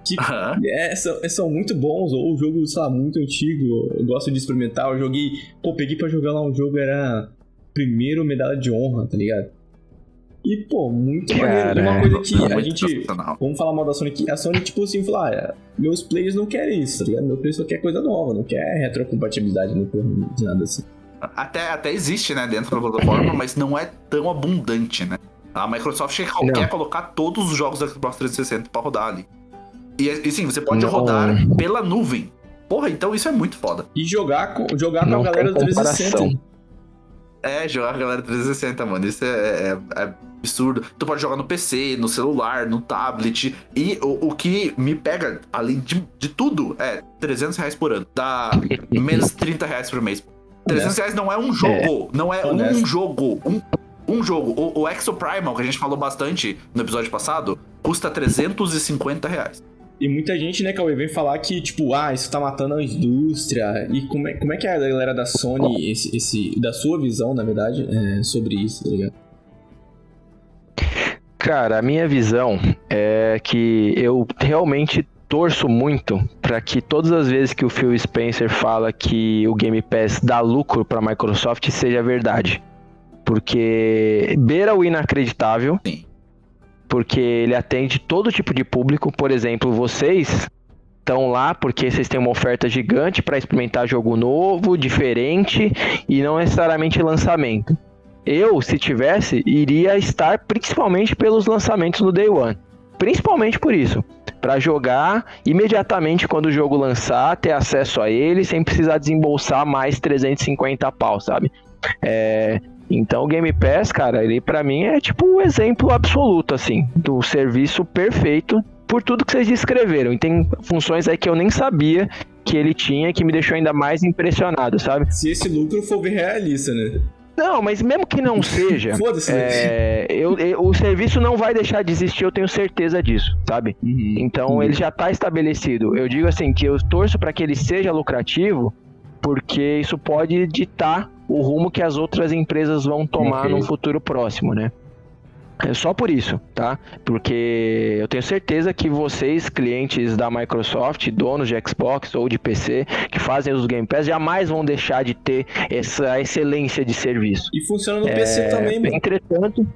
Speaker 1: Que
Speaker 2: Aham.
Speaker 1: é, são, são muito bons, ou o jogo, sei lá, muito antigo, eu gosto de experimentar. Eu joguei, pô, peguei pra jogar lá um jogo, era primeiro medalha de honra, tá ligado? E, pô, muito maneiro. E uma coisa que a gente. Vamos falar mal da Sony aqui. A Sony, tipo assim, falou: ah, meus players não querem isso, tá ligado? Meu player só quer coisa nova, não quer retrocompatibilidade, não quer nada assim.
Speaker 2: Até, até existe, né, dentro da plataforma, mas não é tão abundante, né? A Microsoft quer,
Speaker 3: Não.
Speaker 2: quer colocar todos os jogos do Xbox 360 pra rodar ali. E, e sim, você pode
Speaker 3: Não.
Speaker 2: rodar pela nuvem. Porra, então isso é muito foda.
Speaker 1: E jogar com, jogar com
Speaker 3: Não
Speaker 1: a galera do
Speaker 3: tem
Speaker 1: 360.
Speaker 3: comparação.
Speaker 2: É, jogar com a galera 360, mano. Isso é, é- é absurdo. Tu pode jogar no PC, no celular, no tablet. E o, o que me pega, além de, de tudo, é 300 reais por ano. Dá menos de 30 reais por mês. 300 reais não é um jogo. Não é um
Speaker 1: Honesto.
Speaker 2: jogo. Um, um jogo. O, o Exo Primal, que a gente falou bastante no episódio passado, custa 350 reais.
Speaker 1: E muita gente, né, Cauê, vem falar que, tipo, ah, isso tá matando a indústria. E como é, como é que é a galera da Sony, esse, esse- da sua visão, na verdade, é, sobre isso, tá ligado?
Speaker 3: Cara, a minha visão é que eu realmente torço muito para que todas as vezes que o Phil Spencer fala que o Game Pass dá lucro para a Microsoft seja verdade. Porque beira o inacreditável.
Speaker 2: Sim.
Speaker 3: Porque ele atende todo tipo de público. Por exemplo, vocês estão lá porque vocês têm uma oferta gigante para experimentar jogo novo, diferente e não necessariamente lançamento. Eu, se tivesse, iria estar principalmente pelos lançamentos no Day One. Principalmente por isso. Para jogar imediatamente quando o jogo lançar, ter acesso a ele sem precisar desembolsar mais 350 pau, sabe? É, então o Game Pass, cara, ele para mim é tipo o exemplo absoluto, assim, do serviço perfeito por tudo que vocês descreveram. E tem funções aí que eu nem sabia que ele tinha que me deixou ainda mais impressionado, sabe?
Speaker 1: Se esse lucro for bem realista, né?
Speaker 3: Não, mas mesmo que não seja,
Speaker 1: né?
Speaker 3: é, eu- eu- o serviço não vai deixar de existir, eu tenho certeza disso, sabe?
Speaker 1: Uhum.
Speaker 3: Então ele já está estabelecido. Eu digo assim que eu torço para que ele seja lucrativo, porque isso pode ditar o rumo que as outras empresas vão tomar
Speaker 1: Ok.
Speaker 3: no futuro próximo, né? É só por isso, tá? Porque eu tenho certeza que vocês, clientes da Microsoft, donos de Xbox ou de PC, que fazem os Game Pass, jamais vão deixar de ter essa excelência de serviço.
Speaker 1: E funciona no PC também, mano.
Speaker 3: Entretanto,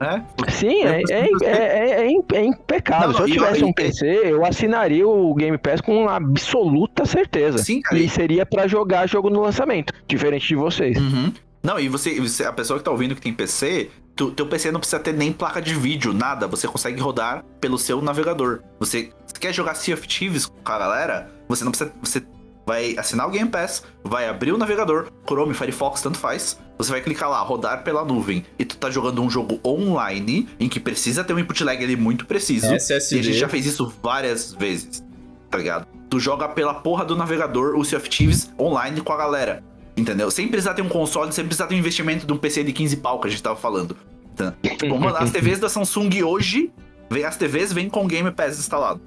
Speaker 2: É.
Speaker 3: Sim, é, é, é, é, impecável. Não, Se eu tivesse um PC, eu assinaria o Game Pass com absoluta certeza. Sim, cara. E seria para jogar jogo no lançamento, diferente de vocês.
Speaker 2: Uhum. Não, e você, você, a pessoa que tá ouvindo que tem PC, tu, teu PC não precisa ter nem placa de vídeo, nada. Você consegue rodar pelo seu navegador. Você, você quer jogar Sea of Thieves com a galera? Você não precisa. Você vai assinar o Game Pass, vai abrir o navegador, Chrome, Firefox, tanto faz. Você vai clicar lá, rodar pela nuvem, e tu tá jogando um jogo online em que precisa ter um input lag ali muito preciso. SSD. E a gente já fez isso várias vezes, tá ligado? Tu joga pela porra do navegador o Sea of Thieves online com a galera. Entendeu? Sem precisar ter um console, sem precisar ter um investimento de um PC de 15 pau que a gente tava falando. Então, tipo, mano, as TVs da Samsung hoje, as TVs vêm com Game Pass instalado.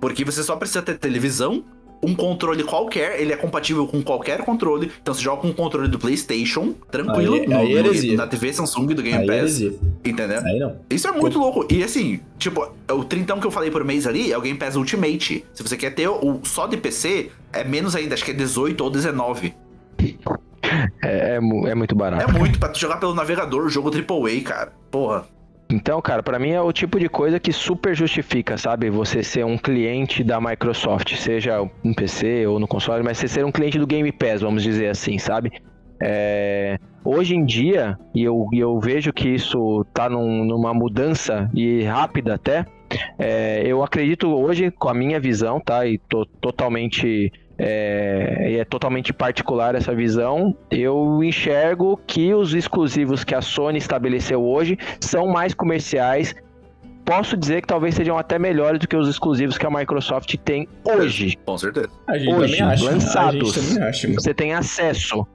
Speaker 2: Porque você só precisa ter televisão, um controle qualquer, ele é compatível com qualquer controle. Então você joga com um controle do PlayStation, tranquilo, aí, no, aí no, na TV Samsung do Game aí Pass. Entendeu? Aí não. Isso é muito louco. E assim, tipo, o trintão que eu falei por mês ali é o Game Pass Ultimate. Se você quer ter o só de PC, é menos ainda, acho que é 18 ou 19.
Speaker 3: É, é, é muito barato.
Speaker 2: É muito, pra tu jogar pelo navegador, jogo AAA, cara. Porra.
Speaker 3: Então, cara, para mim é o tipo de coisa que super justifica, sabe? Você ser um cliente da Microsoft, seja no PC ou no console, mas você ser um cliente do Game Pass, vamos dizer assim, sabe? É... Hoje em dia, e eu, eu vejo que isso tá num, numa mudança e rápida até, é... eu acredito hoje, com a minha visão, tá? E tô totalmente é, é totalmente particular essa visão. Eu enxergo que os exclusivos que a Sony estabeleceu hoje são mais comerciais. Posso dizer que talvez sejam até melhores do que os exclusivos que a Microsoft tem hoje.
Speaker 2: Com certeza.
Speaker 3: A gente hoje, acha, lançados. Acha, você tem acesso.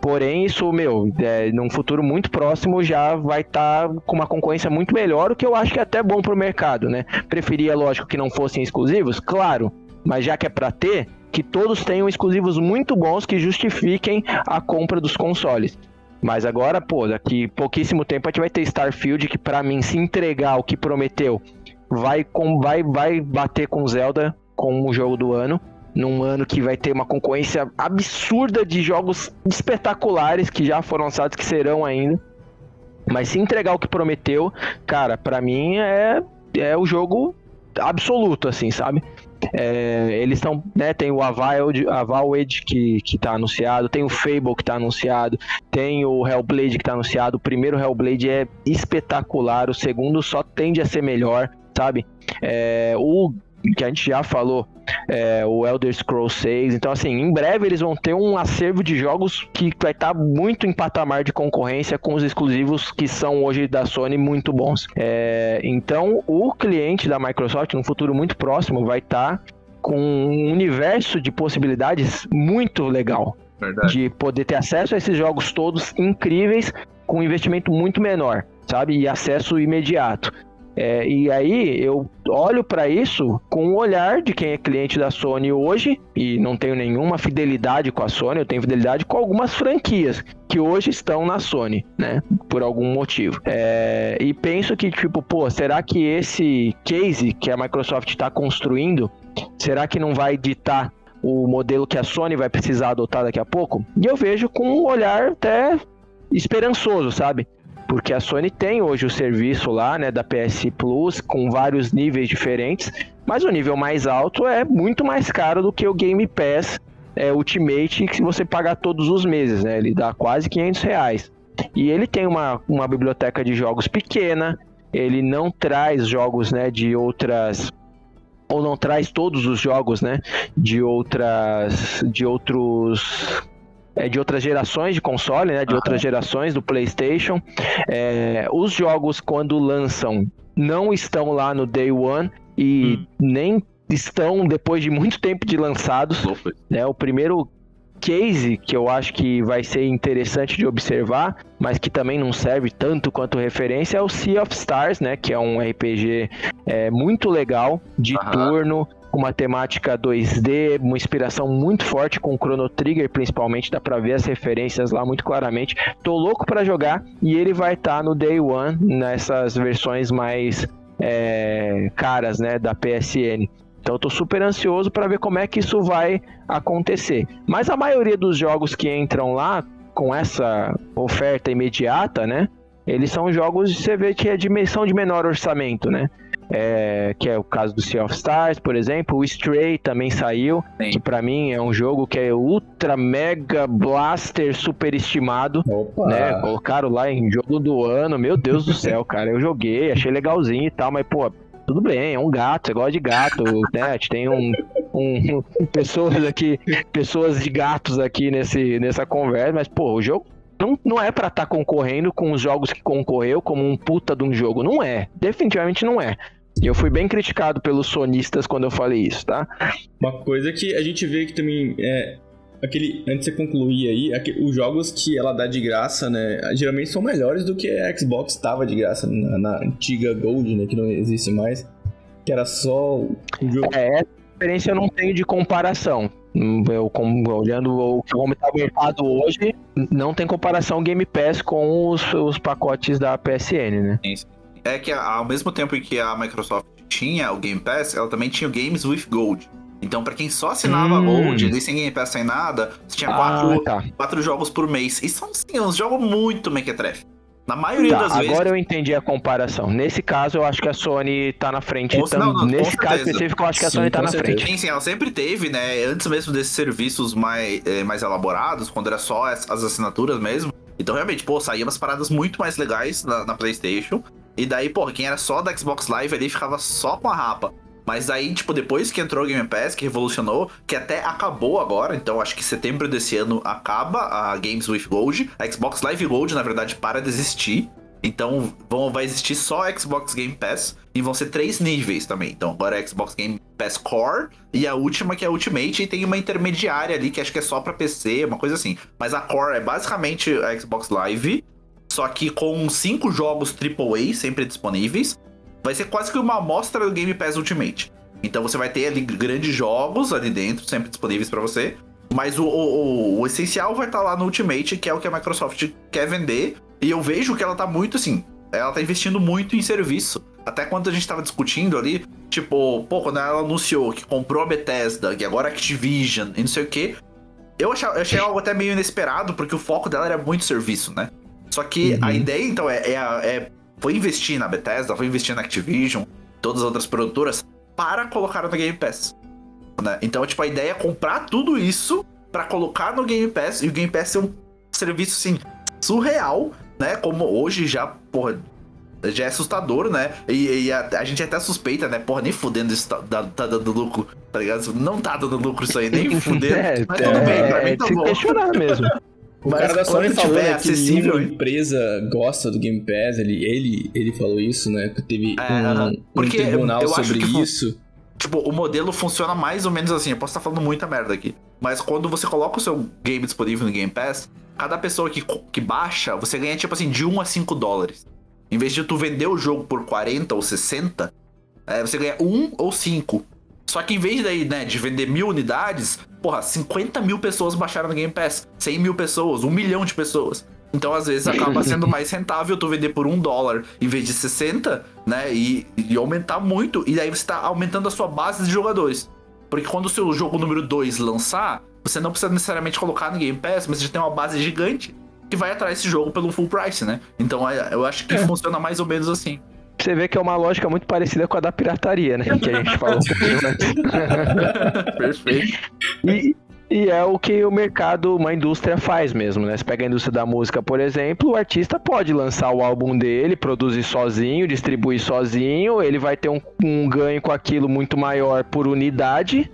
Speaker 3: Porém, isso, meu, é, num futuro muito próximo já vai estar tá com uma concorrência muito melhor, o que eu acho que é até bom pro mercado, né? Preferia, lógico, que não fossem exclusivos, claro, mas já que é para ter, que todos tenham exclusivos muito bons que justifiquem a compra dos consoles. Mas agora, pô, daqui pouquíssimo tempo a gente vai ter Starfield que para mim se entregar o que prometeu, vai com vai vai bater com Zelda como o jogo do ano, num ano que vai ter uma concorrência absurda de jogos espetaculares que já foram lançados que serão ainda. Mas se entregar o que prometeu, cara, para mim é é o jogo absoluto assim, sabe? É, eles estão, né, tem o Avaled, Avaled que, que tá anunciado, tem o Fable que tá anunciado, tem o Hellblade que tá anunciado. O primeiro Hellblade é espetacular, o segundo só tende a ser melhor, sabe? É, o que a gente já falou, é, o Elder Scrolls 6. Então, assim, em breve eles vão ter um acervo de jogos que vai estar tá muito em patamar de concorrência com os exclusivos que são hoje da Sony muito bons. É, então, o cliente da Microsoft, no futuro muito próximo, vai estar tá com um universo de possibilidades muito legal. Verdade. De poder ter acesso a esses jogos todos incríveis com um investimento muito menor, sabe? E acesso imediato. É, e aí eu olho para isso com o olhar de quem é cliente da Sony hoje e não tenho nenhuma fidelidade com a Sony, eu tenho fidelidade com algumas franquias que hoje estão na Sony, né? Por algum motivo. É, e penso que, tipo, pô, será que esse case que a Microsoft está construindo, será que não vai ditar o modelo que a Sony vai precisar adotar daqui a pouco? E eu vejo com um olhar até esperançoso, sabe? Porque a Sony tem hoje o serviço lá, né, da PS Plus, com vários níveis diferentes, mas o nível mais alto é muito mais caro do que o Game Pass é, Ultimate, que você paga todos os meses, né, ele dá quase 500 reais. E ele tem uma, uma biblioteca de jogos pequena, ele não traz jogos, né, de outras ou não traz todos os jogos, né, de outras de outros é, de outras gerações de console, né? De uhum. outras gerações do PlayStation. É, os jogos, quando lançam, não estão lá no Day One e hum. nem estão depois de muito tempo de lançados. Né? O primeiro case que eu acho que vai ser interessante de observar, mas que também não serve tanto quanto referência, é o Sea of Stars, né? Que é um RPG é, muito legal, de uhum. turno, uma temática 2D, uma inspiração muito forte com o Chrono Trigger, principalmente, dá pra ver as referências lá muito claramente. Tô louco para jogar e ele vai estar tá no Day One, nessas versões mais é, caras, né, da PSN. Então eu tô super ansioso para ver como é que isso vai acontecer. Mas a maioria dos jogos que entram lá com essa oferta imediata, né? eles são jogos, você vê que é dimensão de menor orçamento, né? É, que é o caso do Sea of Stars, por exemplo. O Stray também saiu,
Speaker 2: Sim.
Speaker 3: que pra mim é um jogo que é ultra mega blaster superestimado,
Speaker 1: Opa!
Speaker 3: né? Colocaram lá em jogo do ano, meu Deus do céu, cara. Eu joguei, achei legalzinho e tal, mas pô, tudo bem, é um gato, você gosta de gato, né? A gente tem um, um- pessoas aqui, pessoas de gatos aqui nesse, nessa conversa, mas pô, o jogo não, não é pra estar concorrendo com os jogos que concorreu como um puta de um jogo, não é, definitivamente não é. E eu fui bem criticado pelos sonistas quando eu falei isso, tá?
Speaker 1: Uma coisa que a gente vê que também é. Aquele, antes de você concluir aí, aque- os jogos que ela dá de graça, né? Geralmente são melhores do que a Xbox estava de graça na, na antiga Gold, né? Que não existe mais. Que era só o jogo.
Speaker 3: É, essa experiência eu não tenho de comparação. Eu, como- olhando o como está mercado hoje, não tem comparação Game Pass com os, os pacotes da PSN, né?
Speaker 2: É que ao mesmo tempo em que a Microsoft tinha o Game Pass, ela também tinha o Games with Gold. Então, pra quem só assinava
Speaker 3: Hum.
Speaker 2: Gold, ali sem Game Pass, sem nada, você tinha quatro,
Speaker 3: Ah, tá.
Speaker 2: quatro jogos por mês. E são, sim, uns jogos muito mequetrefe. Na maioria
Speaker 3: Tá,
Speaker 2: das vezes.
Speaker 3: agora eu entendi a comparação. Nesse caso, eu acho que a Sony tá na frente.
Speaker 2: Com-
Speaker 3: tam-
Speaker 2: não, não,
Speaker 3: Nesse caso
Speaker 2: certeza.
Speaker 3: específico, eu acho que a
Speaker 1: Sim,
Speaker 3: Sony tá na
Speaker 1: certeza.
Speaker 3: frente.
Speaker 2: Sim, sim, ela sempre teve, né? Antes mesmo desses serviços mais, eh, mais elaborados, quando era só as, as assinaturas mesmo. Então, realmente, pô, saía umas paradas muito mais legais na, na PlayStation. E daí, pô, quem era só da Xbox Live ali ficava só com a rapa. Mas aí, tipo, depois que entrou o Game Pass, que revolucionou, que até acabou agora, então acho que setembro desse ano acaba a Games with Gold. A Xbox Live Gold, na verdade, para de existir. Então vão, vai existir só Xbox Game Pass e vão ser três níveis também. Então agora é Xbox Game Pass Core e a última que é a Ultimate e tem uma intermediária ali que acho que é só pra PC, uma coisa assim. Mas a Core é basicamente a Xbox Live, só que com cinco jogos AAA sempre disponíveis. Vai ser quase que uma amostra do Game Pass Ultimate. Então você vai ter ali grandes jogos ali dentro, sempre disponíveis pra você. Mas o, o, o- essencial vai estar lá no Ultimate, que é o que a Microsoft quer vender. E eu vejo que ela tá muito assim. Ela tá investindo muito em serviço. Até quando a gente tava discutindo ali, tipo, pô, quando ela anunciou que comprou a Bethesda, que agora Activision e não sei o que. Eu achei, eu achei algo até meio inesperado, porque o foco dela era muito serviço, né? Só que
Speaker 1: Uhum.
Speaker 2: a ideia, então, é, é, é- Foi investir na Bethesda, foi investir na Activision, todas as outras produtoras, para colocar no Game Pass. né? Então, tipo, a ideia é comprar tudo isso pra colocar no Game Pass e o Game Pass é um serviço, assim, surreal, né? Como hoje já, porra, já é assustador, né? E, e a, a gente até suspeita, né? Porra, nem fudendo isso tá, tá- tá dando lucro, tá ligado? Não tá dando lucro isso aí, nem fudendo.
Speaker 3: É,
Speaker 2: mas tudo bem, pra
Speaker 3: é,
Speaker 2: mim
Speaker 3: é
Speaker 2: tá
Speaker 3: se
Speaker 2: bom.
Speaker 3: questionar mesmo.
Speaker 1: O
Speaker 2: Mas
Speaker 1: cara da Sony falou né, que nenhuma empresa gosta do Game Pass. Ele, ele, ele falou isso, né? Que teve
Speaker 2: É,
Speaker 1: um, um tribunal sobre
Speaker 2: que fu-
Speaker 1: isso.
Speaker 2: Tipo, o modelo funciona mais ou menos assim. Eu posso estar falando muita merda aqui. Mas quando você coloca o seu game disponível no Game Pass, cada pessoa que, que baixa, você ganha, tipo assim, de 1 a 5 dólares. Em vez de tu vender o jogo por 40 ou 60, é, você ganha 1 ou 5. Só que em vez daí, né, de vender mil unidades, porra, 50 mil pessoas baixaram no Game Pass. 100 mil pessoas, 1 milhão de pessoas. Então, às vezes, acaba sendo mais rentável tu vender por um dólar em vez de 60, né? E, e aumentar muito. E aí você tá aumentando a sua base de jogadores. Porque quando o seu jogo número 2 lançar, você não precisa necessariamente colocar no Game Pass, mas você já tem uma base gigante que vai atrás desse jogo pelo full price, né? Então é- eu acho que funciona mais ou menos assim.
Speaker 3: Você vê que é uma lógica muito parecida com a da pirataria, né? Que a gente falou.
Speaker 2: Perfeito.
Speaker 3: E, e é o que o mercado, uma indústria faz mesmo, né? Você pega a indústria da música, por exemplo, o artista pode lançar o álbum dele, produzir sozinho, distribuir sozinho, ele vai ter um, um ganho com aquilo muito maior por unidade,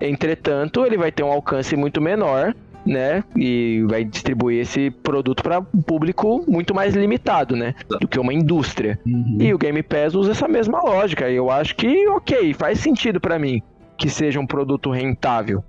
Speaker 3: entretanto, ele vai ter um alcance muito menor. Né? E vai distribuir esse produto para um público muito mais limitado, né? Do que uma indústria.
Speaker 1: Uhum.
Speaker 3: E o Game Pass usa essa mesma lógica. E eu acho que, ok, faz sentido pra mim que seja um produto rentável.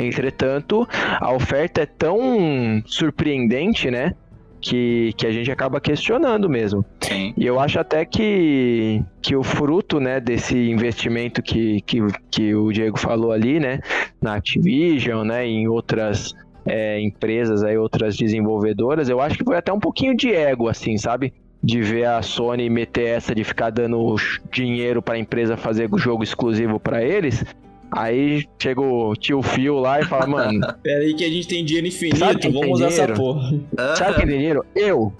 Speaker 3: Entretanto, a oferta é tão surpreendente, né? Que, que a gente acaba questionando mesmo.
Speaker 2: Sim.
Speaker 3: E eu acho até que, que o fruto né, desse investimento que, que, que o Diego falou ali, né? Na Activision, né? Em outras é, empresas, aí, outras desenvolvedoras, eu acho que foi até um pouquinho de ego, assim, sabe? De ver a Sony meter essa de ficar dando dinheiro pra empresa fazer jogo exclusivo pra eles. Aí chega o tio Phil lá e fala, mano,
Speaker 1: Pera aí que a gente tem dinheiro infinito,
Speaker 3: quem
Speaker 1: vamos
Speaker 3: tem
Speaker 1: usar essa
Speaker 3: dinheiro?
Speaker 1: porra.
Speaker 3: Sabe quem tem dinheiro? Eu.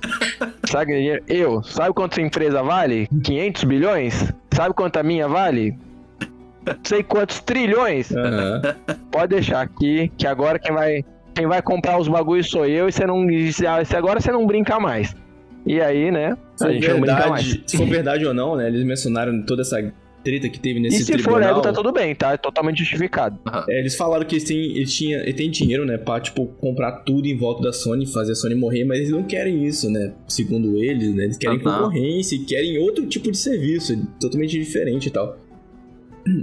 Speaker 3: Sabe dinheiro? Eu. Sabe quanto essa empresa vale? 500 bilhões? Sabe quanto a minha vale? Sei quantos trilhões?
Speaker 1: Aham.
Speaker 3: Pode deixar aqui, que agora quem vai, quem vai comprar os bagulhos sou eu e você não. se agora você não brinca mais. E aí, né?
Speaker 1: Se
Speaker 3: A gente não brinca mais.
Speaker 1: verdade, se for verdade ou não, né? Eles mencionaram toda essa treta que teve
Speaker 3: E
Speaker 1: nesse
Speaker 3: se for
Speaker 1: tribunal.
Speaker 3: ego, tá tudo bem, tá? É totalmente justificado.
Speaker 1: É, eles falaram que eles têm, eles, tinha, eles têm dinheiro, né, pra, tipo, comprar tudo em volta da Sony, fazer a Sony morrer, mas eles não querem isso, né, segundo eles, né, eles querem
Speaker 2: Aham.
Speaker 1: concorrência, e querem outro tipo de serviço, totalmente diferente e tal.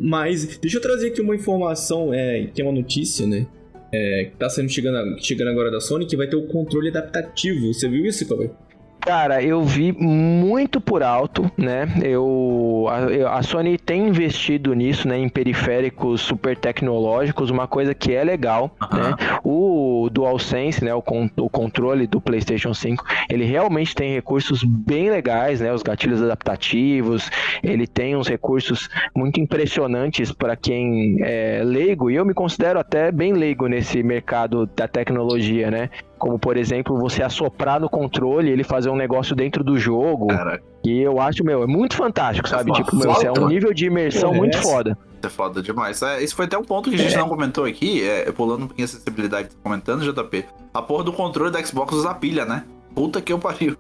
Speaker 1: Mas, deixa eu trazer aqui uma informação, é, que é uma notícia, né, é, que tá sendo chegando, chegando agora da Sony, que vai ter o controle adaptativo, você viu isso, Cauê?
Speaker 3: Cara, eu vi muito por alto, né? Eu a, a Sony tem investido nisso, né? Em periféricos super tecnológicos, uma coisa que é legal,
Speaker 2: Aham.
Speaker 3: né? O DualSense, né? O, con- o controle do PlayStation 5, ele realmente tem recursos bem legais, né? Os gatilhos adaptativos, ele tem uns recursos muito impressionantes para quem é leigo, e eu me considero até bem leigo nesse mercado da tecnologia, né? Como, por exemplo, você assoprar no controle e ele fazer um negócio dentro do jogo.
Speaker 2: Cara,
Speaker 3: E eu acho, meu, é muito fantástico, sabe?
Speaker 2: É
Speaker 3: tipo, meu, é um nível de imersão
Speaker 1: Porra,
Speaker 3: muito foda.
Speaker 2: isso é foda demais. É, esse foi até um ponto que a gente não comentou aqui, é, pulando um pouquinho a acessibilidade que tá comentando, JP. A porra do controle da Xbox usa pilha, né? Puta que eu pariu.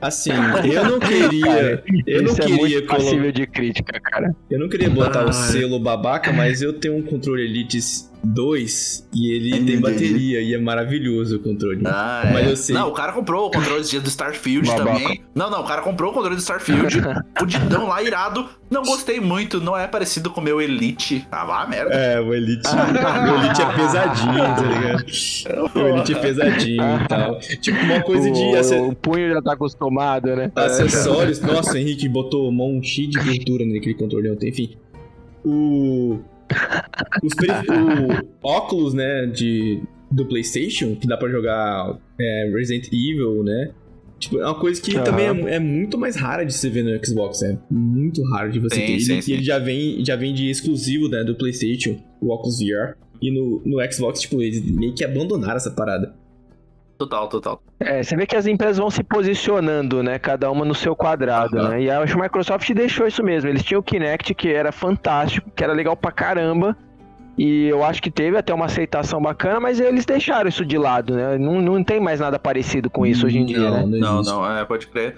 Speaker 1: Assim, eu não queria, eu não
Speaker 3: isso é
Speaker 1: queria
Speaker 3: muito
Speaker 1: colocar...
Speaker 3: passível de crítica, cara.
Speaker 1: Eu não queria botar o selo babaca, mas eu tenho um controle Elite 2 e ele tem
Speaker 2: Entendi.
Speaker 1: bateria e é maravilhoso o controle.
Speaker 2: Ah,
Speaker 1: Mas
Speaker 2: é.
Speaker 1: eu sei.
Speaker 2: Não, o cara comprou o controle do Starfield
Speaker 3: Babaca.
Speaker 2: também. Não, não, o cara comprou o controle do Starfield, fudidão lá, irado. Não gostei muito, não é parecido com o meu Elite. Ah, vá merda.
Speaker 1: É, o Elite. o Elite é pesadinho, tá ligado? O Elite é pesadinho e tal. Tipo, uma coisa de
Speaker 3: o,
Speaker 1: ace-
Speaker 3: o punho já tá acostumado, né?
Speaker 1: acessórios. Nossa, o Henrique botou mão cheia de gordura naquele controle ontem. Enfim. O. Os o óculos, né, de, do PlayStation, que dá pra jogar é, Resident Evil, né? Tipo, é uma coisa que
Speaker 3: Aham.
Speaker 1: também é, é muito mais rara de se ver no Xbox, é muito raro de você
Speaker 2: Sim,
Speaker 1: ter.
Speaker 2: sim,
Speaker 1: ele,
Speaker 2: sim.
Speaker 1: ele já vem, já vem de exclusivo, né, do PlayStation, o óculos VR. E no, no Xbox, tipo, eles meio que abandonaram essa parada.
Speaker 2: Total, total.
Speaker 3: É, você vê que as empresas vão se posicionando, né? Cada uma no seu quadrado,
Speaker 2: Aham.
Speaker 3: né? E acho que a Microsoft deixou isso mesmo. Eles tinham o Kinect, que era fantástico, que era legal pra caramba. E eu acho que teve até uma aceitação bacana, mas eles deixaram isso de lado, né? Não, não tem mais nada parecido com isso hoje em dia,
Speaker 1: Não,
Speaker 3: né?
Speaker 2: Não, não, é, pode crer.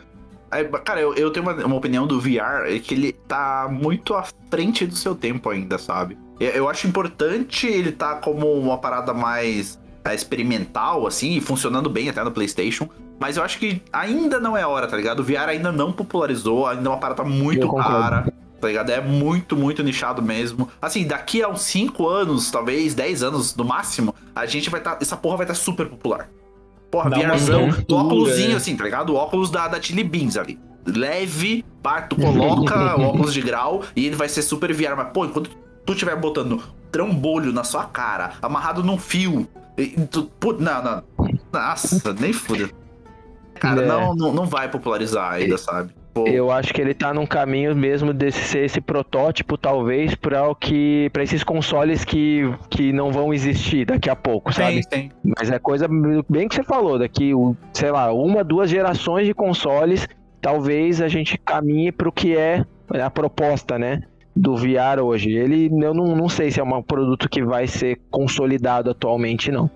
Speaker 2: Aí, cara, eu, eu tenho uma, uma opinião do VR, é que ele tá muito à frente do seu tempo ainda, sabe? Eu, eu acho importante ele tá como uma parada mais é, experimental, assim, e funcionando bem até no PlayStation. Mas eu acho que ainda não é hora, tá ligado? O VR ainda não popularizou, ainda é uma parada muito cara. Tá ligado? É muito, muito nichado mesmo. Assim, daqui a uns 5 anos, talvez 10 anos no máximo, a gente vai estar. essa porra vai estar super popular. Porra,
Speaker 1: Dá
Speaker 2: VRzão, do óculosinho
Speaker 1: né?
Speaker 2: assim, tá ligado? O óculos da, da Chili Beans ali. Leve, pá, tu coloca o óculos de grau e ele vai ser super VR. Mas, pô, enquanto tu estiver botando trambolho na sua cara, amarrado num fio, não, não. Nossa, nem foda. Cara,
Speaker 3: É.
Speaker 2: não, não, não vai popularizar ainda, sabe? Pô,
Speaker 3: Eu acho que ele tá num caminho mesmo de ser esse protótipo, talvez, para o que. para esses consoles que, que não vão existir daqui a pouco, sabe?
Speaker 2: tem, tem.
Speaker 3: Mas é coisa bem que você falou, daqui, sei lá, uma, duas gerações de consoles, talvez a gente caminhe pro que é a proposta, né? Do VR hoje. Ele, eu não, não sei se é um produto que vai ser consolidado atualmente, não.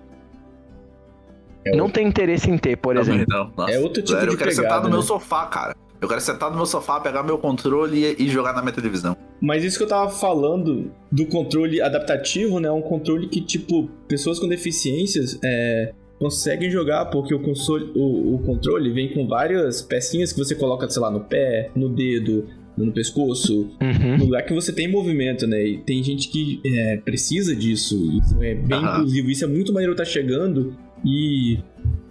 Speaker 1: É
Speaker 3: Não tem interesse em ter, por
Speaker 2: Também
Speaker 3: exemplo.
Speaker 2: não. Nossa,
Speaker 1: É outro tipo
Speaker 2: sério,
Speaker 1: de
Speaker 2: Eu quero
Speaker 1: pegada,
Speaker 2: sentar no meu
Speaker 1: né?
Speaker 2: sofá, cara. Eu quero sentar no meu sofá, pegar meu controle e, e jogar na minha televisão.
Speaker 1: Mas isso que eu tava falando do controle adaptativo, né? Um controle que, tipo, pessoas com deficiências é, conseguem jogar, porque o, console, o, o controle vem com várias pecinhas que você coloca, sei lá, no pé, no dedo, no pescoço,
Speaker 3: Uhum.
Speaker 1: no lugar que você tem movimento, né? E tem gente que é, precisa disso. Isso é bem
Speaker 2: Aham.
Speaker 1: inclusivo. Isso é muito maneiro tá chegando. E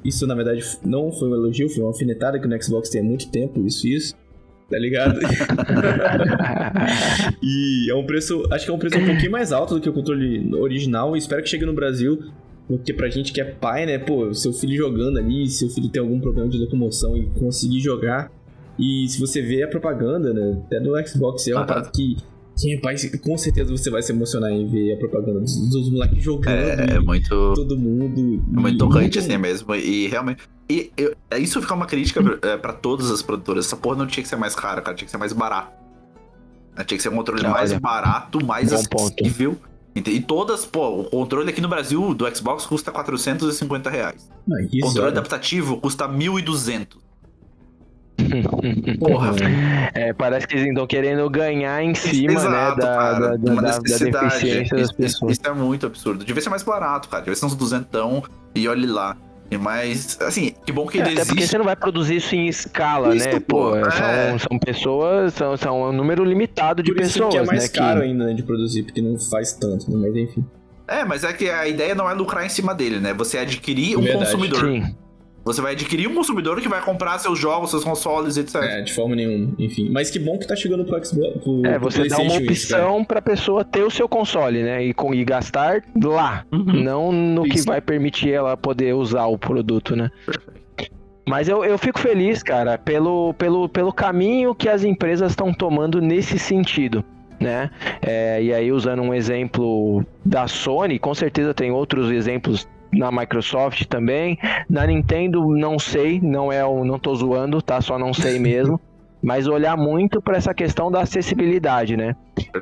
Speaker 1: isso, na verdade, não foi um elogio, foi uma alfinetada que no Xbox tem há muito tempo, isso, isso. Tá ligado? E é um preço, acho que é um preço um pouquinho mais alto do que o controle original. E espero que chegue no Brasil. Porque pra gente que é pai, né? Pô, seu filho jogando ali, seu filho tem algum problema de locomoção e conseguir jogar. E se você vê a propaganda, né? Até do Xbox é uma
Speaker 2: Aham.
Speaker 1: parada que, Sim, pai, com certeza você vai se emocionar em ver a propaganda dos, dos moleques jogando.
Speaker 2: É, é muito.
Speaker 1: Todo mundo.
Speaker 2: É muito tocante assim mesmo. E realmente. E eu- é, isso fica uma crítica é, pra todas as produtoras. Essa porra não tinha que ser mais cara, cara. Tinha que ser mais barato. Né, Tinha que ser um controle
Speaker 3: Olha,
Speaker 2: mais barato, mais
Speaker 3: ponto.
Speaker 2: acessível. Ente- E todas, pô, o controle aqui no Brasil do Xbox custa 450 reais.
Speaker 1: Ah,
Speaker 2: O
Speaker 1: isso,
Speaker 2: controle
Speaker 1: olha.
Speaker 2: adaptativo custa 1.200. Porra, velho.
Speaker 3: É, parece que eles estão querendo ganhar em cima,
Speaker 2: Exato,
Speaker 3: né, da,
Speaker 2: cara,
Speaker 3: da, da,
Speaker 2: uma
Speaker 3: da- deficiência das
Speaker 2: Isso-
Speaker 3: pessoas.
Speaker 2: Isso, é muito absurdo. Devia ser mais barato, cara. Devia ser uns duzentão e olhe lá. E Mas, assim, que bom que
Speaker 3: É,
Speaker 2: ele
Speaker 3: até porque
Speaker 2: existe.
Speaker 3: você não vai produzir isso em escala,
Speaker 2: Isso,
Speaker 3: né?
Speaker 2: pô,
Speaker 3: Pô,
Speaker 2: é.
Speaker 3: são, são pessoas, são, são um número limitado de
Speaker 1: Por isso
Speaker 3: pessoas,
Speaker 1: que é mais
Speaker 3: né?
Speaker 1: caro ainda né, de produzir, porque não faz tanto, né? Mas enfim.
Speaker 2: É, mas é que a ideia não é lucrar em cima dele, né? Você adquirir um
Speaker 1: Verdade.
Speaker 2: consumidor.
Speaker 3: Sim.
Speaker 2: Você vai adquirir um consumidor que vai comprar seus jogos, seus consoles, etc.
Speaker 1: É, de forma nenhuma, enfim. Mas que bom que tá chegando pro Xbox. Pro,
Speaker 3: É,
Speaker 1: pro
Speaker 3: você dá uma
Speaker 1: PlayStation isso,
Speaker 3: opção pra pessoa ter o seu console, né? E, com, e gastar lá.
Speaker 2: Uhum.
Speaker 3: Não no que
Speaker 1: Isso.
Speaker 3: vai permitir ela poder usar o produto, né? Mas eu, eu fico feliz, cara, pelo, pelo, pelo caminho que as empresas estão tomando nesse sentido, né? É, e aí, usando um exemplo da Sony, com certeza tem outros exemplos na Microsoft também. Na Nintendo, não sei, não é o, não tô zoando, tá? Só não sei mesmo. Mas olhar muito para essa questão da acessibilidade, né?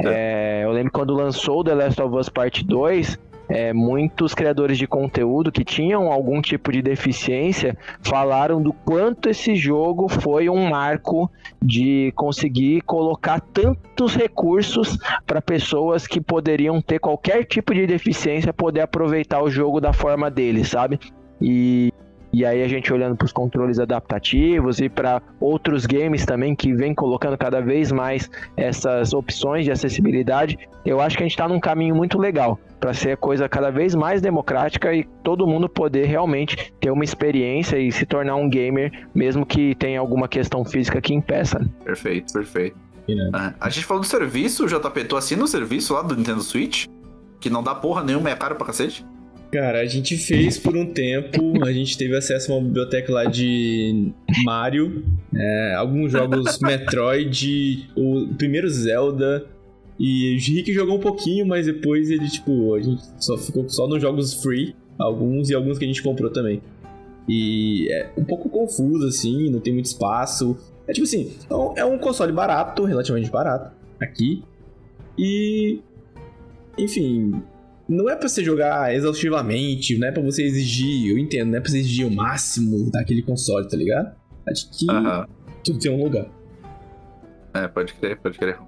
Speaker 3: É, eu lembro quando lançou The Last of Us Part 2, é, muitos criadores de conteúdo que tinham algum tipo de deficiência falaram do quanto esse jogo foi um marco de conseguir colocar tantos recursos para pessoas que poderiam ter qualquer tipo de deficiência poder aproveitar o jogo da forma deles, sabe? E, e aí a gente olhando para os controles adaptativos e para outros games também que vem colocando cada vez mais essas opções de acessibilidade, eu acho que a gente está num caminho muito legal para ser coisa cada vez mais democrática e todo mundo poder realmente ter uma experiência e se tornar um gamer, mesmo que tenha alguma questão física que impeça.
Speaker 2: Perfeito, perfeito.
Speaker 1: Irado.
Speaker 2: É, A gente falou do serviço, o JP, tu assina o serviço lá do Nintendo Switch? Que não dá porra nenhuma, é caro pra cacete?
Speaker 1: Cara, a gente fez por um tempo, a gente teve acesso a uma biblioteca lá de Mario, é, alguns jogos Metroid, o primeiro Zelda, e o Rick jogou um pouquinho, mas depois ele, tipo, a gente só ficou só nos jogos free, alguns e alguns que a gente comprou também. E é um pouco confuso, assim, não tem muito espaço. É tipo assim, é um- é um console barato, relativamente barato, aqui. E. Enfim, não é pra você jogar exaustivamente, não é pra você exigir, eu entendo, não é pra você exigir o máximo daquele console, tá ligado? Acho que
Speaker 2: Aham.
Speaker 1: tudo tem um lugar.
Speaker 2: É, pode crer, pode crer.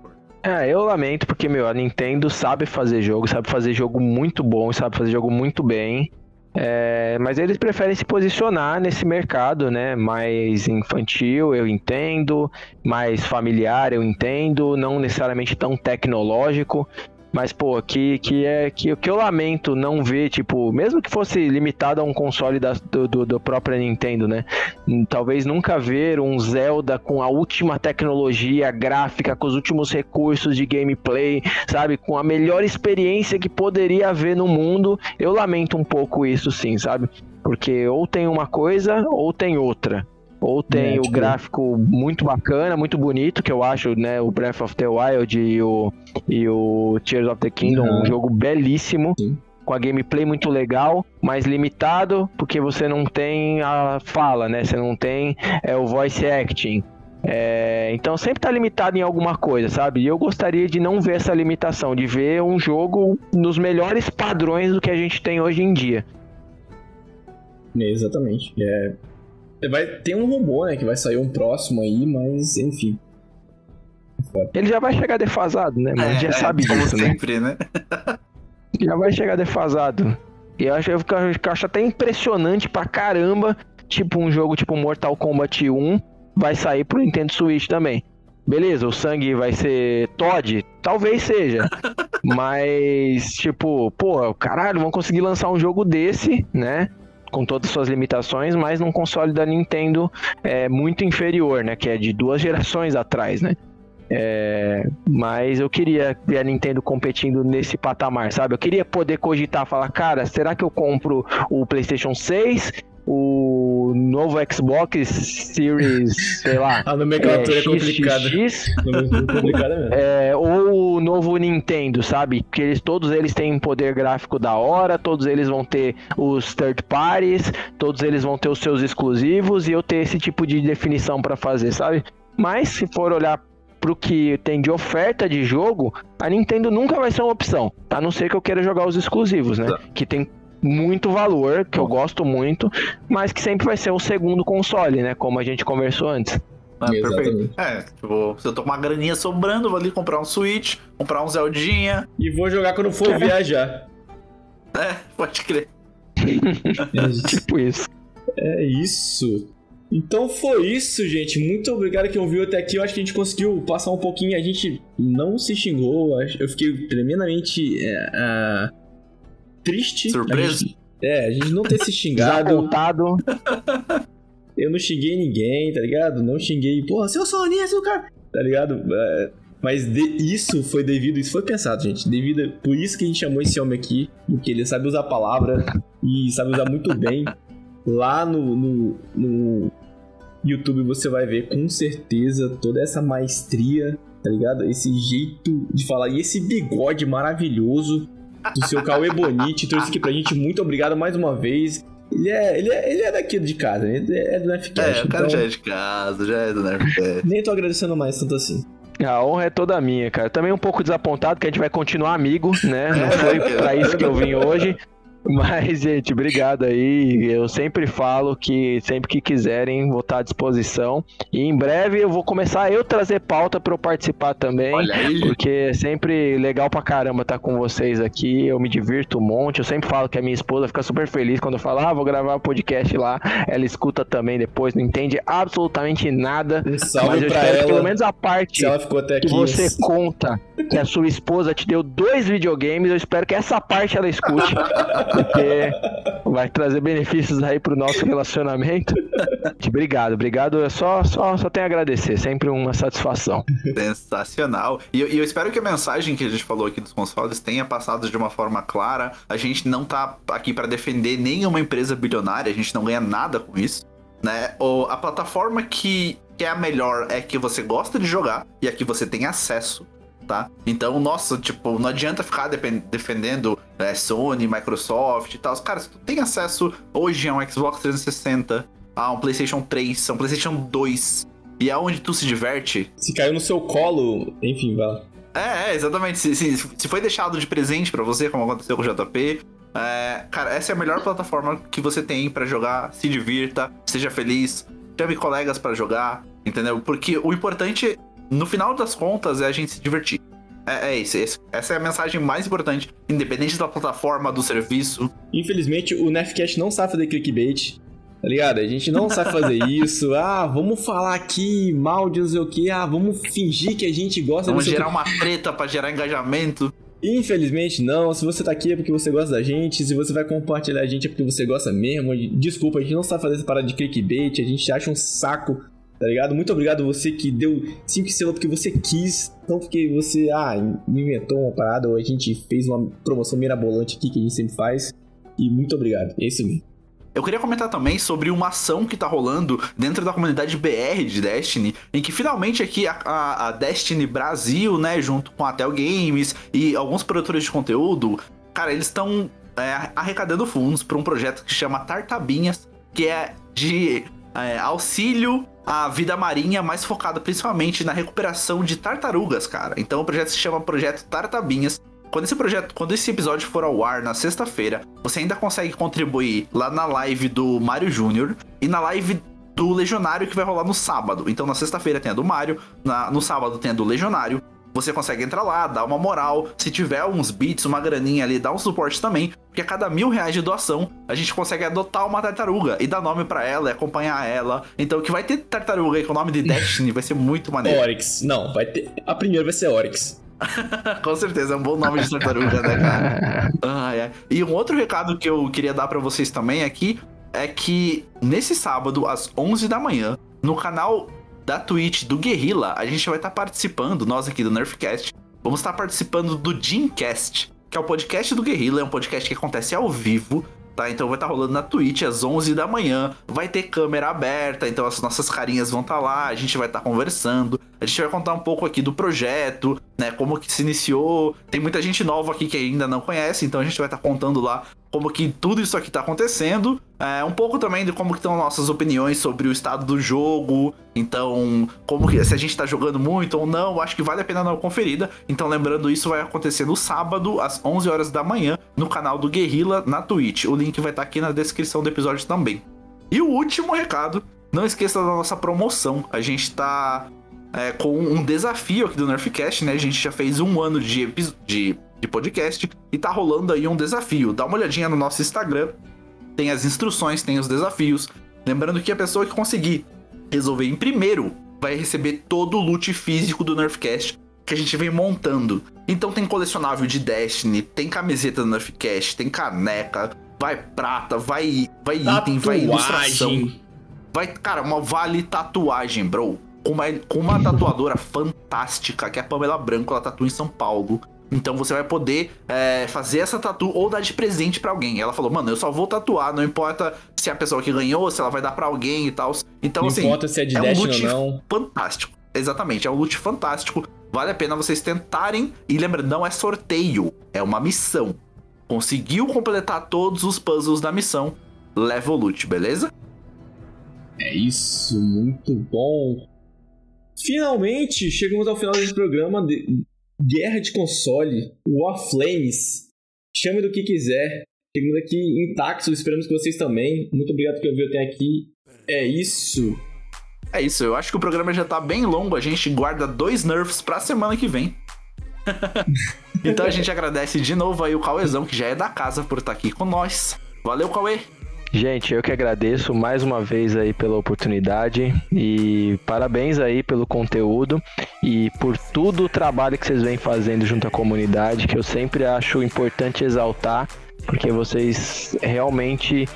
Speaker 3: É, eu lamento porque, meu, a Nintendo sabe fazer jogo, sabe fazer jogo muito bom, sabe fazer jogo muito bem. É, mas eles preferem se posicionar nesse mercado, né? Mais infantil, eu entendo, mais familiar, eu entendo, não necessariamente tão tecnológico. Mas, pô, que, que é que o que eu lamento não ver, tipo, mesmo que fosse limitado a um console da, do, do, do própria Nintendo, né? Hum, Talvez nunca ver um Zelda com a última tecnologia gráfica, com os últimos recursos de gameplay, sabe? Com a melhor experiência que poderia haver no mundo. Eu lamento um pouco isso, sim, sabe? Porque ou tem uma coisa ou tem outra. Ou tem
Speaker 1: É,
Speaker 3: o
Speaker 1: tipo-
Speaker 3: gráfico muito bacana, muito bonito, que eu acho, né? O Breath of the Wild e o, e o Tears of the Kingdom,
Speaker 1: Uhum.
Speaker 3: um jogo belíssimo
Speaker 1: Sim.
Speaker 3: com a gameplay muito legal, mas limitado, porque você não tem a fala, né? Você não tem é, o voice acting. É, então sempre tá limitado em alguma coisa, sabe? E eu gostaria de não ver essa limitação, de ver um jogo nos melhores padrões do que a gente tem hoje em dia.
Speaker 1: É, exatamente. É, vai, tem um robô, né, que vai sair um próximo aí, mas enfim.
Speaker 3: Ele já vai chegar defasado, né? Mas a gente já
Speaker 2: É,
Speaker 3: sabe
Speaker 2: como
Speaker 3: disso, né?
Speaker 2: sempre, né?
Speaker 3: Já vai chegar defasado. E eu acho, eu acho até impressionante pra caramba, tipo um jogo tipo Mortal Kombat 1 vai sair pro Nintendo Switch também. Beleza, o sangue vai ser Todd? Talvez seja. Mas, tipo, pô, caralho, vão conseguir lançar um jogo desse, né? Com todas as suas limitações, mas num console da Nintendo é muito inferior, né? Que é de duas gerações atrás, né? É, mas eu queria ver a Nintendo competindo nesse patamar, sabe? Eu queria poder cogitar, falar, cara, será que eu compro o PlayStation 6, o novo Xbox Series, sei lá,
Speaker 1: A nomenclatura é,
Speaker 3: é,
Speaker 1: complicada. É
Speaker 3: é, ou o novo Nintendo, sabe? Que eles, todos eles têm um poder gráfico da hora, todos eles vão ter os third parties, todos eles vão ter os seus exclusivos e eu ter esse tipo de definição para fazer, sabe? Mas se for olhar pro que tem de oferta de jogo, a Nintendo nunca vai ser uma opção. A não ser que eu queira jogar os exclusivos, né? Tá. Que tem muito valor, que eu gosto muito, mas que sempre vai ser o segundo console, né? Como a gente conversou antes.
Speaker 2: Ah, perfeito. É, tipo, se eu tô com uma graninha sobrando, vou ali comprar um Switch, comprar um Zeldinha.
Speaker 1: E vou jogar quando for viajar.
Speaker 2: É, pode crer.
Speaker 3: é, tipo isso.
Speaker 1: É isso. Então foi isso, gente. Muito obrigado que ouviu até aqui. Eu acho que a gente conseguiu passar um pouquinho. A gente não se xingou. Eu fiquei tremendamente é, uh, triste.
Speaker 2: Surpreso?
Speaker 1: A gente, é, a gente não ter se xingado. Eu não xinguei ninguém, tá ligado? Não xinguei, porra, seu Sony, seu cara. Tá ligado? É, mas de, isso foi devido, isso foi pensado, gente. Devido, por isso que a gente chamou esse homem aqui, porque ele sabe usar a palavra e sabe usar muito bem. Lá no, no, no YouTube você vai ver com certeza toda essa maestria, tá ligado? Esse jeito de falar e esse bigode maravilhoso do seu Cauê Bonite. Trouxe aqui pra gente. Muito obrigado mais uma vez. Ele é, ele, é, ele é daqui de casa, ele é do Nerdcast.
Speaker 2: É, o cara então... já é de casa, já é do Nerdcast.
Speaker 1: Nem tô agradecendo mais tanto assim.
Speaker 3: A honra é toda minha, cara. Também um pouco desapontado que a gente vai continuar amigo, né? Não foi pra isso que eu vim hoje. Mas, gente, obrigado aí. Eu sempre falo que sempre que quiserem, vou estar à disposição. E em breve eu vou começar eu trazer pauta para eu participar também. Porque é sempre legal pra caramba estar com vocês aqui. Eu me divirto um monte. Eu sempre falo que a minha esposa fica super feliz quando eu falo, ah, vou gravar um podcast lá. Ela escuta também depois, não entende absolutamente nada.
Speaker 1: Um salve mas eu ela. Que
Speaker 3: pelo menos a parte
Speaker 1: que
Speaker 3: você conta que a sua esposa te deu dois videogames, eu espero que essa parte ela escute. porque vai trazer benefícios aí pro nosso relacionamento. Obrigado, obrigado. Eu só, só, só tenho a agradecer, sempre uma satisfação.
Speaker 2: Sensacional. E eu, e eu espero que a mensagem que a gente falou aqui dos consoles tenha passado de uma forma clara. A gente não tá aqui para defender nenhuma empresa bilionária, a gente não ganha nada com isso. Né? Ou a plataforma que, que é a melhor é que você gosta de jogar e a que você tem acesso tá? Então, nossa, tipo, não adianta ficar defendendo é, Sony, Microsoft e tal. Cara, se tu tem acesso hoje a um Xbox 360, a um PlayStation 3, a um PlayStation 2, e aonde é tu se diverte.
Speaker 1: Se caiu no seu colo, enfim, vá.
Speaker 2: É, é, exatamente. Se, se, se, foi deixado de presente para você, como aconteceu com o JP, é, cara, essa é a melhor plataforma que você tem para jogar. Se divirta, seja feliz, chame colegas para jogar, entendeu? Porque o importante no final das contas, é a gente se divertir. É, é isso, é essa é a mensagem mais importante, independente da plataforma, do serviço.
Speaker 1: Infelizmente, o Nefcast não sabe fazer clickbait. Tá ligado? A gente não sabe fazer isso. Ah, vamos falar aqui mal de não sei o que. Ah, vamos fingir que a gente gosta
Speaker 2: Vamos gerar uma treta para gerar engajamento.
Speaker 1: Infelizmente não, se você tá aqui é porque você gosta da gente, se você vai compartilhar a gente é porque você gosta mesmo. Desculpa, a gente não sabe fazer essa parada de clickbait, a gente acha um saco tá ligado? Muito obrigado você que deu 5 estrelas porque você quis, não porque você, ah, inventou uma parada ou a gente fez uma promoção mirabolante aqui que a gente sempre faz. E muito obrigado. É isso mesmo.
Speaker 2: Eu queria comentar também sobre uma ação que tá rolando dentro da comunidade BR de Destiny, em que finalmente aqui a, a, a Destiny Brasil, né, junto com a Tel Games e alguns produtores de conteúdo, cara, eles estão é, arrecadando fundos para um projeto que chama Tartabinhas, que é de é, auxílio à vida marinha, mais focado principalmente na recuperação de tartarugas, cara. Então o projeto se chama Projeto Tartabinhas. Quando esse projeto, quando esse episódio for ao ar na sexta-feira, você ainda consegue contribuir lá na live do Mario Júnior e na live do Legionário que vai rolar no sábado. Então na sexta-feira tem a do Mario, na, no sábado tem a do Legionário você consegue entrar lá, dar uma moral. Se tiver uns bits, uma graninha ali, dá um suporte também. Porque a cada mil reais de doação, a gente consegue adotar uma tartaruga e dar nome para ela e acompanhar ela. Então, que vai ter tartaruga aí com o nome de Destiny, vai ser muito maneiro.
Speaker 1: Oryx. Não, vai ter. A primeira vai ser Oryx.
Speaker 2: com certeza, é um bom nome de tartaruga, né, cara? Ah, é. E um outro recado que eu queria dar para vocês também aqui é que nesse sábado, às 11 da manhã, no canal da Twitch do Guerrilla, a gente vai estar tá participando, nós aqui do Nerfcast, vamos estar tá participando do Dreamcast, que é o podcast do Guerrilla, é um podcast que acontece ao vivo, tá? Então vai estar tá rolando na Twitch às 11 da manhã. Vai ter câmera aberta, então as nossas carinhas vão estar tá lá, a gente vai estar tá conversando. A gente vai contar um pouco aqui do projeto, né? Como que se iniciou. Tem muita gente nova aqui que ainda não conhece, então a gente vai estar tá contando lá como que tudo isso aqui está acontecendo. É, um pouco também de como estão nossas opiniões sobre o estado do jogo. Então, como que se a gente está jogando muito ou não, acho que vale a pena dar uma conferida. Então, lembrando, isso vai acontecer no sábado, às 11 horas da manhã, no canal do Guerrilla na Twitch. O link vai estar tá aqui na descrição do episódio também. E o último recado, não esqueça da nossa promoção. A gente está é, com um desafio aqui do Nerfcast, né? A gente já fez um ano de, de, de podcast e tá rolando aí um desafio. Dá uma olhadinha no nosso Instagram, tem as instruções, tem os desafios. Lembrando que a pessoa que conseguir resolver em primeiro vai receber todo o loot físico do Nerfcast que a gente vem montando. Então tem colecionável de Destiny, tem camiseta do Nerfcast, tem caneca, vai prata, vai, vai item, vai ilustração. Vai, cara, uma vale tatuagem, bro com uma, com uma tatuadora fantástica, que é a Pamela Branco, ela tatua em São Paulo. Então você vai poder é, fazer essa tatu ou dar de presente para alguém. Ela falou, mano, eu só vou tatuar, não importa se é a pessoa que ganhou, se ela vai dar para alguém e tal. Então,
Speaker 1: não
Speaker 2: assim.
Speaker 1: Não importa se é de é um loot ou não.
Speaker 2: Fantástico. Exatamente, é um loot fantástico. Vale a pena vocês tentarem. E lembra, não é sorteio, é uma missão. Conseguiu completar todos os puzzles da missão, leva o loot, beleza?
Speaker 1: É isso, muito bom. Finalmente, chegamos ao final desse programa Guerra de Console, Warflames. Chame do que quiser. Chegamos aqui intactos, esperamos que vocês também. Muito obrigado por ouvir até aqui. É isso.
Speaker 2: É isso, eu acho que o programa já tá bem longo, a gente guarda dois nerfs pra semana que vem. então a gente agradece de novo aí o Cauezão, que já é da casa, por estar aqui com nós. Valeu, Cauê!
Speaker 3: Gente, eu que agradeço mais uma vez aí pela oportunidade e parabéns aí pelo conteúdo e por todo o trabalho que vocês vêm fazendo junto à comunidade, que eu sempre acho importante exaltar, porque vocês realmente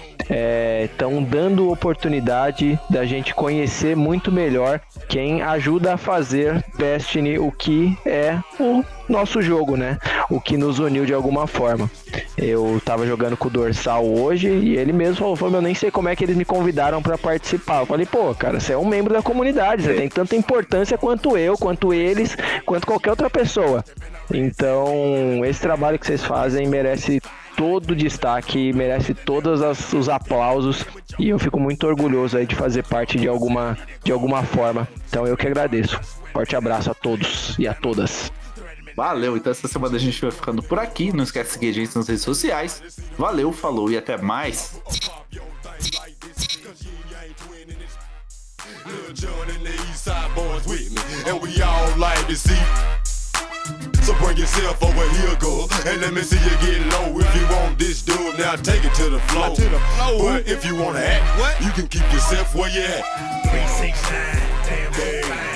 Speaker 3: estão é, dando oportunidade da gente conhecer muito melhor quem ajuda a fazer Destiny o que é o nosso jogo, né? O que nos uniu de alguma forma. Eu tava jogando com o Dorsal hoje e ele mesmo falou, falou eu nem sei como é que eles me convidaram para participar. Eu falei, pô, cara, você é um membro da comunidade, você tem tanta importância quanto eu, quanto eles, quanto qualquer outra pessoa. Então, esse trabalho que vocês fazem merece todo o destaque, merece todos os aplausos e eu fico muito orgulhoso aí de fazer parte de alguma, de alguma forma. Então eu que agradeço. Forte abraço a todos e a todas.
Speaker 2: Valeu, então essa semana a gente vai ficando por aqui. Não esquece de seguir a gente nas redes sociais. Valeu, falou e até mais. So bring yourself over here, girl, and let me see you get low. If you want this dub, now take it to the floor. To the floor. But if you wanna act, what? you can keep yourself where you at. 369, damn, damn.